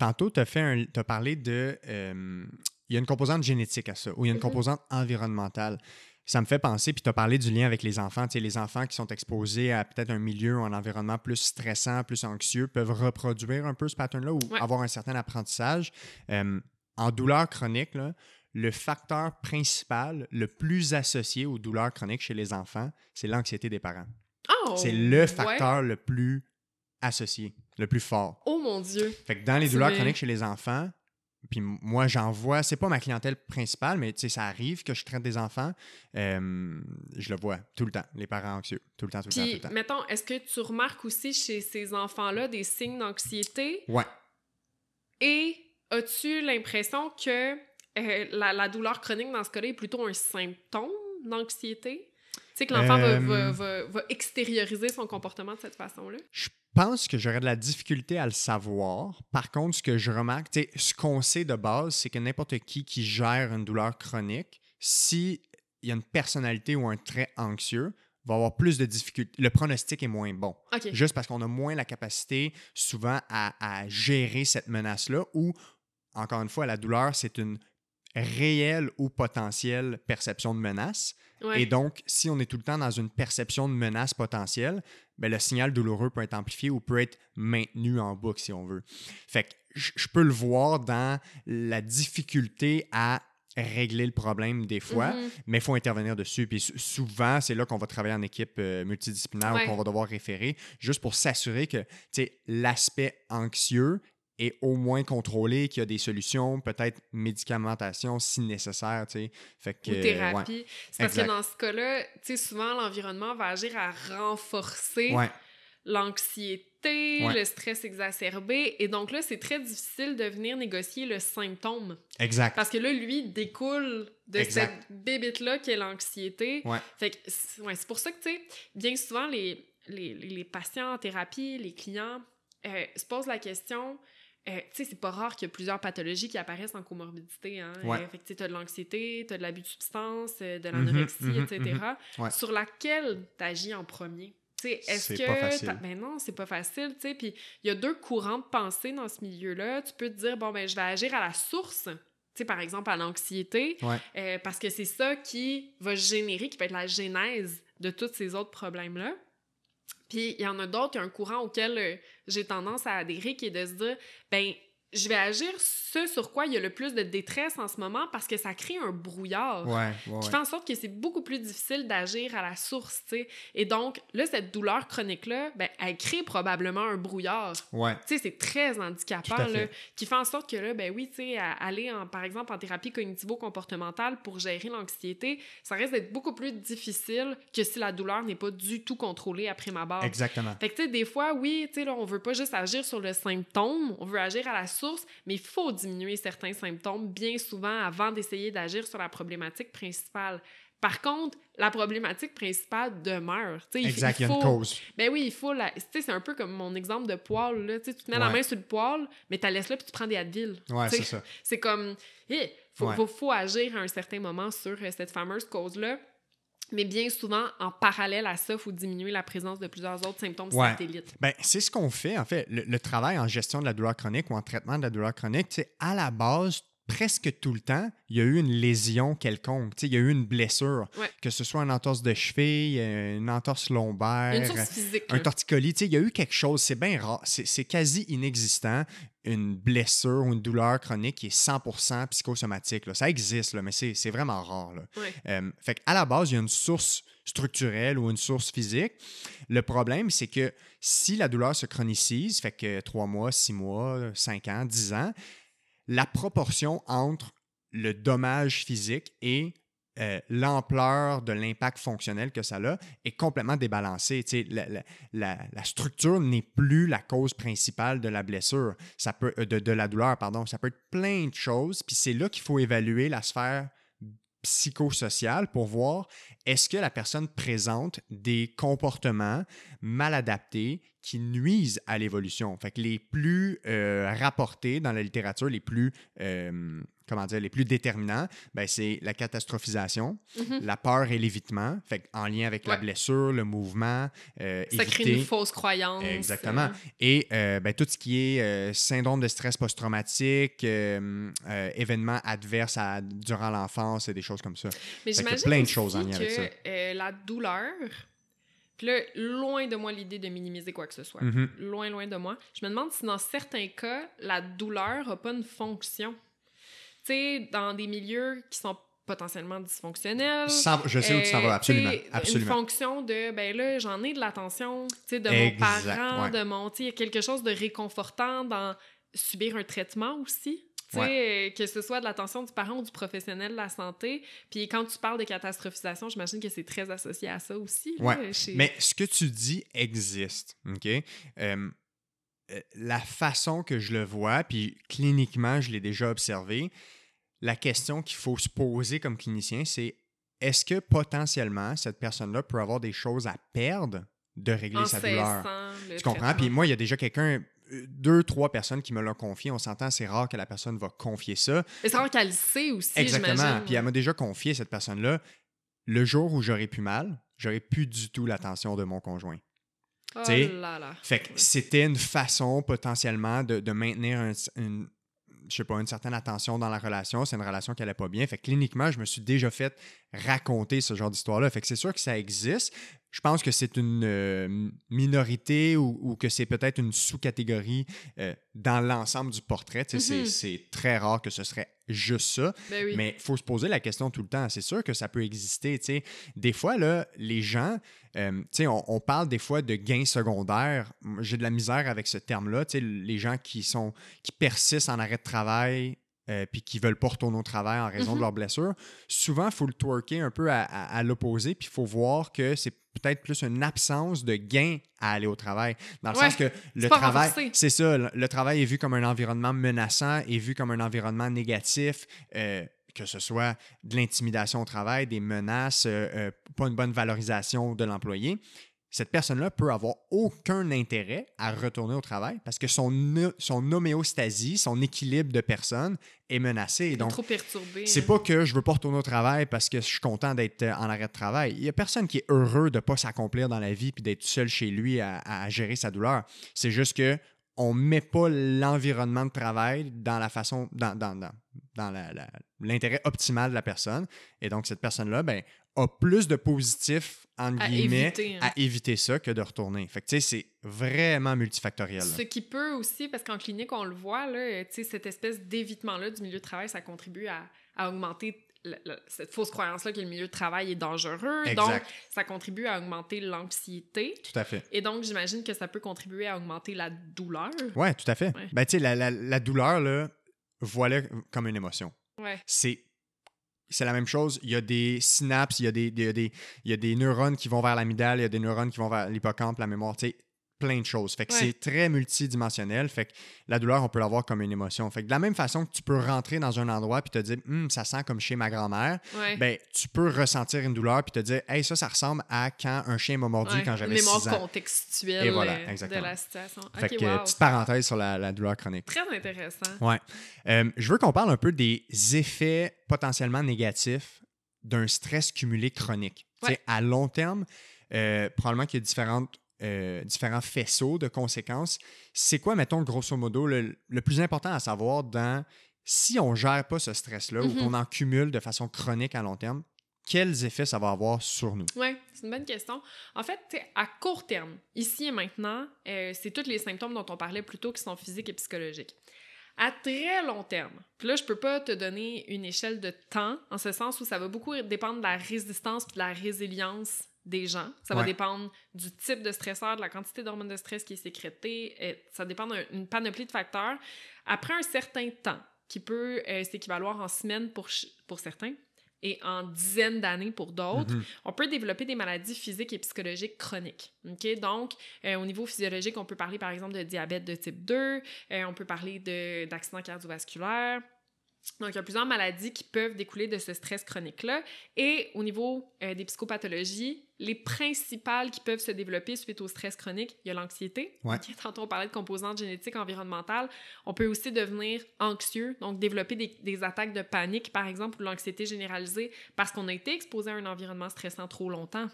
Tantôt, tu as, fait un- t'as parlé de. euh, Il y a une composante génétique à ça, ou il y a une Mhm. composante environnementale. Ça me fait penser, puis tu as parlé du lien avec les enfants. Tu sais, les enfants qui sont exposés à peut-être un milieu ou un environnement plus stressant, plus anxieux, peuvent reproduire un peu ce pattern-là ou Ouais. avoir un certain apprentissage. Euh, en douleur chronique, là, le facteur principal le plus associé aux douleurs chroniques chez les enfants, c'est l'anxiété des parents. Oh! c'est le ouais. facteur le plus associé, le plus fort. Oh mon Dieu! Fait que dans les douleurs chroniques chez les enfants, puis moi j'en vois, c'est pas ma clientèle principale, mais ça arrive que je traite des enfants, euh, je le vois tout le temps, les parents anxieux, tout le temps, tout le temps, tout Puis, le temps. mettons, est-ce que tu remarques aussi chez ces enfants-là des signes d'anxiété? Ouais, Et as-tu l'impression que euh, la, la douleur chronique, dans ce cas-là, est plutôt un symptôme d'anxiété? Tu sais, que l'enfant va- va, va- va extérioriser son comportement de cette façon-là? je pense que j'aurais de la difficulté à le savoir. Par contre, ce que je remarque, ce qu'on sait de base, c'est que n'importe qui qui gère une douleur chronique, si il y a une personnalité ou un trait anxieux, va avoir plus de difficultés. Le pronostic est moins bon. Juste parce qu'on a moins la capacité souvent à, à gérer cette menace-là ou, encore une fois, la douleur, c'est une réelle ou potentielle perception de menace. Ouais. Et donc, si on est tout le temps dans une perception de menace potentielle, ben, le signal douloureux peut être amplifié ou peut être maintenu en boucle, si on veut. Fait que je peux le voir dans la difficulté à régler le problème des fois, Mhm. mais il faut intervenir dessus. Puis sou- souvent, c'est là qu'on va travailler en équipe euh, multidisciplinaire Ouais. ou qu'on va devoir référer, juste pour s'assurer que l'aspect anxieux est au moins contrôlé, qu'il y a des solutions, peut-être médicamentation si nécessaire. tu sais. Fait que, Ou thérapie. ouais. C'est parce Exact. que dans ce cas-là, tu sais, souvent, l'environnement va agir à renforcer Ouais, l'anxiété, Ouais. le stress exacerbé. Et donc là, c'est très difficile de venir négocier le symptôme. exact. Parce que là, lui, découle de Exact. cette bébête-là qui est l'anxiété. Ouais. Fait que, c'est ouais, c'est pour ça que, tu sais, bien souvent, les, les, les- les patients en thérapie, les clients, euh, se posent la question. Euh, tu sais, c'est pas rare qu'il y a plusieurs pathologies qui apparaissent en comorbidité. Hein? Ouais. Euh, fait que tu as de l'anxiété, tu as de l'abus de substances, euh, de Mhm, l'anorexie, mhm, etc. mhm. Ouais. Sur laquelle tu agis en premier? Tu sais, Est-ce que. pas Ben non, c'est pas facile. tu sais. Puis il y a deux courants de pensée dans ce milieu-là. Tu peux te dire, bon, ben je vais agir à la source. Tu sais, par exemple, à l'anxiété, Ouais. euh, parce que c'est ça qui va générer, qui va être la genèse de tous ces autres problèmes-là. Puis il y en a d'autres, y un courant auquel euh, j'ai tendance à adhérer, qui est de se dire, ben je vais agir ce sur quoi il y a le plus de détresse en ce moment parce que ça crée un brouillard Ouais, ouais, qui fait en sorte que c'est beaucoup plus difficile d'agir à la source, tu sais. Et donc, là, cette douleur chronique-là, ben, elle crée probablement un brouillard. Ouais. Tu sais, c'est très handicapant, là, qui fait en sorte que là, ben oui, tu sais, aller, en, par exemple, en thérapie cognitivo-comportementale pour gérer l'anxiété, ça risque d'être beaucoup plus difficile que si la douleur n'est pas du tout contrôlée après ma barre. Exactement. Fait que, tu sais, des fois, oui, tu sais, là, on veut pas juste agir sur le symptôme, on veut agir à la source, mais il faut diminuer certains symptômes bien souvent avant d'essayer d'agir sur la problématique principale. Par contre, la problématique principale demeure. Il- Exact, il y a une cause. Ben oui, il faut la. Tu sais, c'est un peu comme mon exemple de poêle, là. Tu te mets la main sur le poêle, mais tu la laisses là puis tu prends des Advil. Ouais, c'est ça. C'est comme. Il faut, Ouais. faut, faut agir à un certain moment sur euh, cette fameuse cause-là. Mais bien souvent, en parallèle à ça, il faut diminuer la présence de plusieurs autres symptômes Ouais. satellites. Ben, c'est ce qu'on fait, en fait. Le, le travail en gestion de la douleur chronique ou en traitement de la douleur chronique, à la base, presque tout le temps, il y a eu une lésion quelconque. Il y a eu une blessure. Ouais. Que ce soit une entorse de cheville, euh, une entorse lombaire, Une physique. un là. torticolis. Il y a eu quelque chose, c'est bien rare, c'est quasi inexistant, une blessure ou une douleur chronique qui est 100% psychosomatique. là. Ça existe, là, mais c'est c'est vraiment rare. là. Ouais. Euh, fait à la base, il y a une source structurelle ou une source physique. Le problème, c'est que si la douleur se chronicise, fait que 3 mois, 6 mois, 5 ans, 10 ans, la proportion entre le dommage physique et euh, l'ampleur de l'impact fonctionnel que ça a est complètement débalancée. La, la, la, la, structure n'est plus la cause principale de la blessure, ça peut, euh, de, de, la douleur, pardon. Ça peut être plein de choses, puis c'est là qu'il faut évaluer la sphère psychosociale pour voir est-ce que la personne présente des comportements mal adaptés qui nuisent à l'évolution. Fait que les plus euh, rapportés dans la littérature, les plus, euh, comment dire, les plus déterminants, ben, c'est la catastrophisation, Mhm. la peur et l'évitement, fait en lien avec la blessure, le mouvement, euh, Ça crée une fausse croyance. Exactement. euh, Et euh, ben, tout ce qui est euh, syndrome de stress post-traumatique, événements adverses à- durant l'enfance et des choses comme ça. Mais j'imagine plein de choses en lien avec que, ça. euh, la douleur, puis là, loin de moi l'idée de minimiser quoi que ce soit. Mhm. Loin, loin de moi. Je me demande si dans certains cas, la douleur n'a pas une fonction. Sais, dans des milieux qui sont potentiellement dysfonctionnels. Je sais où tu euh, vas, absolument. tu sais, Une absolument. fonction de, ben là, j'en ai de l'attention, tu sais, de Exact, mon parent, ouais. de mon, tu sais, il y a quelque chose de réconfortant dans subir un traitement aussi. Tu sais, euh, que ce soit de l'attention du parent ou du professionnel de la santé. Puis quand tu parles de catastrophisation, j'imagine que c'est très associé à ça aussi. Ouais, chez- Mais ce que tu dis existe, OK? Euh, euh, la façon que je le vois, puis cliniquement, je l'ai déjà observé, la question qu'il faut se poser comme clinicien, c'est est-ce que potentiellement cette personne-là peut avoir des choses à perdre de régler en sa douleur? Tu comprends? traitement. Puis moi, il y a déjà quelqu'un, euh, deux, trois personnes qui me l'ont confié. On s'entend, c'est rare que la personne va confier ça. Mais c'est rare qu'elle le sait aussi, Exactement. Puis elle m'a déjà confié, cette personne-là, le jour où j'aurais pu mal, j'aurais plus du tout l'attention de mon conjoint. Oh là là. Fait que c'était une façon potentiellement de, de maintenir un- une, je sais pas, une certaine attention dans la relation. C'est une relation qui allait pas bien. Fait que cliniquement, je me suis déjà fait raconter ce genre d'histoire-là. Fait que c'est sûr que ça existe. Je pense que c'est une euh, minorité ou, ou que c'est peut-être une sous-catégorie euh, dans l'ensemble du portrait. Sais, c'est- très rare que ce serait juste ça. Ben oui. Mais il faut se poser la question tout le temps. C'est sûr que ça peut exister. tu sais. Des fois, là, les gens, euh, on, on parle des fois de gains secondaires. J'ai de la misère avec ce terme-là. Les gens qui, sont, qui persistent en arrêt de travail euh, puis qui veulent pas retourner au travail en raison Mhm. de leur blessure, souvent, il faut le twerker un peu à, à- à l'opposé, puis il faut voir que c'est peut-être plus une absence de gain à aller au travail. Dans le Ouais, sens que le travail, c'est ça, le, le travail est vu comme un environnement menaçant, est vu comme un environnement négatif, euh, que ce soit de l'intimidation au travail, des menaces, euh, euh, pas une bonne valorisation de l'employé. Cette personne-là peut avoir aucun intérêt à retourner au travail parce que son, homéostasie, son équilibre de personne est menacé. Est donc, trop perturbé. c'est hein. pas que je veux pas retourner au travail parce que je suis content d'être euh, en arrêt de travail. Il y a personne qui est heureux de pas s'accomplir dans la vie puis d'être seul chez lui à, à gérer sa douleur. C'est juste que on met pas l'environnement de travail dans la façon, dans, dans, l'intérêt optimal de la personne. Et donc, cette personne-là, ben, a plus de positifs, entre À guillemets, éviter, hein. à éviter ça que de retourner. Fait que, tu sais, c'est vraiment multifactoriel. Ce qui peut aussi, parce qu'en clinique, on le voit, là, cette espèce d'évitement-là du milieu de travail, ça contribue à, à augmenter le- le- cette fausse croyance-là que le milieu de travail est dangereux. Exact. Donc, ça contribue à augmenter l'anxiété. Tout à fait. Et donc, j'imagine que ça peut contribuer à augmenter la douleur. Ouais, tout à fait. Ouais. Ben, tu sais, la, la- la douleur, là, voilà comme une émotion. Ouais. c'est c'est la même chose. Il y a des synapses, il y a des, des, il y a des neurones qui vont vers l'amygdale, il y a des neurones qui vont vers l'hippocampe, la mémoire, tu sais, plein de choses. Fait que Ouais. c'est très multidimensionnel. Fait que la douleur, on peut l'avoir comme une émotion. Fait que de la même façon que tu peux rentrer dans un endroit puis te dire, Hum, ça sent comme chez ma grand-mère, Ouais. ben, tu peux ressentir une douleur puis te dire, hey, ça, ça ressemble à quand un chien m'a mordu Ouais, quand j'avais mémoire 6 ans. contextuelle Et voilà, euh, de exactement. la situation. Fait Ok, que, wow. petite parenthèse sur la, la douleur chronique. Très intéressant. Ouais. Euh, je veux qu'on parle un peu des effets potentiellement négatifs d'un stress cumulé chronique. À long terme, euh, probablement qu'il y a différentes, euh, différents faisceaux de conséquences. C'est quoi, mettons, grosso modo, le, le plus important à savoir dans si on ne gère pas ce stress-là ou Mhm. qu'on en cumule de façon chronique à long terme, quels effets ça va avoir sur nous? Oui, c'est une bonne question. En fait, à court terme, ici et maintenant, euh, c'est tous les symptômes dont on parlait plus tôt qui sont physiques et psychologiques. À très long terme, puis là, je peux pas te donner une échelle de temps, en ce sens où ça va beaucoup dépendre de la résistance puis de la résilience des gens. Ça va Ouais. dépendre du type de stresseur, de la quantité d'hormones de stress qui est sécrétée. et ça dépend d'une panoplie de facteurs. Après un certain temps, qui peut euh, s'équivaloir en semaines pour, pour certains, et en dizaines d'années pour d'autres, Mhm. on peut développer des maladies physiques et psychologiques chroniques. Donc, euh, au niveau physiologique, on peut parler par exemple de diabète de type 2, euh, on peut parler de- d'accidents cardiovasculaires. Donc, il y a plusieurs maladies qui peuvent découler de ce stress chronique-là. Et au niveau euh, des psychopathologies, les principales qui peuvent se développer suite au stress chronique, il y a l'anxiété. Ouais. Tantôt, on parlait de composantes génétiques environnementales. On peut aussi devenir anxieux, donc développer des, des attaques de panique, par exemple, ou l'anxiété généralisée, parce qu'on a été exposé à un environnement stressant trop longtemps.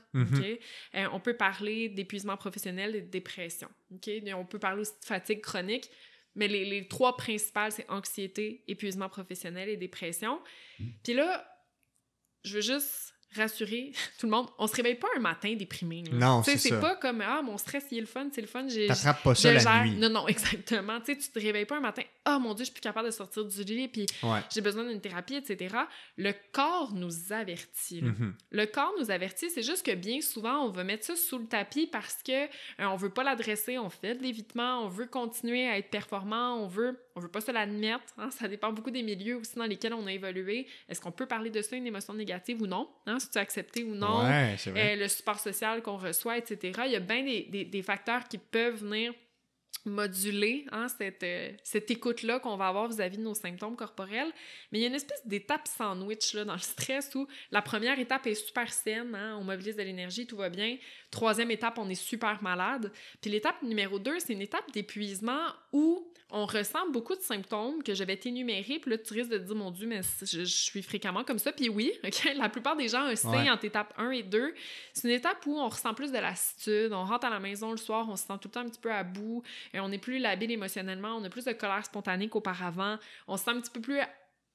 Euh, on peut parler d'épuisement professionnel et de dépression. OK? Et on peut parler aussi de fatigue chronique. Mais les, les trois principales, c'est anxiété, épuisement professionnel et dépression. Puis là, je veux juste rassurer tout le monde, on se réveille pas un matin déprimé. là. Non, c'est c'est pas comme ah mon stress il est le fun, c'est le fun, j'ai T'attrapes pas ça la gère. nuit. Non non, exactement. Tu sais, tu te réveilles pas un matin, ah mon dieu, je suis plus capable de sortir du lit puis Ouais. j'ai besoin d'une thérapie, etc. Le corps nous avertit. Mhm. Le corps nous avertit, c'est juste que bien souvent, on va mettre ça sous le tapis parce que euh, on veut pas l'adresser, on fait de l'évitement, on veut continuer à être performant, on veut, on veut pas se l'admettre. hein. Ça dépend beaucoup des milieux aussi dans lesquels on a évolué. Est-ce qu'on peut parler de ça, une émotion négative ou non? Hein? Si tu as accepté ou non? Ouais. Euh, le support social qu'on reçoit, etc. Il y a bien des, des- des facteurs qui peuvent venir moduler hein, cette, euh, cette écoute-là qu'on va avoir vis-à-vis de nos symptômes corporels. Mais il y a une espèce d'étape sandwich là, dans le stress où la première étape est super saine, hein, on mobilise de l'énergie, tout va bien. Troisième étape, on est super malade. Puis l'étape numéro deux, c'est une étape d'épuisement où on ressent beaucoup de symptômes que je vais t'énumérer. Puis là, tu risques de te dire, mon Dieu, mais je, je suis fréquemment comme ça. Puis oui, la plupart des gens oscillent Ouais. entre étape 1 et 2. C'est une étape où on ressent plus de lassitude. On rentre à la maison le soir, on se sent tout le temps un petit peu à bout. Et on n'est plus labile émotionnellement. On a plus de colère spontanée qu'auparavant. On se sent un petit peu plus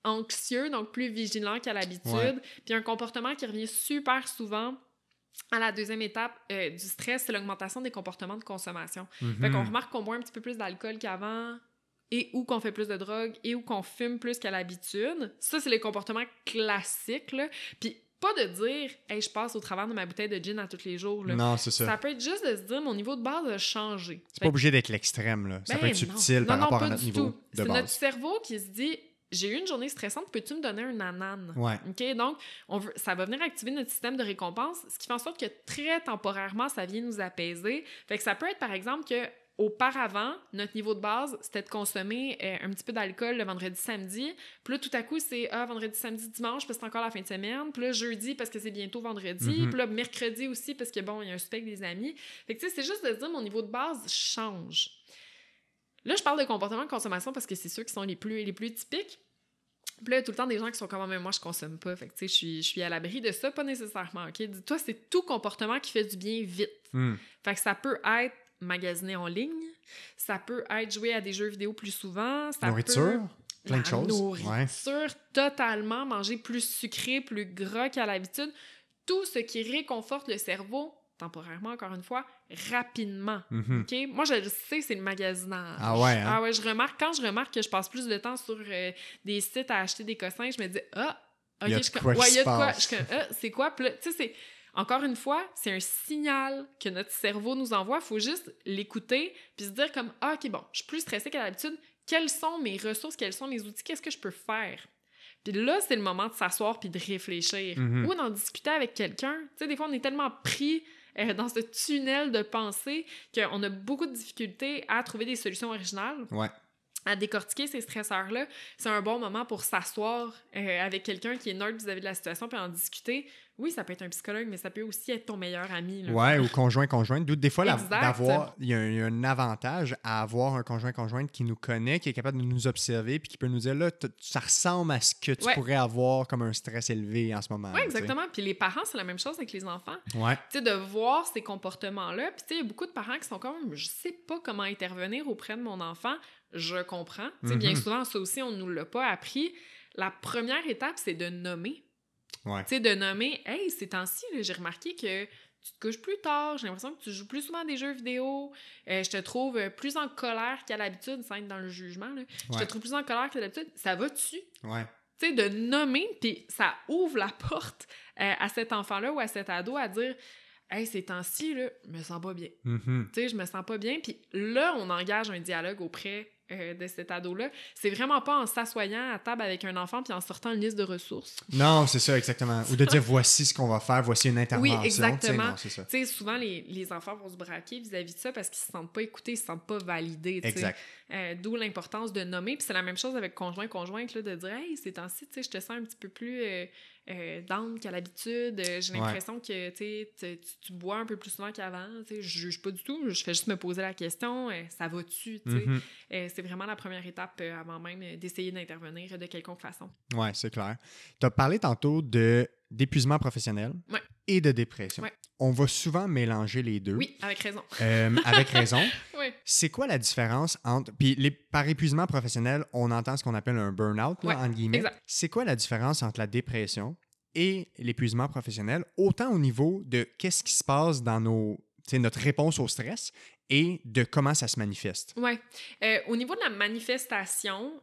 anxieux, donc plus vigilant qu'à l'habitude. Ouais. Puis un comportement qui revient super souvent à la deuxième étape euh, du stress, c'est l'augmentation des comportements de consommation. Fait qu'on remarque qu'on boit un petit peu plus d'alcool qu'avant et ou qu'on fait plus de drogue et ou qu'on fume plus qu'à l'habitude. Ça, c'est les comportements classiques. Là. Puis pas de dire « Hey, je passe au travers de ma bouteille de gin à tous les jours. » là. Non, c'est ça. Ça peut être juste de se dire « Mon niveau de base a changé. » C'est pas obligé d'être l'extrême, là. Ça Ben peut être non. subtil par Non, rapport à notre niveau tout. de C'est notre base. cerveau qui se dit j'ai eu une journée stressante, peux-tu me donner un anane? Ouais. OK, donc on veut, ça va venir activer notre système de récompense, ce qui fait en sorte que très temporairement, ça vient nous apaiser. Fait que ça peut être par exemple que auparavant, notre niveau de base, c'était de consommer euh, un petit peu d'alcool le vendredi, samedi. Puis là, tout à coup, c'est ah, vendredi, samedi, dimanche, parce que c'est encore la fin de semaine. Puis là, jeudi, parce que c'est bientôt vendredi. Mhm. Puis là, mercredi aussi, parce que bon, il y a un avec des amis. Fait que tu sais, c'est juste de se dire mon niveau de base change. Là, je parle de comportement de consommation parce que c'est ceux qui sont les plus, les plus typiques. Puis là, il y a tout le temps des gens qui sont comme, Ah, mais moi, je consomme pas. Fait que, tu sais, je suis, je suis à l'abri de ça, pas nécessairement, OK? Dis-toi, c'est tout comportement qui fait du bien vite. Hmm. Fait que ça peut être magasiner en ligne, ça peut être jouer à des jeux vidéo plus souvent, ça Nourriture, peut... plein de choses. Ouais. Nourriture, totalement, manger plus sucré, plus gras qu'à l'habitude. Tout ce qui réconforte le cerveau, temporairement, encore une fois, rapidement. OK? Moi, je le sais, c'est le magasinage. Ah ouais, hein? Ah ouais, je remarque, quand je remarque que je passe plus de temps sur euh, des sites à acheter des cossins, je me dis, ah, OK, je ouais, il y a se de quoi. Je ah, c'est quoi? Tu sais, c'est. Encore une fois, c'est un signal que notre cerveau nous envoie. Il faut juste l'écouter puis se dire comme ah ok bon, je suis plus stressée qu'à l'habitude. Quelles sont mes ressources? Quels sont mes outils? Qu'est-ce que je peux faire? Puis là, c'est le moment de s'asseoir puis de réfléchir Mhm. ou d'en discuter avec quelqu'un. Tu sais, des fois, on est tellement pris euh, dans ce tunnel de pensée qu'on a beaucoup de difficultés à trouver des solutions originales Ouais. À décortiquer ces stresseurs-là, c'est un bon moment pour s'asseoir euh, avec quelqu'un qui est neutre vis-à-vis de la situation puis en discuter. Oui, ça peut être un psychologue, mais ça peut aussi être ton meilleur ami. là. Ouais, ou conjoint, conjointe. Des fois, d'avoir, il y, a un- il y a un avantage à avoir un conjoint, conjointe qui nous connaît, qui est capable de nous observer, puis qui peut nous dire là, ça ressemble à ce que tu Ouais. pourrais avoir comme un stress élevé en ce moment. Oui, exactement. Puis les parents, c'est la même chose avec les enfants. Ouais. Tu sais, de voir ces comportements-là. Puis, tu sais, il y a beaucoup de parents qui sont comme, je sais pas comment intervenir auprès de mon enfant. Je comprends. Sais, bien Mhm. souvent, ça aussi, on nous l'a pas appris. La première étape, c'est de nommer. Ouais. Tu sais, de nommer, hey, ces temps-ci, j'ai remarqué que tu te couches plus tard, j'ai l'impression que tu joues plus souvent à des jeux vidéo, euh, je te trouve plus en colère qu'à l'habitude, sans être dans le jugement, là. je te trouve plus en colère qu'à l'habitude, ça va-tu? Ouais. Tu sais, de nommer, puis ça ouvre la porte euh, à cet enfant-là ou à cet ado à dire, hey, ces temps-ci, là, je me sens pas bien. Mhm. Tu sais, je me sens pas bien. Puis là, on engage un dialogue auprès euh, de cet ado-là. C'est vraiment pas en s'assoyant à table avec un enfant puis en sortant une liste de ressources. Non, c'est ça, exactement. Ou de dire voici ce qu'on va faire, voici une intervention. Oui, exactement. Tu sais, souvent, les, les enfants vont se braquer vis-à-vis de ça parce qu'ils se sentent pas écoutés, ils se sentent pas validés. Exact. Euh, D'où l'importance de nommer. Puis c'est la même chose avec conjoint-conjointe, de dire Hey, ces temps-ci, tu sais, je te sens un petit peu plus euh, euh, down qu'à l'habitude. Euh, J'ai Ouais. l'impression que tu, tu, bois un peu plus souvent qu'avant. Je juge pas du tout, je fais juste me poser la question euh, Ça va-tu tu sais? C'est vraiment la première étape euh, avant même euh, d'essayer d'intervenir de quelconque façon. Ouais, c'est clair. Tu as parlé tantôt de d'épuisement professionnel Ouais. et de dépression. Ouais. On va souvent mélanger les deux. Oui, avec raison. Euh, avec raison. Oui. C'est quoi la différence entre. Puis les, par épuisement professionnel, on entend ce qu'on appelle un burn-out, Ouais, entre guillemets. exact. C'est quoi la différence entre la dépression et l'épuisement professionnel, autant au niveau de qu'est-ce qui se passe dans nos, notre réponse au stress et de comment ça se manifeste? Ouais. Euh, au niveau de la manifestation,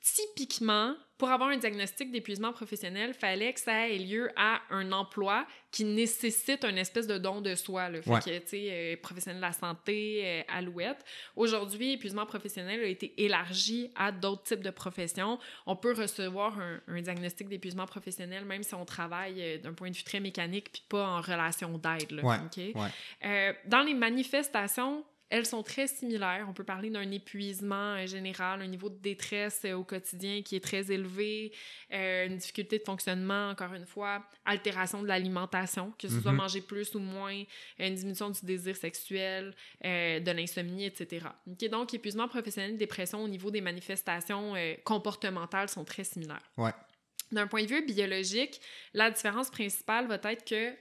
typiquement, pour avoir un diagnostic d'épuisement professionnel, fallait que ça ait lieu à un emploi qui nécessite un espèce de don de soi. Là. Fait Ouais. que, tu sais, euh, professionnel de la santé, euh, alouette. Aujourd'hui, épuisement professionnel a été élargi à d'autres types de professions. On peut recevoir un, un diagnostic d'épuisement professionnel même si on travaille euh, d'un point de vue très mécanique puis pas en relation d'aide. Ouais, OK? ouais. Euh, dans les manifestations, elles sont très similaires. On peut parler d'un épuisement euh, général, un niveau de détresse euh, au quotidien qui est très élevé, euh, une difficulté de fonctionnement, encore une fois, altération de l'alimentation, que ce soit Mhm. manger plus ou moins, une diminution du désir sexuel, euh, de l'insomnie, etc. Ok, Donc, épuisement professionnel, dépression au niveau des manifestations euh, comportementales sont très similaires. Ouais. D'un point de vue biologique, la différence principale va être que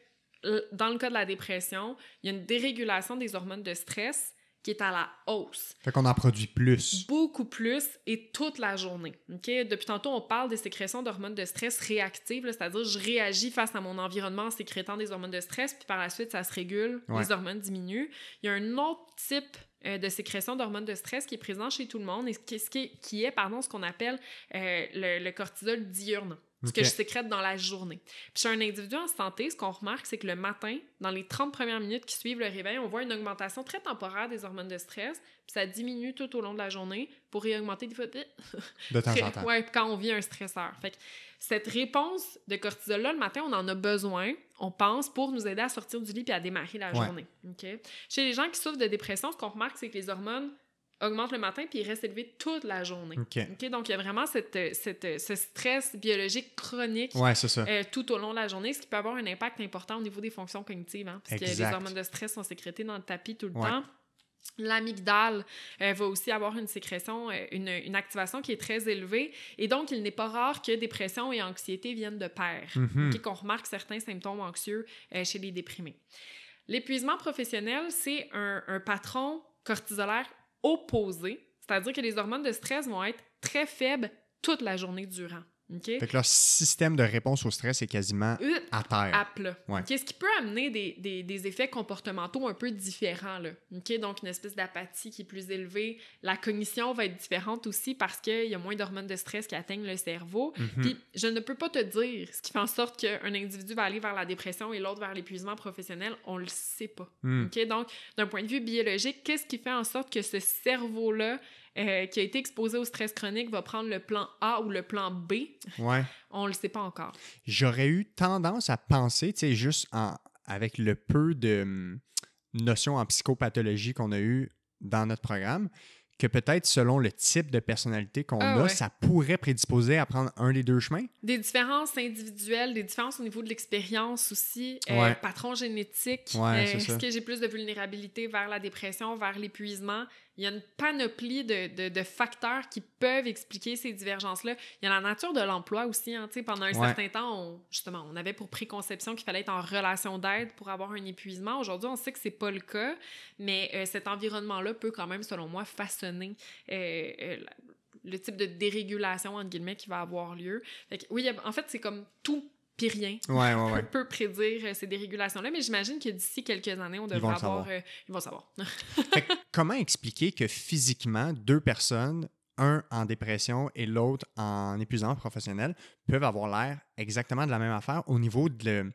dans le cas de la dépression, il y a une dérégulation des hormones de stress qui est à la hausse, Fait qu'on en produit plus. beaucoup plus et toute la journée. ok? Depuis tantôt, on parle des sécrétions d'hormones de stress réactives, c'est-à-dire je réagis face à mon environnement en sécrétant des hormones de stress, puis par la suite, ça se régule, Ouais. les hormones diminuent. Il y a un autre type euh, de sécrétion d'hormones de stress qui est présent chez tout le monde et qui, est, qui est, pardon, ce qu'on appelle euh, le, le cortisol diurne ce que je sécrète dans la journée. Puis chez un individu en santé, ce qu'on remarque, c'est que le matin, dans les 30 premières minutes qui suivent le réveil, on voit une augmentation très temporaire des hormones de stress, puis ça diminue tout au long de la journée pour réaugmenter des fois De temps en temps. ouais, quand on vit un stresseur. Fait que cette réponse de cortisol-là, le matin, on en a besoin, on pense, pour nous aider à sortir du lit puis à démarrer la Ouais. journée. OK? Chez les gens qui souffrent de dépression, ce qu'on remarque, c'est que les hormones augmentent le matin puis ils restent élevés toute la journée. OK. OK? Donc, il y a vraiment cette, cette- ce stress biologique chronique Ouais, ça. euh, tout au long de la journée, ce qui peut avoir un impact important au niveau des fonctions cognitives, hein, puisque Exact. les hormones de stress sont sécrétées dans le tapis tout le Ouais. temps. L'amygdale euh, va aussi avoir une sécrétion, euh, une, une activation qui est très élevée. Et donc, il n'est pas rare que dépression et anxiété viennent de pair. Mhm. OK, qu'on remarque certains symptômes anxieux euh, chez les déprimés. L'épuisement professionnel, c'est un, un patron cortisolaire opposé, c'est-à-dire que les hormones de stress vont être très faibles toute la journée durant. OK? Fait que leur système de réponse au stress est quasiment à terre. à plat. Ouais. OK, ce qui peut amener des, des- des effets comportementaux un peu différents. Là. OK, donc, une espèce d'apathie qui est plus élevée. La cognition va être différente aussi parce qu'il y a moins d'hormones de stress qui atteignent le cerveau. Mhm. Puis, je ne peux pas te dire ce qui fait en sorte qu'un individu va aller vers la dépression et l'autre vers l'épuisement professionnel. On le sait pas. OK, donc, d'un point de vue biologique, qu'est-ce qui fait en sorte que ce cerveau-là, euh, qui a été exposé au stress chronique, va prendre le plan A ou le plan B? Ouais. On le sait pas encore. J'aurais eu tendance à penser, tu sais, juste en, avec le peu de hum, notions en psychopathologie qu'on a eu dans notre programme, que peut-être selon le type de personnalité qu'on Ah a, ouais. ça pourrait prédisposer à prendre un des deux chemins. Des différences individuelles, des différences au niveau de l'expérience aussi, euh, Ouais. patron génétique. Ouais, euh. Est-ce que j'ai plus de vulnérabilité vers la dépression, vers l'épuisement? Il y a une panoplie de, de- de facteurs qui peuvent expliquer ces divergences-là. Il y a la nature de l'emploi aussi. Hein, pendant un Ouais. certain temps, on, justement, on avait pour préconception qu'il fallait être en relation d'aide pour avoir un épuisement. Aujourd'hui, on sait que c'est pas le cas, mais euh, cet environnement-là peut quand même, selon moi, façonner euh, euh, le type de dérégulation, entre guillemets, qui va avoir lieu. Fait que, oui, en fait, c'est comme tout puis rien Ouais, ouais, ouais. peut, peut prédire euh, ces dérégulations-là, mais j'imagine que d'ici quelques années, on devrait avoir... savoir. euh, ils vont savoir. Fait que comment expliquer que physiquement, deux personnes, un en dépression et l'autre en épuisement professionnel, peuvent avoir l'air exactement de la même affaire au niveau de le-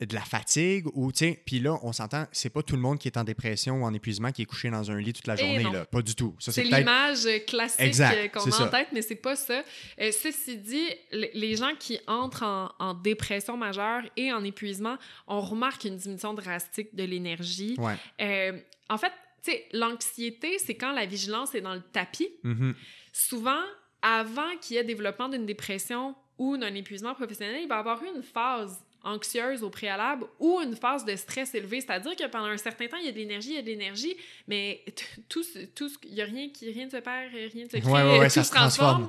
de la fatigue ou tu sais puis là on s'entend c'est pas tout le monde qui est en dépression ou en épuisement qui est couché dans un lit toute la Eh journée là pas du tout ça C'est l'image classique Exact, euh, qu'on a en tête, mais c'est pas ça. Euh, ceci dit, les gens qui entrent en, en dépression majeure et en épuisement, on remarque une diminution drastique de l'énergie. ouais Euh, en fait, tu sais, l'anxiété, c'est quand la vigilance est dans le tapis. Mhm. Souvent, avant qu'il y ait développement d'une dépression ou d'un épuisement professionnel, il va y avoir une phase anxieuse au préalable ou une phase de stress élevé. C'est-à-dire que pendant un certain temps, il y a de l'énergie, il y a de l'énergie, mais tout, tout, il n'y a rien qui rien ne se perd, rien ne se crée, Ouais, ouais, ouais, tout ça se se transforme.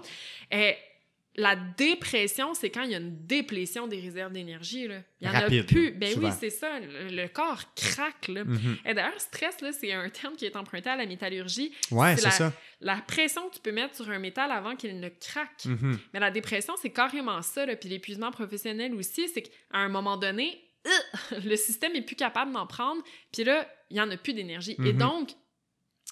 Euh, la dépression, c'est quand il y a une déplétion des réserves d'énergie. là. Il y en Rapide, a plus. Ben souvent. oui, c'est ça. Le, le corps craque. Là. Mhm. Et d'ailleurs, stress, là, c'est un terme qui est emprunté à la métallurgie. ouais C'est c'est la- ça La pression que tu peux mettre sur un métal avant qu'il ne craque. Mhm. Mais la dépression, c'est carrément ça. Là. Puis l'épuisement professionnel aussi, c'est qu'à un moment donné, euh, le système est plus capable d'en prendre. Puis là, il n'y en a plus d'énergie. Et Mhm. donc,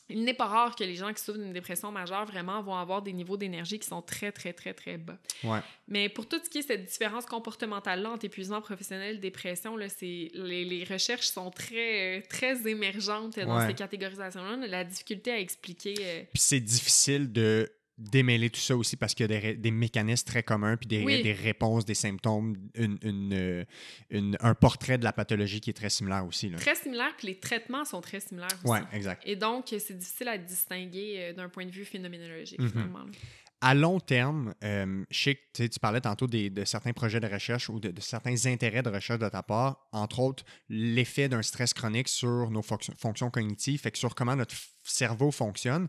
il n'est pas rare que les gens qui souffrent d'une dépression majeure vraiment vont avoir des niveaux d'énergie qui sont très, très, très, très bas. ouais Mais pour tout ce qui est cette différence comportementale-là entre épuisement professionnel et dépression, là, les, les recherches sont très, très émergentes dans Ouais. ces catégorisations-là. La difficulté à expliquer... euh, Puis c'est difficile de démêler tout ça aussi parce qu'il y a des, mécanismes très communs puis des, Oui. des réponses, des symptômes, une, une, euh, une- un portrait de la pathologie qui est très similaire aussi. Là. très similaires, puis les traitements sont très similaires aussi. Ouais, exact. Et donc, c'est difficile à distinguer euh, d'un point de vue phénoménologique, Mhm. finalement. là. À long terme, euh, je sais que tu parlais tantôt des- de certains projets de recherche ou de, de certains intérêts de recherche de ta part, entre autres l'effet d'un stress chronique sur nos fonc- fonctions cognitives, fait que sur comment notre cerveau fonctionne.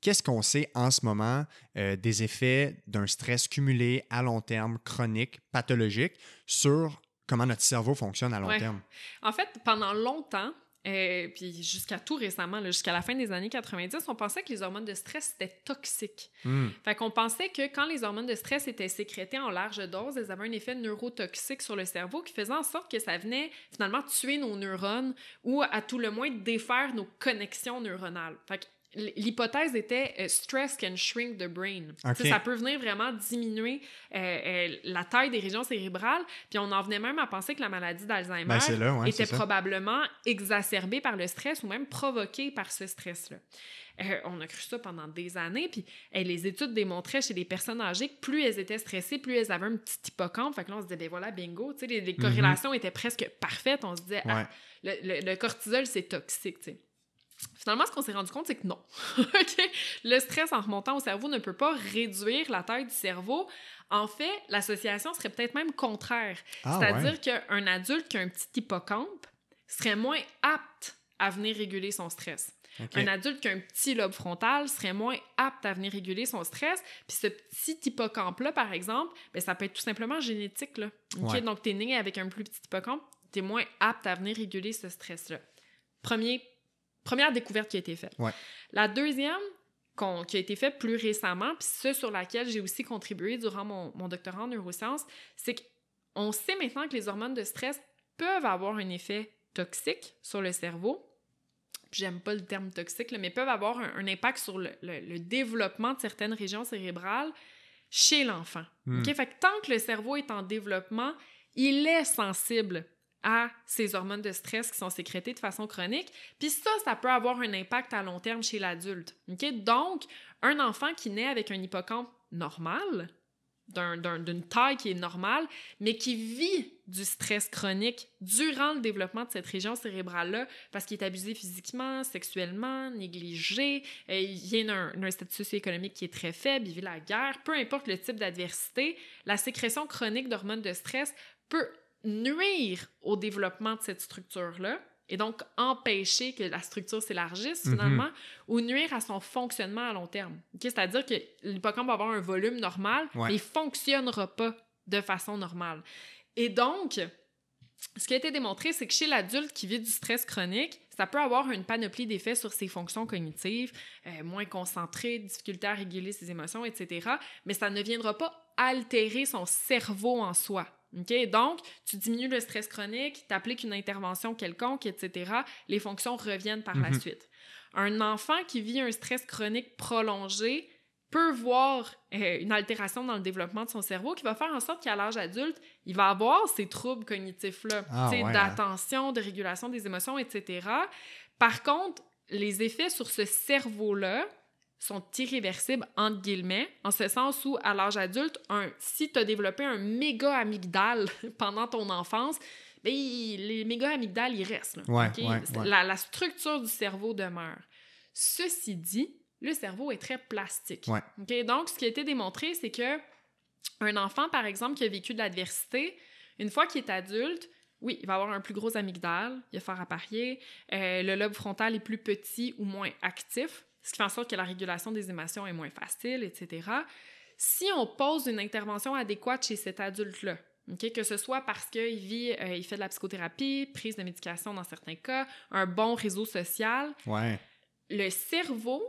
Qu'est-ce qu'on sait en ce moment euh, des effets d'un stress cumulé à long terme, chronique, pathologique, sur comment notre cerveau fonctionne à long Ouais. terme? En fait, pendant longtemps, euh, puis jusqu'à tout récemment, jusqu'à la fin des années 90, on pensait que les hormones de stress étaient toxiques. Hmm. Fait qu'on pensait que quand les hormones de stress étaient sécrétées en large dose, elles avaient un effet neurotoxique sur le cerveau qui faisait en sorte que ça venait finalement tuer nos neurones ou à tout le moins défaire nos connexions neuronales. Fait L'hypothèse était euh, stress can shrink the brain. Ok. Tu sais, Ça peut venir vraiment diminuer euh, euh, la taille des régions cérébrales. Puis on en venait même à penser que la maladie d'Alzheimer Ben, c'est là, ouais, était probablement exacerbée par le stress ou même provoquée par ce stress-là. Euh, on a cru ça pendant des années, puis euh, les études démontraient chez les personnes âgées que plus elles étaient stressées, plus elles avaient un petit hippocampe. Fait que là, on se disait, ben voilà, bingo, les, les corrélations étaient presque parfaites. On se disait, ah, le, le- le cortisol, c'est toxique. Finalement, ce qu'on s'est rendu compte, c'est que non. OK? Le stress en remontant au cerveau ne peut pas réduire la taille du cerveau. En fait, l'association serait peut-être même contraire. Ah, C'est-à-dire ouais. qu'un adulte qui a un petit hippocampe serait moins apte à venir réguler son stress. Un adulte qui a un petit lobe frontal serait moins apte à venir réguler son stress. Puis ce petit hippocampe-là, par exemple, ben, ça peut être tout simplement génétique. Là. OK? Ouais. Donc, tu es né avec un plus petit hippocampe, tu es moins apte à venir réguler ce stress-là. Premier, première découverte qui a été faite. Ouais. La deuxième, qui a été faite plus récemment, puis ce sur laquelle j'ai aussi contribué durant mon, mon doctorat en neurosciences, c'est qu'on sait maintenant que les hormones de stress peuvent avoir un effet toxique sur le cerveau. J'aime pas le terme toxique, là, mais peuvent avoir un, un impact sur le, le- le développement de certaines régions cérébrales chez l'enfant. Hmm. OK? Fait que tant que le cerveau est en développement, il est sensible à ces hormones de stress qui sont sécrétées de façon chronique. Puis ça, ça peut avoir un impact à long terme chez l'adulte. Donc, un enfant qui naît avec un hippocampe normal, d'un- d'un- d'une taille qui est normale, mais qui vit du stress chronique durant le développement de cette région cérébrale-là, parce qu'il est abusé physiquement, sexuellement, négligé, euh, il vient d'un d'un statut socio-économique qui est très faible, il vit la guerre, peu importe le type d'adversité, la sécrétion chronique d'hormones de stress peut nuire au développement de cette structure-là et donc empêcher que la structure s'élargisse Mhm. finalement ou nuire à son fonctionnement à long terme. Ok, C'est-à-dire que l'hippocampe va avoir un volume normal, Ouais. mais il fonctionnera pas de façon normale. Et donc, ce qui a été démontré, c'est que chez l'adulte qui vit du stress chronique, ça peut avoir une panoplie d'effets sur ses fonctions cognitives, euh, moins concentré, difficulté à réguler ses émotions, etc. Mais ça ne viendra pas altérer son cerveau en soi. OK? Donc, tu diminues le stress chronique, tu appliques une intervention quelconque, etc. Les fonctions reviennent par la Mhm. suite. Un enfant qui vit un stress chronique prolongé, peut voir euh, une altération dans le développement de son cerveau qui va faire en sorte qu'à l'âge adulte, il va avoir ces troubles cognitifs-là, Ah, ouais, hein. d'attention, de régulation des émotions, etc. Par contre, les effets sur ce cerveau-là sont irréversibles, entre guillemets, en ce sens où, à l'âge adulte, un, si tu as développé un méga amygdale pendant ton enfance, ben, il- les méga amygdales, ils restent. là, Ouais, ok? ouais, C'est- ouais. La, la structure du cerveau demeure. Ceci dit, le cerveau est très plastique. Ouais. OK? Donc, ce qui a été démontré, c'est que un enfant, par exemple, qui a vécu de l'adversité, une fois qu'il est adulte, oui, il va avoir un plus gros amygdale, il va faire apparier, euh, le lobe frontal est plus petit ou moins actif, ce qui fait en sorte que la régulation des émotions est moins facile, etc. Si on pose une intervention adéquate chez cet adulte-là, ok, que ce soit parce qu'il vit, euh, il fait de la psychothérapie, prise de médication dans certains cas, un bon réseau social, Ouais. le cerveau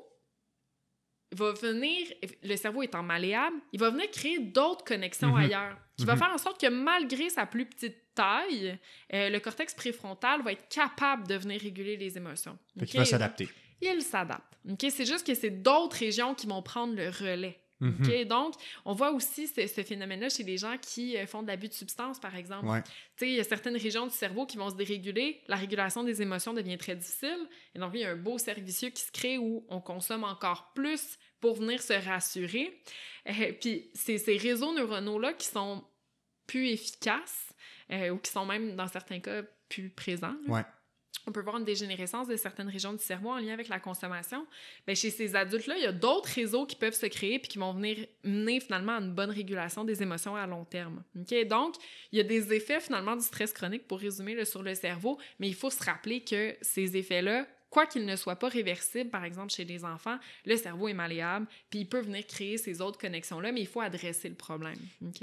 va venir, le cerveau étant malléable, il va venir créer d'autres connexions Mhm. ailleurs, qui va Mhm. faire en sorte que malgré sa plus petite taille, euh, le cortex préfrontal va être capable de venir réguler les émotions. Fait Ok? qu'il va s'adapter. Il s'adapte. ok? C'est juste que c'est d'autres régions qui vont prendre le relais. Mhm. Donc, on voit aussi ce, ce phénomène-là chez les gens qui euh, font de l'abus de substances, par exemple. Ouais. Il y a certaines régions du cerveau qui vont se déréguler, la régulation des émotions devient très difficile, et donc il y a un beau cercle vicieux qui se crée où on consomme encore plus pour venir se rassurer. Euh, puis c'est ces réseaux neuronaux-là qui sont plus efficaces, euh, ou qui sont même, dans certains cas, plus présents. là. Ouais. On peut voir une dégénérescence de certaines régions du cerveau en lien avec la consommation. Ben, chez ces adultes-là, il y a d'autres réseaux qui peuvent se créer puis qui vont venir mener finalement à une bonne régulation des émotions à long terme. Donc, il y a des effets finalement du stress chronique, pour résumer, sur le cerveau, mais il faut se rappeler que ces effets-là, quoi qu'ils ne soient pas réversibles, par exemple chez les enfants, le cerveau est malléable, puis il peut venir créer ces autres connexions-là, mais il faut adresser le problème.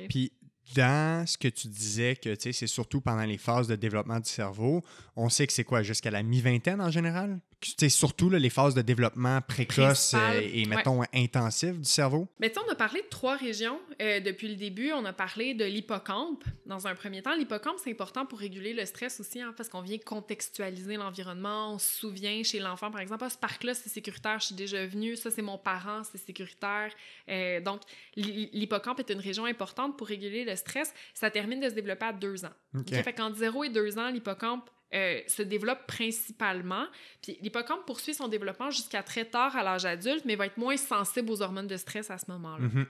Puis dans ce que tu disais, que c'est surtout pendant les phases de développement du cerveau, on sait que c'est quoi, jusqu'à la mi-vingtaine en général? Sais, surtout là, les phases de développement précoce euh, et, ouais. mettons, intensif du cerveau. Mais tu on a parlé de trois régions euh, depuis le début. On a parlé de l'hippocampe dans un premier temps. L'hippocampe, c'est important pour réguler le stress aussi, hein, parce qu'on vient contextualiser l'environnement. On se souvient chez l'enfant, par exemple, ah, ce parc-là, c'est sécuritaire, je suis déjà venu. Ça, c'est mon parent, c'est sécuritaire. Euh, donc, l'hi- l'hippocampe est une région importante pour réguler le stress. Ça termine de se développer à deux ans. OK. Ok, Fait qu'entre 0 et 2 ans, l'hippocampe euh, se développe principalement. Puis l'hippocampe poursuit son développement jusqu'à très tard à l'âge adulte, mais va être moins sensible aux hormones de stress à ce moment-là. Mhm.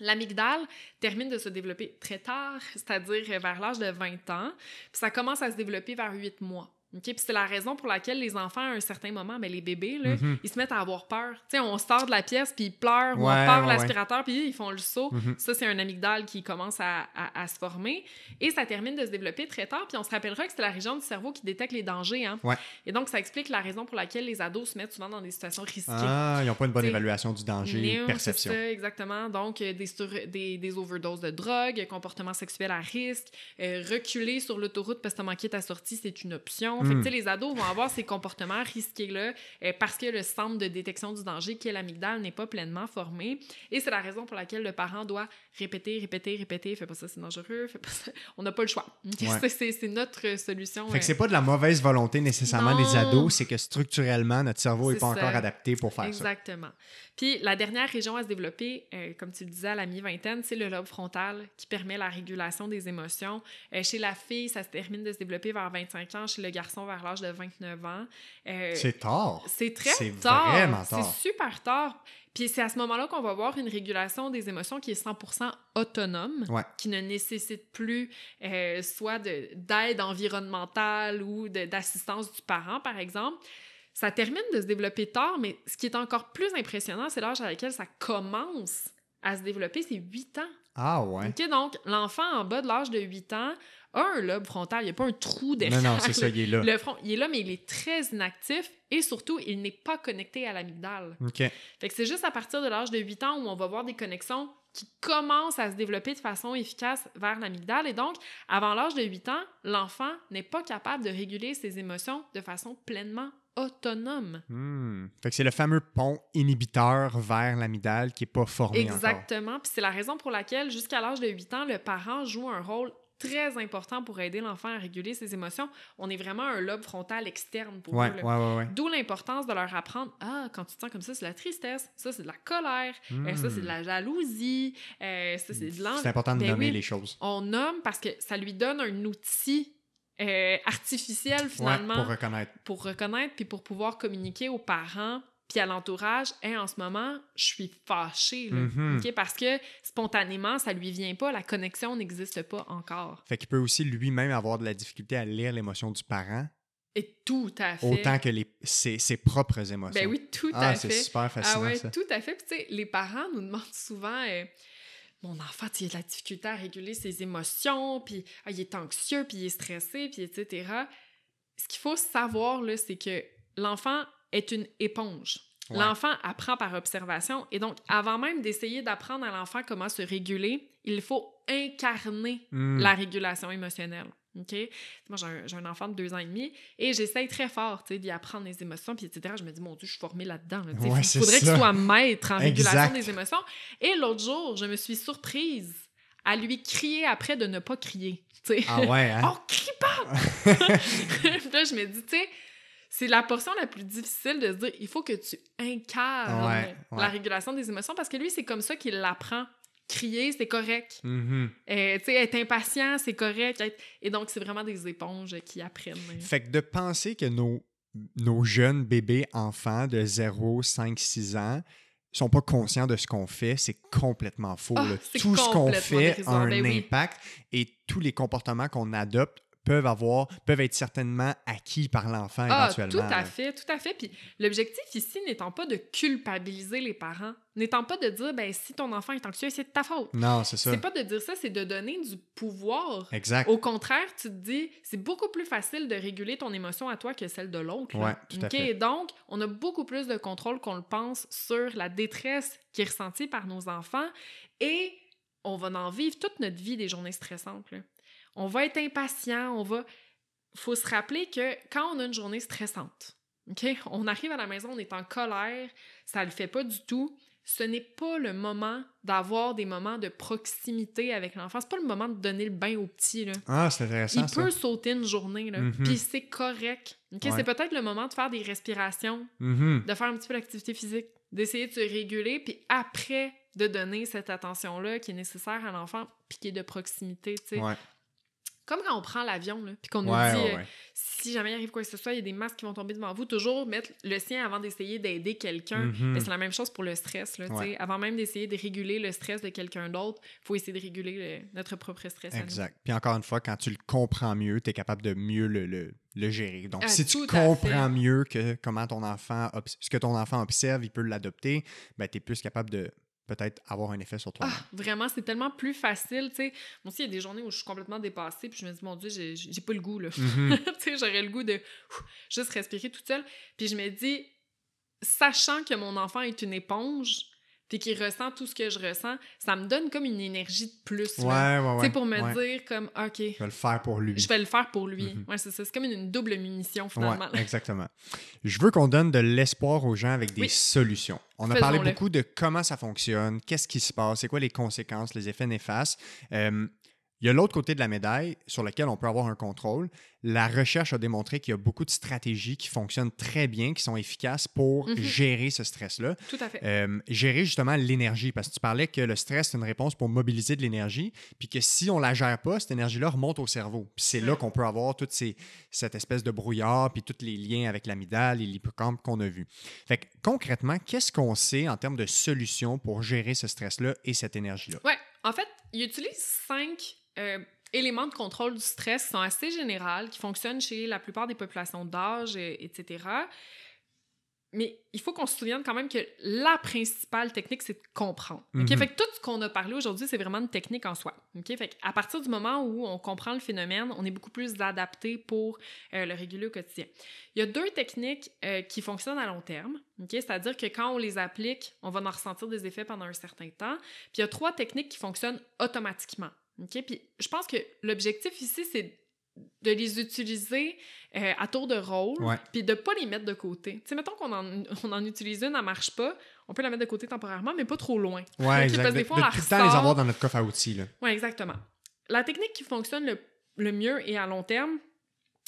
L'amygdale termine de se développer très tard, c'est-à-dire vers l'âge de 20 ans, puis ça commence à se développer vers 8 mois. OK? Puis c'est la raison pour laquelle les enfants, à un certain moment, ben, les bébés, là, Mhm. ils se mettent à avoir peur. Tu sais, on sort de la pièce, puis ils pleurent, ou on part ouais, l'aspirateur, puis ils font le saut. Mhm. Ça, c'est un amygdale qui commence à, à- à se former. Et ça termine de se développer très tard. Puis on se rappellera que c'est la région du cerveau qui détecte les dangers. Hein? Ouais. Et donc, ça explique la raison pour laquelle les ados se mettent souvent dans des situations risquées. Ah, ils n'ont pas une bonne T'sais, évaluation du danger, Néo, perception. ça, exactement. Donc, euh, des, sur- des, des overdoses de drogue, comportement sexuel à risque, euh, reculer sur l'autoroute parce que t'as manqué ta sortie, c'est une option. Fait que, Mm. sais, les ados vont avoir ces comportements risqués-là euh, parce que le centre de détection du danger, qui est l'amygdale, n'est pas pleinement formé. Et c'est la raison pour laquelle le parent doit répéter, répéter, répéter. Fais pas ça, c'est dangereux. Fais pas ça. On n'a pas le choix. Ouais. C'est- notre solution. Fait que euh, c'est pas de la mauvaise volonté nécessairement des ados, c'est que structurellement, notre cerveau n'est pas ça. encore adapté pour faire ça. Exactement. Puis la dernière région à se développer, euh, comme tu le disais à la mi-vingtaine, c'est le lobe frontal qui permet la régulation des émotions. Euh, chez la fille, ça se termine de se développer vers 25 ans, chez le garçon vers l'âge de 29 ans. Euh, C'est tard. c'est très c'est tard. vraiment tard. C'est super tard. Puis c'est à ce moment-là qu'on va voir une régulation des émotions qui est 100% autonome, Ouais. qui ne nécessite plus euh, soit de- d'aide environnementale ou d'assistance du parent, par exemple. Ça termine de se développer tard, mais ce qui est encore plus impressionnant, c'est l'âge à laquelle ça commence à se développer, c'est 8 ans. Ah ouais. OK, donc l'enfant en bas de l'âge de 8 ans un lobe frontal, il n'y a pas un trou derrière. Non, non, c'est ça, il est là. Le front, il est là, mais il est très inactif et surtout, il n'est pas connecté à l'amygdale. OK. Fait que c'est juste à partir de l'âge de 8 ans où on va voir des connexions qui commencent à se développer de façon efficace vers l'amygdale. Et donc, avant l'âge de 8 ans, l'enfant n'est pas capable de réguler ses émotions de façon pleinement autonome. Hmm. Fait que c'est le fameux pont inhibiteur vers l'amygdale qui n'est pas formé encore. Exactement. Puis c'est la raison pour laquelle, jusqu'à l'âge de 8 ans, le parent joue un rôle très important pour aider l'enfant à réguler ses émotions. On est vraiment un lobe frontal externe pour Ouais, eux. ouais, ouais. D'où l'importance de leur apprendre Ah, quand tu te sens comme ça, c'est de la tristesse, ça, c'est de la colère, euh, ça, c'est de la jalousie, euh, ça, c'est de l'envie. Hmm. C'est important de Ben nommer oui. les choses. On nomme parce que ça lui donne un outil euh, artificiel, finalement, pour reconnaître. pour reconnaître puis pour pouvoir communiquer aux parents puis à l'entourage, Hey, en ce moment, je suis fâchée, là. Mhm. Parce que spontanément, ça lui vient pas, la connexion n'existe pas encore. Fait qu'il peut aussi lui-même avoir de la difficulté à lire l'émotion du parent, Et tout à fait. autant que les, ses, ses propres émotions. Ben oui, tout ah, à c'est fait. super fascinant, Ah ouais, ça. tout à fait. Puis tu sais, les parents nous demandent souvent euh, mon enfant, il a de la difficulté à réguler ses émotions, puis ah, il est anxieux, puis il est stressé, puis etc. Ce qu'il faut savoir, là, c'est que l'enfant est une éponge. Ouais. L'enfant apprend par observation et donc, avant même d'essayer d'apprendre à l'enfant comment se réguler, il faut incarner Hmm. la régulation émotionnelle. OK? Moi, j'ai un, enfant de deux ans et demi et j'essaye très fort d'y apprendre les émotions, puis etc. Je me dis, mon Dieu, je suis formée là-dedans. là. Ouais, Il faudrait qu'il soit maître en régulation des émotions. Et l'autre jour, je me suis surprise à lui crier après de ne pas crier. tu sais. Ah ouais, hein? Oh, crie pas! Là, je me dis, tu sais, c'est la portion la plus difficile de se dire, il faut que tu incarnes Ouais, ouais. la régulation des émotions parce que lui, c'est comme ça qu'il l'apprend. Crier, c'est correct. Euh, tu sais, être impatient, c'est correct. Être- Et donc, c'est vraiment des éponges qui apprennent. Fait que de penser que nos, nos jeunes bébés enfants de 0, 5, 6 ans sont pas conscients de ce qu'on fait, c'est complètement faux. Ah, Tout ce qu'on fait a un ben oui. impact et tous les comportements qu'on adopte peuvent avoir, peuvent être certainement acquis par l'enfant Ah, éventuellement. tout à fait, tout à fait. Puis l'objectif ici n'étant pas de culpabiliser les parents, n'étant pas de dire, ben si ton enfant est anxieux, c'est de ta faute. Non, c'est ça. C'est pas de dire ça, c'est de donner du pouvoir. Exact. Au contraire, tu te dis, c'est beaucoup plus facile de réguler ton émotion à toi que celle de l'autre. Ouais, tout à fait. Donc, on a beaucoup plus de contrôle qu'on le pense sur la détresse qui est ressentie par nos enfants et on va en vivre toute notre vie des journées stressantes. là. On va être impatient, on va. faut se rappeler que quand on a une journée stressante, OK? On arrive à la maison, on est en colère, ça le fait pas du tout. Ce n'est pas le moment d'avoir des moments de proximité avec l'enfant. C'est pas le moment de donner le bain au petit, là. Ah, c'est intéressant. Il ça. peut sauter une journée, là. Mhm. Puis c'est correct. OK? Ouais. C'est peut-être le moment de faire des respirations, Mhm. de faire un petit peu d'activité physique, d'essayer de se réguler, puis après de donner cette attention-là qui est nécessaire à l'enfant, puis qui est de proximité, tu sais. Ouais, Comme quand on prend l'avion, puis qu'on nous dit, ouais, euh, ouais. si jamais il arrive quoi que ce soit, il y a des masques qui vont tomber devant vous, toujours mettre le sien avant d'essayer d'aider quelqu'un. Mhm. Mais c'est la même chose pour le stress, là. Avant même d'essayer de réguler le stress de quelqu'un d'autre, il faut essayer de réguler le- notre propre stress. Exact. Puis encore une fois, quand tu le comprends mieux, tu es capable de mieux le, le- le gérer. Donc, Ah, si tu comprends mieux que comment ton enfant ce que ton enfant observe, il peut l'adopter, ben, tu es plus capable de peut-être avoir un effet sur toi. Ah, vraiment, c'est tellement plus facile, tu sais. Moi aussi, il y a des journées où je suis complètement dépassée, puis je me dis, mon Dieu, j'ai pas le goût, là. Mhm. tu sais, j'aurais le goût de ouf, juste respirer toute seule. Puis je me dis, sachant que mon enfant est une éponge, puis qu'il ressent tout ce que je ressens, ça me donne comme une énergie de plus, Ouais, ouais, ouais. Tu sais, pour me dire comme, OK, Je vais le faire pour lui. je vais le faire pour lui. Mhm. Ouais, c'est ça. C'est comme une, une double munition, finalement. Exactement. Je veux qu'on donne de l'espoir aux gens avec des Oui. solutions. On a parlé beaucoup de comment ça fonctionne, qu'est-ce qui se passe, c'est quoi les conséquences, les effets néfastes. Euh, il y a l'autre côté de la médaille sur lequel on peut avoir un contrôle. La recherche a démontré qu'il y a beaucoup de stratégies qui fonctionnent très bien, qui sont efficaces pour Mhm. gérer ce stress-là. Tout à fait. Euh, gérer justement l'énergie, parce que tu parlais que le stress, c'est une réponse pour mobiliser de l'énergie, puis que si on la gère pas, cette énergie-là remonte au cerveau. C'est là Ouais. qu'on peut avoir toute ces, cette espèce de brouillard, puis tous les liens avec l'amygdale et l'hippocampe qu'on a vu. Fait que concrètement, qu'est-ce qu'on sait en termes de solutions pour gérer ce stress-là et cette énergie-là? Ouais, en fait, il utilise cinq euh, éléments de contrôle du stress qui sont assez généraux, qui fonctionnent chez la plupart des populations d'âge, etc. Mais il faut qu'on se souvienne quand même que la principale technique, c'est de comprendre. Mhm. Fait que tout ce qu'on a parlé aujourd'hui, c'est vraiment une technique en soi. OK? Fait à partir du moment où on comprend le phénomène, on est beaucoup plus adapté pour euh, le réguler au quotidien. Il y a deux techniques euh, qui fonctionnent à long terme. OK? C'est-à-dire que quand on les applique, on va en ressentir des effets pendant un certain temps. Puis il y a trois techniques qui fonctionnent automatiquement. OK? Puis je pense que l'objectif ici, c'est de les utiliser euh, à tour de rôle, puis de pas les mettre de côté. Tu sais, mettons qu'on en, on en utilise une, elle marche pas, on peut la mettre de côté temporairement, mais pas trop loin. Ouais, Ok, parce que des De, fois, on de la tout le temps les avoir dans notre coffre à outils. Là. Oui, exactement. la technique qui fonctionne le, le mieux et à long terme,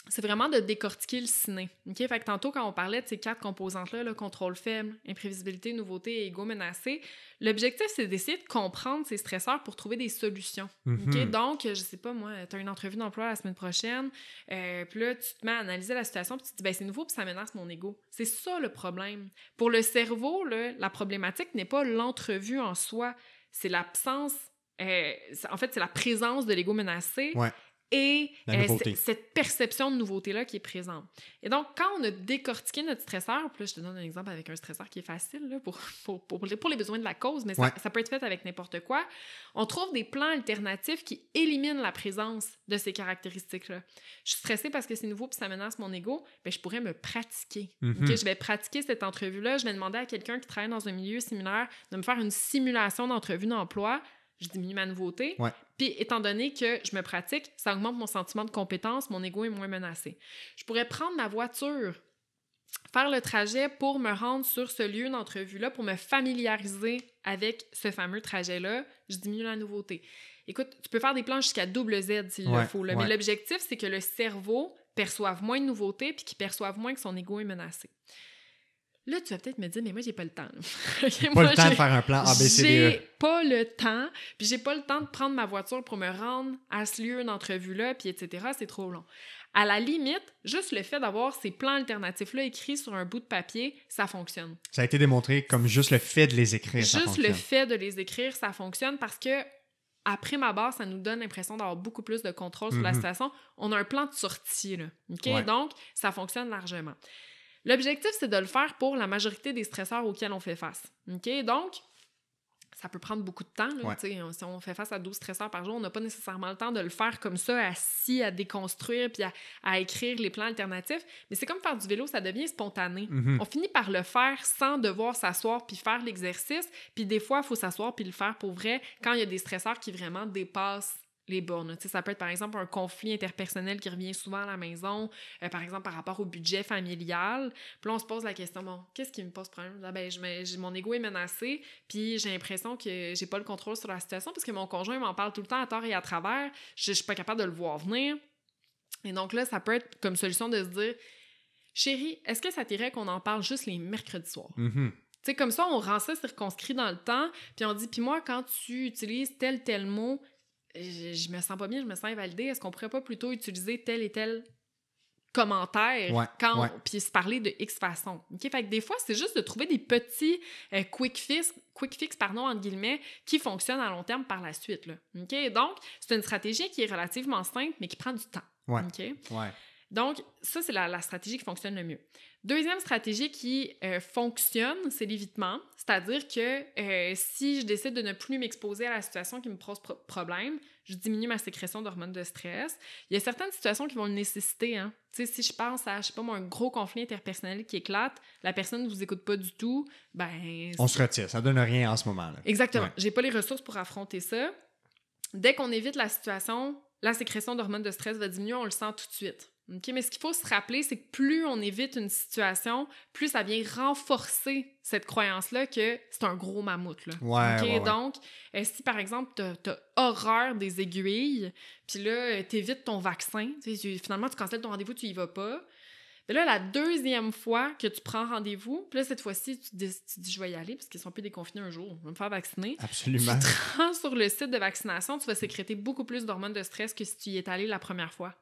c'est vraiment de décortiquer le ciné. OK? Fait que tantôt, quand on parlait de ces quatre composantes-là, le contrôle faible, imprévisibilité, nouveauté et égo menacé, l'objectif, c'est d'essayer de comprendre ces stresseurs pour trouver des solutions. Mhm. Donc, je sais pas, moi, tu as une entrevue d'emploi la semaine prochaine, euh, puis là, tu te mets à analyser la situation, puis tu te dis, ben, c'est nouveau, puis ça menace mon ego. C'est ça le problème. Pour le cerveau, là, la problématique n'est pas l'entrevue en soi, c'est l'absence euh, en fait, c'est la présence de l'ego menacé Ouais. Et euh, cette perception de nouveauté-là qui est présente. Et donc, quand on a décortiqué notre stresseur, puis là, je te donne un exemple avec un stresseur qui est facile là, pour, pour, pour, les, pour les besoins de la cause, mais ça, Ouais. ça peut être fait avec n'importe quoi, on trouve des plans alternatifs qui éliminent la présence de ces caractéristiques-là. Je suis stressée parce que c'est nouveau puis ça menace mon ego, mais je pourrais me pratiquer. OK? Je vais pratiquer cette entrevue-là, je vais demander à quelqu'un qui travaille dans un milieu similaire de me faire une simulation d'entrevue d'emploi. Je diminue ma nouveauté. Ouais. Puis, étant donné que je me pratique, ça augmente mon sentiment de compétence, mon ego est moins menacé. Je pourrais prendre ma voiture, faire le trajet pour me rendre sur ce lieu d'entrevue-là, pour me familiariser avec ce fameux trajet-là. Je diminue la nouveauté. Écoute, tu peux faire des plans jusqu'à double Z s'il Ouais, le faut. là. ouais. Mais l'objectif, c'est que le cerveau perçoive moins de nouveautés puis qu'il perçoive moins que son ego est menacé. Là, tu vas peut-être me dire, mais moi, j'ai pas le temps. là. Ok, Pas moi, le temps de j'ai- faire un plan j'ai ABCDE. pas le temps, puis j'ai pas le temps de prendre ma voiture pour me rendre à ce lieu d'entrevue-là, puis etc. C'est trop long. À la limite, juste le fait d'avoir ces plans alternatifs-là écrits sur un bout de papier, ça fonctionne. Ça a été démontré comme juste le fait de les écrire. ça Juste le fait de les écrire, ça fonctionne parce que après ma barre, ça nous donne l'impression d'avoir beaucoup plus de contrôle sur la Mhm. situation. On a un plan de sortie, là. OK? Ouais. Donc, ça fonctionne largement. L'objectif, c'est de le faire pour la majorité des stresseurs auxquels on fait face. OK? Donc, ça peut prendre beaucoup de temps. là. Ouais. Tu sais, Si on fait face à 12 stresseurs par jour, on n'a pas nécessairement le temps de le faire comme ça, assis, à déconstruire puis à, à écrire les plans alternatifs. Mais c'est comme faire du vélo, ça devient spontané. Mhm. On finit par le faire sans devoir s'asseoir puis faire l'exercice. Puis des fois, il faut s'asseoir puis le faire pour vrai quand il y a des stresseurs qui vraiment dépassent les bornes. Ça peut être par exemple un conflit interpersonnel qui revient souvent à la maison, euh, par exemple par rapport au budget familial. Puis là, on se pose la question, bon, qu'est-ce qui me pose problème? Ah, ben, je mon ego est menacé, puis j'ai l'impression que j'ai pas le contrôle sur la situation parce que mon conjoint m'en parle tout le temps à tort et à travers. Je, je suis pas capable de le voir venir. Et donc là, ça peut être comme solution de se dire, chérie, est-ce que ça t'irait qu'on en parle juste les mercredis soirs? Mhm. Tu sais, comme ça, on rend ça circonscrit dans le temps, puis on dit, puis moi, quand tu utilises tel, tel mot, je, je me sens pas bien, je me sens invalidée, est-ce qu'on pourrait pas plutôt utiliser tel et tel commentaire Ouais, quand ouais. puis se parler de X façon? OK? Fait que des fois, c'est juste de trouver des petits euh, quick fix, quick fix pardon, entre guillemets, qui fonctionnent à long terme par la suite. Là. OK? Donc, c'est une stratégie qui est relativement simple, mais qui prend du temps. Ouais. OK? Donc, ça, c'est la, la stratégie qui fonctionne le mieux. Deuxième stratégie qui euh, fonctionne, c'est l'évitement. C'est-à-dire que euh, si je décide de ne plus m'exposer à la situation qui me pose pro- problème, je diminue ma sécrétion d'hormones de stress. Il y a certaines situations qui vont le nécessiter. Hein. Si je pense à, je sais pas moi, un gros conflit interpersonnel qui éclate, la personne ne vous écoute pas du tout, ben... On se retire. Ça donne rien en ce moment. Là. Exactement. Ouais. J'ai pas les ressources pour affronter ça. Dès qu'on évite la situation, la sécrétion d'hormones de stress va diminuer, on le sent tout de suite. OK? Mais ce qu'il faut se rappeler, c'est que plus on évite une situation, plus ça vient renforcer cette croyance-là que c'est un gros mammouth. Là. Ouais, OK? ouais, ouais. Donc, euh, si par exemple, tu as, horreur des aiguilles, puis là, tu évites ton vaccin, finalement, tu cancelles ton rendez-vous, tu y vas pas. Mais là, la deuxième fois que tu prends rendez-vous, puis là, cette fois-ci, tu, dis, tu dis je vais y aller parce qu'ils sont plus déconfinés un jour, je vais me faire vacciner. Absolument. Tu te rends sur le site de vaccination, tu vas sécréter beaucoup plus d'hormones de stress que si tu y es allé la première fois.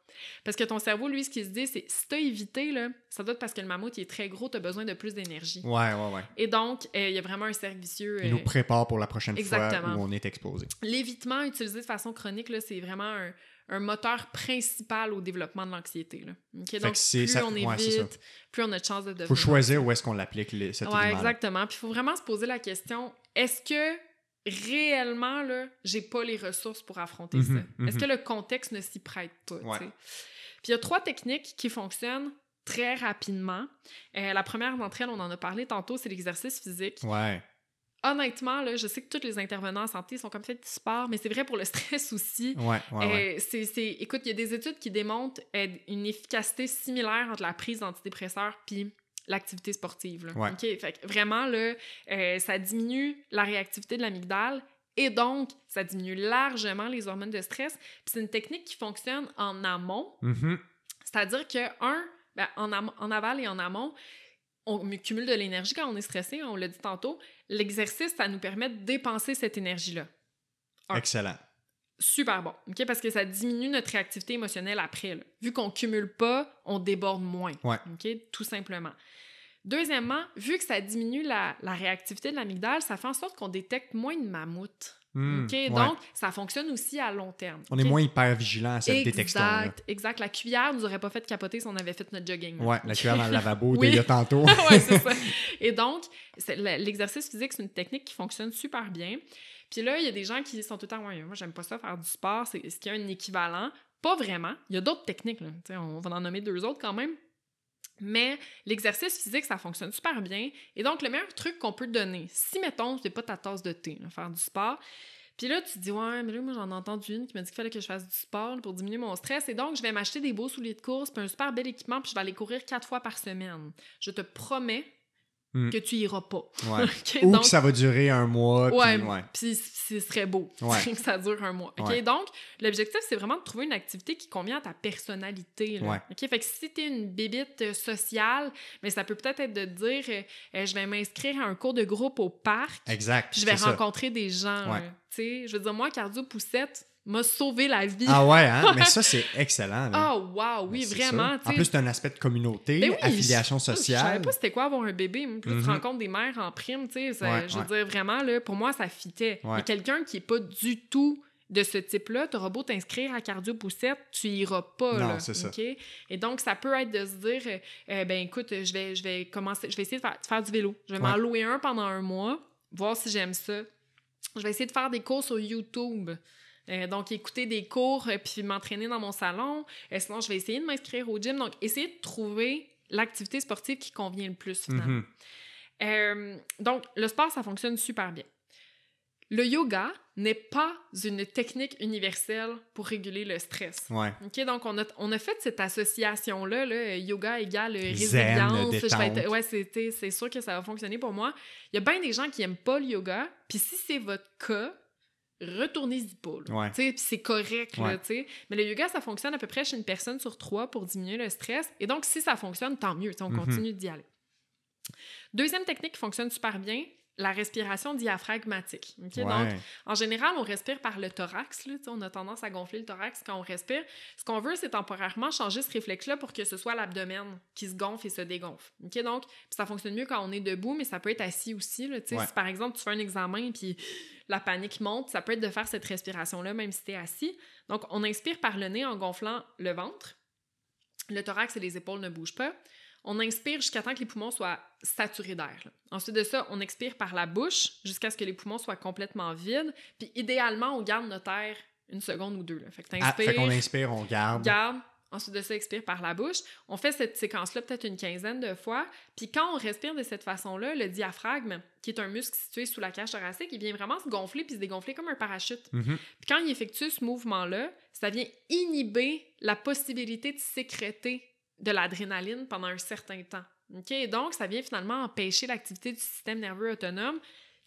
Parce que ton cerveau, lui, ce qu'il se dit, c'est si t'as évité, là, ça doit être parce que le mammouth il est très gros, t'as besoin de plus d'énergie. Ouais, ouais, ouais. Et donc, euh, il y a vraiment un cercle vicieux. Il euh, nous prépare pour la prochaine Exactement. fois où on est exposé. L'évitement utilisé de façon chronique, là, c'est vraiment un, un moteur principal au développement de l'anxiété. Donc, plus ça- on ouais, c'est ça. évite, plus on a de chances de devenir faut choisir où est-ce qu'on l'applique, les- cet Ouais, exactement. Puis il faut vraiment se poser la question est-ce que réellement, là, j'ai pas les ressources pour affronter Mhm, ça? Est-ce mhm. que le contexte ne s'y prête pas Ouais. Puis il y a trois techniques qui fonctionnent très rapidement. Euh, la première d'entre elles, on en a parlé tantôt, c'est l'exercice physique. Ouais. Honnêtement, là, je sais que tous les intervenants en santé sont comme fait du sport, mais c'est vrai pour le stress aussi. Ouais, ouais, ouais. Euh, c'est, c'est- Écoute, il y a des études qui démontrent euh, une efficacité similaire entre la prise d'antidépresseurs puis l'activité sportive. là. Ouais. OK? Fait que vraiment, là, euh, ça diminue la réactivité de l'amygdale Et donc, ça diminue largement les hormones de stress. Puis c'est une technique qui fonctionne en amont. Mhm. C'est-à-dire que, un, ben, en aval et en amont, on cumule de l'énergie quand on est stressé, on l'a dit tantôt. L'exercice, ça nous permet de dépenser cette énergie-là. Excellent. Super bon, OK? Parce que ça diminue notre réactivité émotionnelle après. là. Vu qu'on cumule pas, on déborde moins. Ouais. OK? Tout simplement. Deuxièmement, vu que ça diminue la, la réactivité de l'amygdale, ça fait en sorte qu'on détecte moins de mammouths. Hmm, ouais. Donc, ça fonctionne aussi à long terme. on est moins hyper vigilant à cette détection-là. Exact, exact. La cuillère nous aurait pas fait capoter si on avait fait notre jogging. Ouais, la cuillère dans le lavabo Oui. d'il y a tantôt. ouais, c'est ça. Et donc, l'exercice physique, c'est une technique qui fonctionne super bien. Puis là, il y a des gens qui sont tout le temps, ouais, moi, j'aime pas ça, faire du sport. C'est- Est-ce qu'il y a un équivalent? Pas vraiment. Il y a d'autres techniques, là. On va en nommer deux autres quand même. Mais l'exercice physique, ça fonctionne super bien. Et donc, le meilleur truc qu'on peut te donner, si, mettons, c'est pas ta tasse de thé, là, faire du sport, puis là, tu te dis, ouais, mais là, moi, j'en ai entendu une qui m'a dit qu'il fallait que je fasse du sport pour diminuer mon stress. Et donc, je vais m'acheter des beaux souliers de course, puis un super bel équipement, puis je vais aller courir quatre fois par semaine. Je te promets Hmm. que tu iras pas. Ouais. Ou donc, que ça va durer un mois. puis Ouais, puis ce serait beau Ouais. que ça dure un mois. OK? Ouais. Donc, l'objectif, c'est vraiment de trouver une activité qui convient à ta personnalité. là. Ouais. OK? Fait que si tu es une bébite euh, sociale, mais ça peut peut-être être de te dire euh, euh, je vais m'inscrire à un cours de groupe au parc, Exact. je vais ça. rencontrer des gens. Sais, je veux dire, moi, Cardio Poussette m'a sauvé la vie. Ah ouais, hein? Mais ça, c'est excellent. Ah, wow, oui, Ben, vraiment. En plus, c'est un aspect de communauté, Ben oui, affiliation Je savais sociale. pas c'était quoi avoir un bébé. Puis là, tu Mhm. rencontres des mères en prime, tu sais. Ouais, je veux ouais. dire, vraiment, là, pour moi, ça fitait. Ouais. Et quelqu'un qui est pas du tout de ce type-là, t'auras beau t'inscrire à Cardio Poussette, tu iras pas, Non, là. c'est ça. Et donc, ça peut être de se dire, euh, euh, ben écoute, je vais, je vais commencer, je vais essayer de faire, de faire du vélo. Je vais m'en louer un pendant un mois, voir si j'aime ça. Je vais essayer de faire des cours sur YouTube. Euh, donc, écouter des cours euh, puis m'entraîner dans mon salon. Euh, sinon, je vais essayer de m'inscrire au gym. Donc, essayer de trouver l'activité sportive qui convient le plus, finalement. Mhm. Donc, le sport, ça fonctionne super bien. Le yoga n'est pas une technique universelle pour réguler le stress. Ouais. Donc on a, on a fait cette association-là, là, yoga égale résilience. Être- ouais, c'était- c'est sûr que ça va fonctionner pour moi. Il y a bien des gens qui aiment pas le yoga, puis si c'est votre cas, retournez-y pas. Ouais. C'est correct, Ouais. Mais le yoga, ça fonctionne à peu près chez une personne sur trois pour diminuer le stress. Et donc, si ça fonctionne, tant mieux, on Mhm. continue d'y aller. Deuxième technique qui fonctionne super bien, la respiration diaphragmatique. Ouais. Donc, en général, on respire par le thorax. Là, on a tendance à gonfler le thorax quand on respire. Ce qu'on veut, c'est temporairement changer ce réflexe-là pour que ce soit l'abdomen qui se gonfle et se dégonfle. Donc, ça fonctionne mieux quand on est debout, mais ça peut être assis aussi. Là. Ouais. Si par exemple, tu fais un examen puis la panique monte, ça peut être de faire cette respiration-là, même si tu es assis. Donc, on inspire par le nez en gonflant le ventre. Le thorax et les épaules ne bougent pas. On inspire jusqu'à temps que les poumons soient saturés d'air. Ensuite de ça, on expire par la bouche jusqu'à ce que les poumons soient complètement vides. Puis idéalement, on garde notre air une seconde ou deux. là. Fait que Ah, fait qu'on inspire, on garde. garde. Ensuite de ça, expire par la bouche. On fait cette séquence-là peut-être une quinzaine de fois. Puis quand on respire de cette façon-là, le diaphragme, qui est un muscle situé sous la cage thoracique, il vient vraiment se gonfler puis se dégonfler comme un parachute. Mhm. Puis quand il effectue ce mouvement-là, ça vient inhiber la possibilité de sécréter de l'adrénaline pendant un certain temps. OK? Et donc, ça vient finalement empêcher l'activité du système nerveux autonome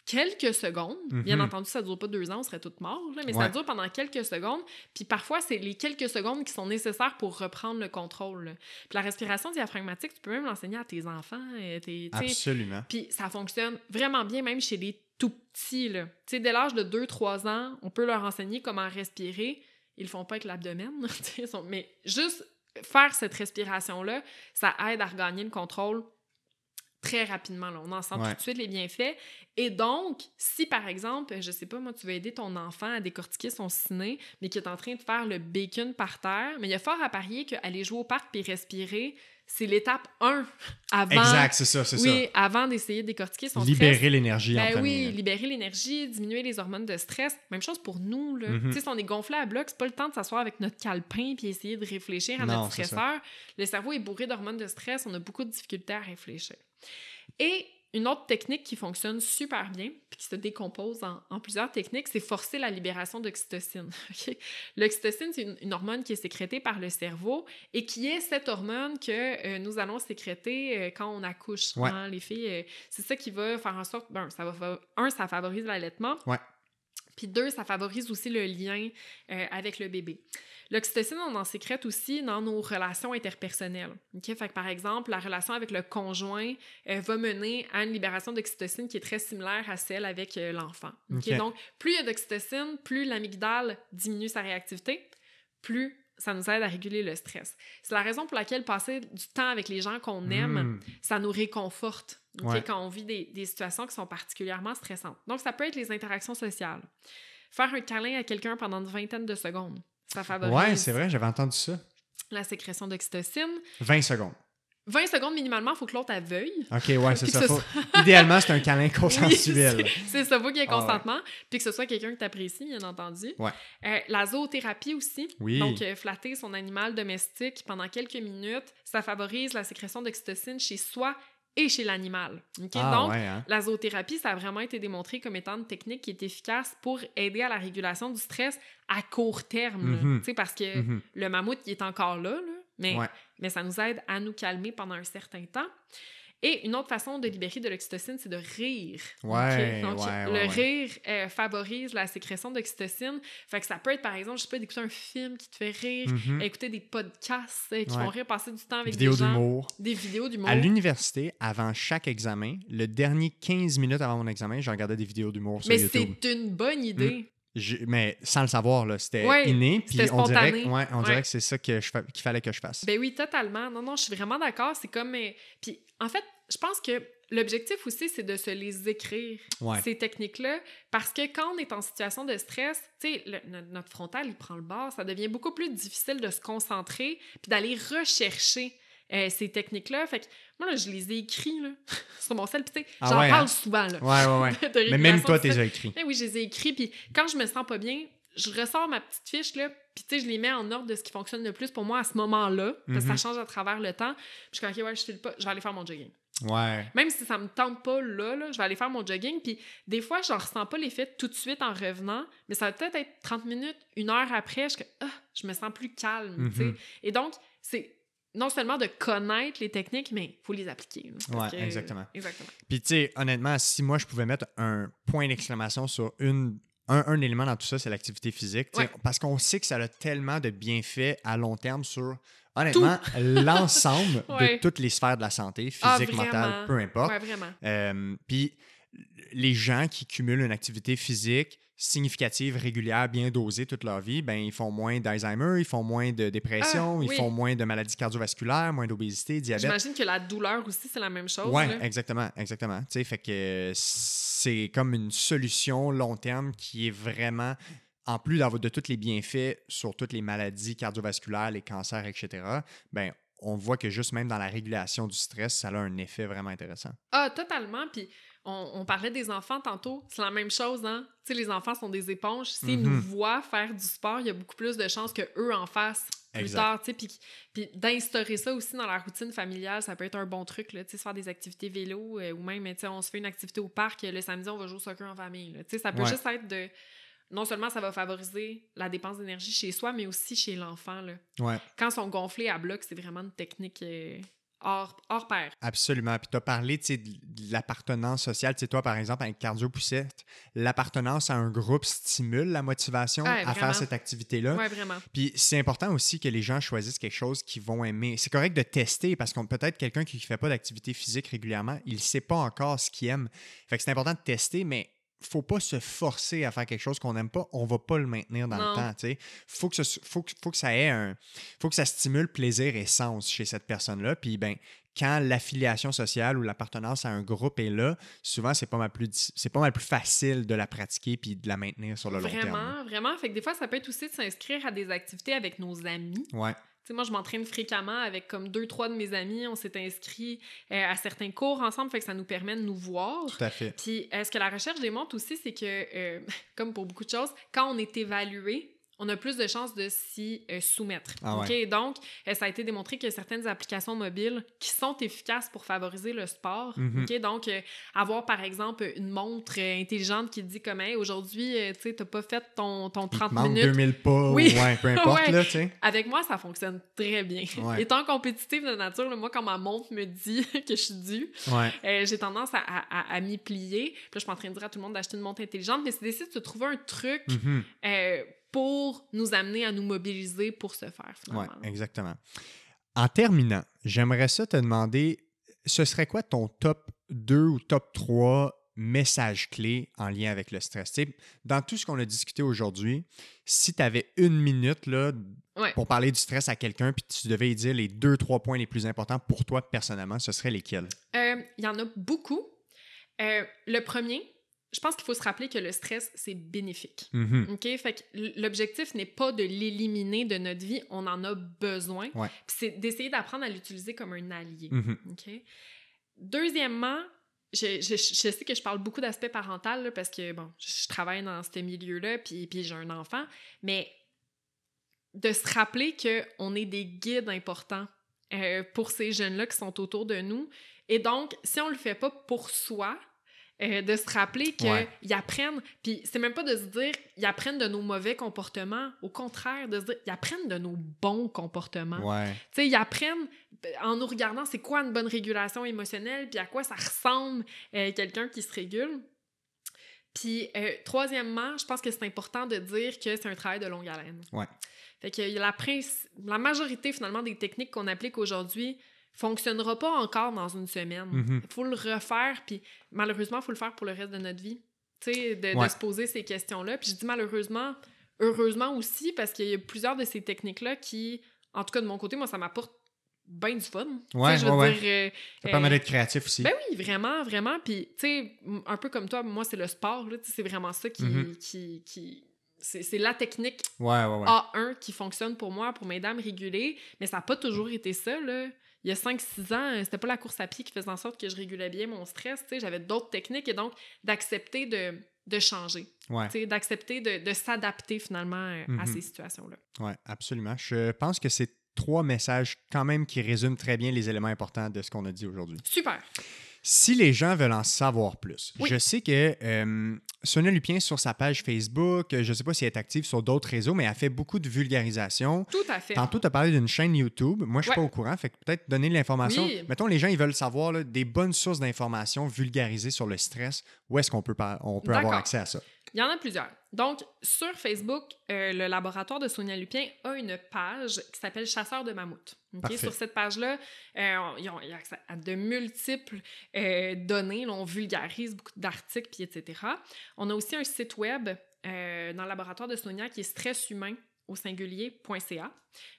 quelques secondes. Bien Mhm. entendu, ça ne dure pas deux ans, on serait toutes morts, là, mais ça dure pendant quelques secondes. Puis parfois, c'est les quelques secondes qui sont nécessaires pour reprendre le contrôle. là. Puis la respiration diaphragmatique, tu peux même l'enseigner à tes enfants. euh, tes- Absolument. puis ça fonctionne vraiment bien, même chez les tout petits. Là. Tu sais, dès l'âge de 2-3 ans, on peut leur enseigner comment respirer. Ils le font pas avec l'abdomen, mais juste faire cette respiration-là, ça aide à regagner le contrôle très rapidement. Là. On en sent Ouais. tout de suite les bienfaits. Et donc, si par exemple, je sais pas, moi, tu veux aider ton enfant à décortiquer son ciné, mais qui est en train de faire le bacon par terre, mais il y a fort à parier qu'aller jouer au parc puis respirer, c'est l'étape 1 avant Exact, c'est ça, c'est oui, avant d'essayer de décortiquer son stress. Libérer l'énergie en Ben premier. oui, libérer l'énergie, diminuer les hormones de stress. Même chose pour nous. Là. Mhm. Tu sais, Si on est gonflé à bloc, c'est pas le temps de s'asseoir avec notre calepin puis essayer de réfléchir à Non, notre stresseur. Le cerveau est bourré d'hormones de stress, on a beaucoup de difficultés à réfléchir. Et une autre technique qui fonctionne super bien, puis qui se décompose en, en plusieurs techniques, c'est forcer la libération d'oxytocine. L'oxytocine, c'est une, une hormone qui est sécrétée par le cerveau et qui est cette hormone que euh, nous allons sécréter euh, quand on accouche. Ouais. hein. Les filles, euh, c'est ça qui va faire en sorte, ben, ça va, un, ça favorise l'allaitement. Ouais. Puis deux, ça favorise aussi le lien euh, avec le bébé. L'oxytocine, on en sécrète aussi dans nos relations interpersonnelles. OK? Fait que, par exemple, la relation avec le conjoint euh, va mener à une libération d'oxytocine qui est très similaire à celle avec euh, l'enfant. Donc, plus il y a d'oxytocine, plus l'amygdale diminue sa réactivité, plus ça nous aide à réguler le stress. C'est la raison pour laquelle passer du temps avec les gens qu'on aime, Mm. ça nous réconforte quand on vit des, des situations qui sont particulièrement stressantes. Donc, ça peut être les interactions sociales. Faire un câlin à quelqu'un pendant une vingtaine de secondes, ça favorise Ouais, c'est vrai, j'avais entendu ça. la sécrétion d'oxytocine. 20 secondes. 20 secondes minimalement, il faut que l'autre veuille. OK, ouais, c'est ça. que ce Faut- Idéalement, c'est un câlin Oui, consensuel. c'est- ça, faut qu'il y ait Ah ouais. consentement, puis que ce soit quelqu'un que tu apprécies, bien entendu. Ouais. Euh, la zoothérapie aussi. Oui. Donc, euh, flatter son animal domestique pendant quelques minutes, ça favorise la sécrétion d'oxytocine chez soi et chez l'animal. Ah, Donc, ouais, hein? la zoothérapie, ça a vraiment été démontré comme étant une technique qui est efficace pour aider à la régulation du stress à court terme. Tu sais, Parce que Mhm. le mammouth, il est encore là, là, mais, Ouais. mais ça nous aide à nous calmer pendant un certain temps. Et une autre façon de libérer de l'oxytocine, c'est de rire. Ouais? Donc, ouais, le ouais, rire euh, favorise la sécrétion d'oxytocine. Fait que ça peut être, par exemple, je sais pas, d'écouter un film qui te fait rire, Mhm. écouter des podcasts euh, qui font rire, passer du temps avec Vidéo des gens. d'humour. Des vidéos d'humour. À l'université, avant chaque examen, le dernier 15 minutes avant mon examen, je regardais des vidéos d'humour sur Mais YouTube. c'est une bonne idée. Mais sans le savoir, c'était Ouais, inné. Puis on dirait, spontané. ouais, on dirait Ouais. que c'est ça qu'il fallait que je fasse. Ben oui, totalement. Non, non, je suis vraiment d'accord. C'est comme. euh, Puis, en fait, je pense que l'objectif aussi, c'est de se les écrire, ces techniques-là. Parce que quand on est en situation de stress, tu sais, notre frontal, il prend le bord. Ça devient beaucoup plus difficile de se concentrer puis d'aller rechercher. Euh, ces techniques-là. Fait que moi, là, je les ai écrits là, sur mon sel. Puis, tu sais, Ah j'en ouais, parle hein? souvent. Là, Ouais, ouais, ouais. Mais même toi, tu les as écrits. Eh oui, je les ai écrits. Puis quand je me sens pas bien, je ressors ma petite fiche, là, puis tu sais, je les mets en ordre de ce qui fonctionne le plus pour moi à ce moment-là, parce que Mhm. ça change à travers le temps. Puis je suis comme, OK, ouais, je file pas, je vais aller faire mon jogging. Ouais. Même si ça me tente pas là, là, je vais aller faire mon jogging. Puis des fois, je ressens pas l'effet tout de suite en revenant, mais ça va peut-être être 30 minutes, une heure après, je, ah, je me sens plus calme, tu sais. Mhm. Et donc, c'est non seulement de connaître les techniques, mais il faut les appliquer. que- exactement. Exactement. Puis, tu sais, honnêtement, si moi, je pouvais mettre un point d'exclamation sur une, un, un élément dans tout ça, c'est l'activité physique. Ouais. Parce qu'on sait que ça a tellement de bienfaits à long terme sur, honnêtement, l'ensemble Ouais. de toutes les sphères de la santé, physique, Ah, mentale, vraiment. peu importe. Ouais, vraiment. Euh, Puis, les gens qui cumulent une activité physique significative, régulière, bien dosée toute leur vie, ben, ils font moins d'Alzheimer, ils font moins de dépression, Ah, ils oui. font moins de maladies cardiovasculaires, moins d'obésité, diabète. J'imagine que la douleur aussi, c'est la même chose. Là. exactement, exactement. Tu sais, fait que c'est comme une solution long terme qui est vraiment, en plus de tous les bienfaits sur toutes les maladies cardiovasculaires, les cancers, etc., ben on voit que juste même dans la régulation du stress, ça a un effet vraiment intéressant. Ah, totalement. Puis on, on parlait des enfants tantôt. C'est la même chose, hein? Tu sais, les enfants sont des éponges. S'ils Mhm. nous voient faire du sport, il y a beaucoup plus de chances qu'eux en fassent plus Exact. tard, tu sais. Puis, puis d'instaurer ça aussi dans la routine familiale, ça peut être un bon truc, là. Tu sais, se faire des activités vélo euh, ou même, tu sais, on se fait une activité au parc, le samedi, on va jouer au soccer en famille. Tu sais, ça peut Ouais. juste être de... Non seulement ça va favoriser la dépense d'énergie chez soi, mais aussi chez l'enfant. Ouais, Quand ils sont gonflés à bloc, c'est vraiment une technique euh, hors, hors pair. absolument. Puis tu as parlé de l'appartenance sociale. Tu toi, par exemple, avec Cardio Poussette, l'appartenance à un groupe stimule la motivation Ouais, à faire cette activité-là. Ouais, vraiment. Puis c'est important aussi que les gens choisissent quelque chose qu'ils vont aimer. C'est correct de tester parce qu'on peut-être quelqu'un qui ne fait pas d'activité physique régulièrement, il ne sait pas encore ce qu'il aime. Fait que c'est important de tester, mais faut pas se forcer à faire quelque chose qu'on n'aime pas. On va pas le maintenir dans Non. le temps. sais. Faut que, ce- faut, que- faut que ça ait un. faut que ça stimule plaisir et sens chez cette personne-là. Puis ben, quand l'affiliation sociale ou l'appartenance à un groupe est là, souvent c'est pas mal plus c'est pas mal plus facile de la pratiquer puis de la maintenir sur le long terme. Vraiment, vraiment. Fait que des fois, ça peut être aussi de s'inscrire à des activités avec nos amis. Ouais. Moi, je m'entraîne fréquemment avec comme deux, trois de mes amis. On s'est inscrits euh, à certains cours ensemble, fait que ça nous permet de nous voir. Tout à fait. Puis, euh, ce que la recherche démontre aussi, c'est que, euh, comme pour beaucoup de choses, quand on est évalué, on a plus de chances de s'y euh, soumettre. Ah? Donc, euh, ça a été démontré que certaines applications mobiles qui sont efficaces pour favoriser le sport. OK? Donc, euh, avoir par exemple une montre intelligente qui dit comme, hey, aujourd'hui, tu sais, t'as pas fait ton, ton Il te 30 manque minutes. 2000 pas, Oui. ou ouais, peu importe, Ouais. là. Avec moi, ça fonctionne très bien. Ouais. Étant compétitive de nature, là, moi, quand ma montre me dit que je suis due, j'ai tendance à, à- à- à m'y plier. Puis là, je suis en train de dire à tout le monde d'acheter une montre intelligente, mais c'est d'essayer de se trouver un truc Mhm. Pour nous amener à nous mobiliser pour se faire, finalement. exactement. En terminant, j'aimerais ça te demander, ce serait quoi ton top 2 ou top 3 messages clés en lien avec le stress? Dans tout ce qu'on a discuté aujourd'hui, si tu avais une minute là, Ouais. pour parler du stress à quelqu'un, puis tu devais y dire les deux, trois points les plus importants pour toi personnellement, ce serait lesquels? Euh, Il y en a beaucoup. Euh, le premier, je pense qu'il faut se rappeler que le stress, c'est bénéfique. Mhm. OK? Fait que l'objectif n'est pas de l'éliminer de notre vie, on en a besoin. Ouais. Puis c'est d'essayer d'apprendre à l'utiliser comme un allié. Mhm. OK? Deuxièmement, je, je- je sais que je parle beaucoup d'aspect parental là, parce que, bon, je, je travaille dans ce milieu-là, puis, puis j'ai un enfant, mais de se rappeler qu'on est des guides importants euh, pour ces jeunes-là qui sont autour de nous. Et donc, si on le fait pas pour soi, euh, de se rappeler qu'ils Ouais. apprennent, puis c'est même pas de se dire ils apprennent de nos mauvais comportements, au contraire, de se dire ils apprennent de nos bons comportements. Ouais. Tu sais, ils apprennent euh, en nous regardant c'est quoi une bonne régulation émotionnelle, puis à quoi ça ressemble euh, quelqu'un qui se régule. Puis, euh, troisièmement, je pense que c'est important de dire que c'est un travail de longue haleine. Ouais. Fait que la, la majorité, finalement, des techniques qu'on applique aujourd'hui fonctionnera pas encore dans une semaine. Il Mhm. faut le refaire, puis malheureusement, il faut le faire pour le reste de notre vie. Tu sais, de, de Ouais. se poser ces questions-là. Puis je dis malheureusement, heureusement aussi, parce qu'il y a plusieurs de ces techniques-là qui, en tout cas de mon côté, moi, ça m'apporte bien du fun. Ouais, je veux ouais, dire, euh, Ça permet euh, d'être créatif aussi. ben oui, vraiment, vraiment. Puis, tu sais, un peu comme toi, moi, c'est le sport, c'est vraiment ça qui. Mhm. qui, qui... C'est la technique Ouais, ouais, ouais. A1 qui fonctionne pour moi, pour m'aider à me réguler. Mais ça n'a pas toujours été ça, là. Il y a 5-6 ans, euh, c'était pas la course à pied qui faisait en sorte que je régulais bien mon stress. Tu sais, j'avais d'autres techniques et donc d'accepter de, de changer. Ouais. Tu sais, d'accepter de, de s'adapter finalement euh, à Mhm. ces situations-là. Oui, absolument. Je pense que c'est trois messages quand même qui résument très bien les éléments importants de ce qu'on a dit aujourd'hui. Super. Si les gens veulent en savoir plus, Oui. je sais que euh, Sonia Lupien, sur sa page Facebook, je ne sais pas si elle est active sur d'autres réseaux, mais elle fait beaucoup de vulgarisation. Tout à fait. Tantôt, tu as parlé d'une chaîne YouTube. Moi, je ne suis Ouais. pas au courant. Fait que peut-être donner l'information. Oui. Mettons, les gens, ils veulent savoir là, des bonnes sources d'informations vulgarisées sur le stress. Où est-ce qu'on peut, on peut avoir accès à ça? Il y en a plusieurs. Donc, sur Facebook, euh, le laboratoire de Sonia Lupien a une page qui s'appelle Chasseurs de mammouth. OK? Parfait. Sur cette page-là, euh, ils ont, il y a accès à de multiples euh, données. Là, on vulgarise beaucoup d'articles, puis etc. On a aussi un site web euh, dans le laboratoire de Sonia qui est stresshumain au singulier.ca.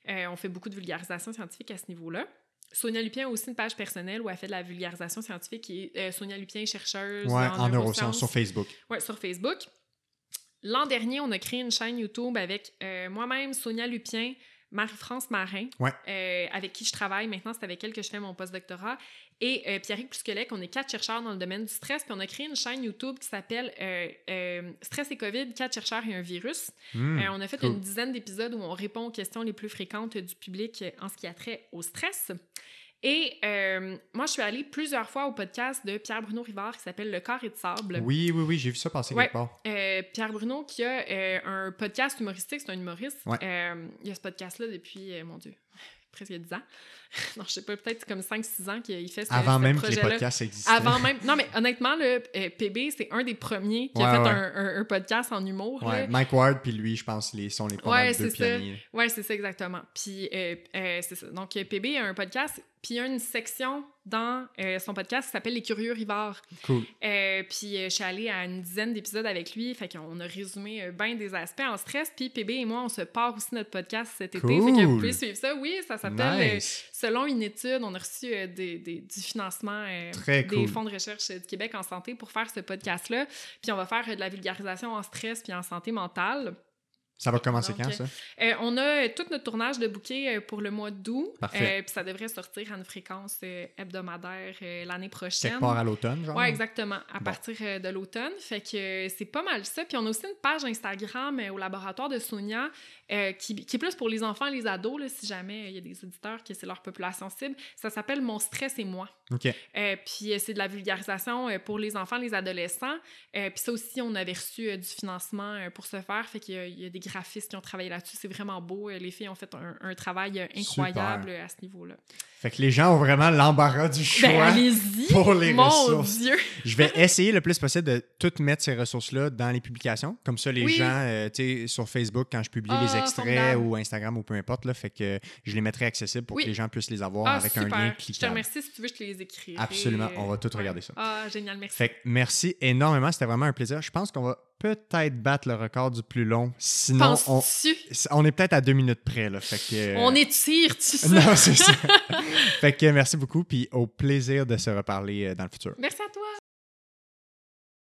On fait beaucoup de vulgarisation scientifique à ce niveau-là. Sonia Lupien a aussi une page personnelle où elle fait de la vulgarisation scientifique euh, Sonia Lupien, chercheuse Ouais, en, neurosciences sur Facebook. Ouais, sur Facebook. L'an dernier, on a créé une chaîne YouTube avec euh, moi-même, Sonia Lupien, Marie-France Marin, Ouais. euh, avec qui je travaille. Maintenant, c'est avec elle que je fais mon postdoctorat. Et euh, Pierrick Plusquelec, on est quatre chercheurs dans le domaine du stress. Puis on a créé une chaîne YouTube qui s'appelle euh, Stress et COVID, quatre chercheurs et un virus. Hmm, on a fait cool. une dizaine d'épisodes où on répond aux questions les plus fréquentes du public en ce qui a trait au stress. Et euh, moi, je suis allée plusieurs fois au podcast de Pierre-Bruno Rivard qui s'appelle Le corps et de sable. Oui, oui, oui, j'ai vu ça passer Ouais. quelque part. Euh, Pierre Bruno qui a euh, un podcast humoristique, c'est un humoriste. Ouais. Il y a ce podcast-là depuis, mon Dieu, presque 10 ans. non, je sais pas, peut-être comme 5-6 ans qu'il fait ce, Avant même que les podcasts existaient. Avant même. Non, mais honnêtement, le euh, PB, c'est un des premiers qui a fait ouais. Un, un- un podcast en humour. Ouais, là. Mike Ward puis lui, je pense, les sont les Ouais, deux c'est ça. pionniers. Ouais, c'est ça exactement. Puis euh, euh, c'est ça. Donc PB a un podcast, puis il y a une section dans euh, son podcast qui s'appelle Les Curieux Rivards. Cool. Euh, puis euh, je suis allée à une dizaine d'épisodes avec lui, fait qu'on a résumé bien des aspects en stress. Puis PB et moi, on se part aussi notre podcast cet été, fait que vous pouvez suivre ça. Oui, ça s'appelle Nice. Selon une étude, on a reçu euh, des, des- du financement euh, des cool. fonds de recherche euh, du Québec en santé pour faire ce podcast-là. Puis on va faire de la vulgarisation en stress puis en santé mentale. Ça va commencer Donc, quand, ça? Euh, on a euh, tout notre tournage de bouquet euh, pour le mois d'août. Parfait. Puis ça devrait sortir à une fréquence hebdomadaire l'année prochaine. Quelque part à l'automne, genre? Oui, exactement, à Bon. partir de l'automne. Fait que c'est pas mal ça. Puis on a aussi une page Instagram au laboratoire de Sonia euh, qui, qui est plus pour les enfants et les ados, là, si jamais euh, il y a des auditeurs que c'est leur population cible. Ça s'appelle Mon stress et moi. OK. Euh, puis euh, c'est de la vulgarisation pour les enfants, les adolescents. Puis ça aussi, on avait reçu du financement pour ce faire. Fait qu'il y a- il y, a des graphistes qui ont travaillé là-dessus. C'est vraiment beau. Les filles ont fait un, un travail incroyable Super. à ce niveau-là. Fait que les gens ont vraiment l'embarras du choix. Ben, pour les Mon ressources. Dieu! Je vais essayer le plus possible de toutes mettre ces ressources-là dans les publications. Comme ça, les Oui. gens, tu sais, sur Facebook, quand je publie Ah, les extraits formidable. ou Instagram ou peu importe, là, fait que je les mettrai accessibles pour Oui. que les gens puissent les avoir Ah, avec super. un lien Je te cliquable. remercie. Si tu veux, je te les écrirai. Absolument. On va tout regarder ça. Ah, génial. Merci. Fait que merci énormément. C'était vraiment un plaisir. Je pense qu'on va peut-être battre le record du plus long. Sinon, on, est peut-être à deux minutes près. Là, fait que, On étire, tu sais. Non, c'est ça. fait que merci beaucoup. Puis au plaisir de se reparler euh, dans le futur. Merci à toi.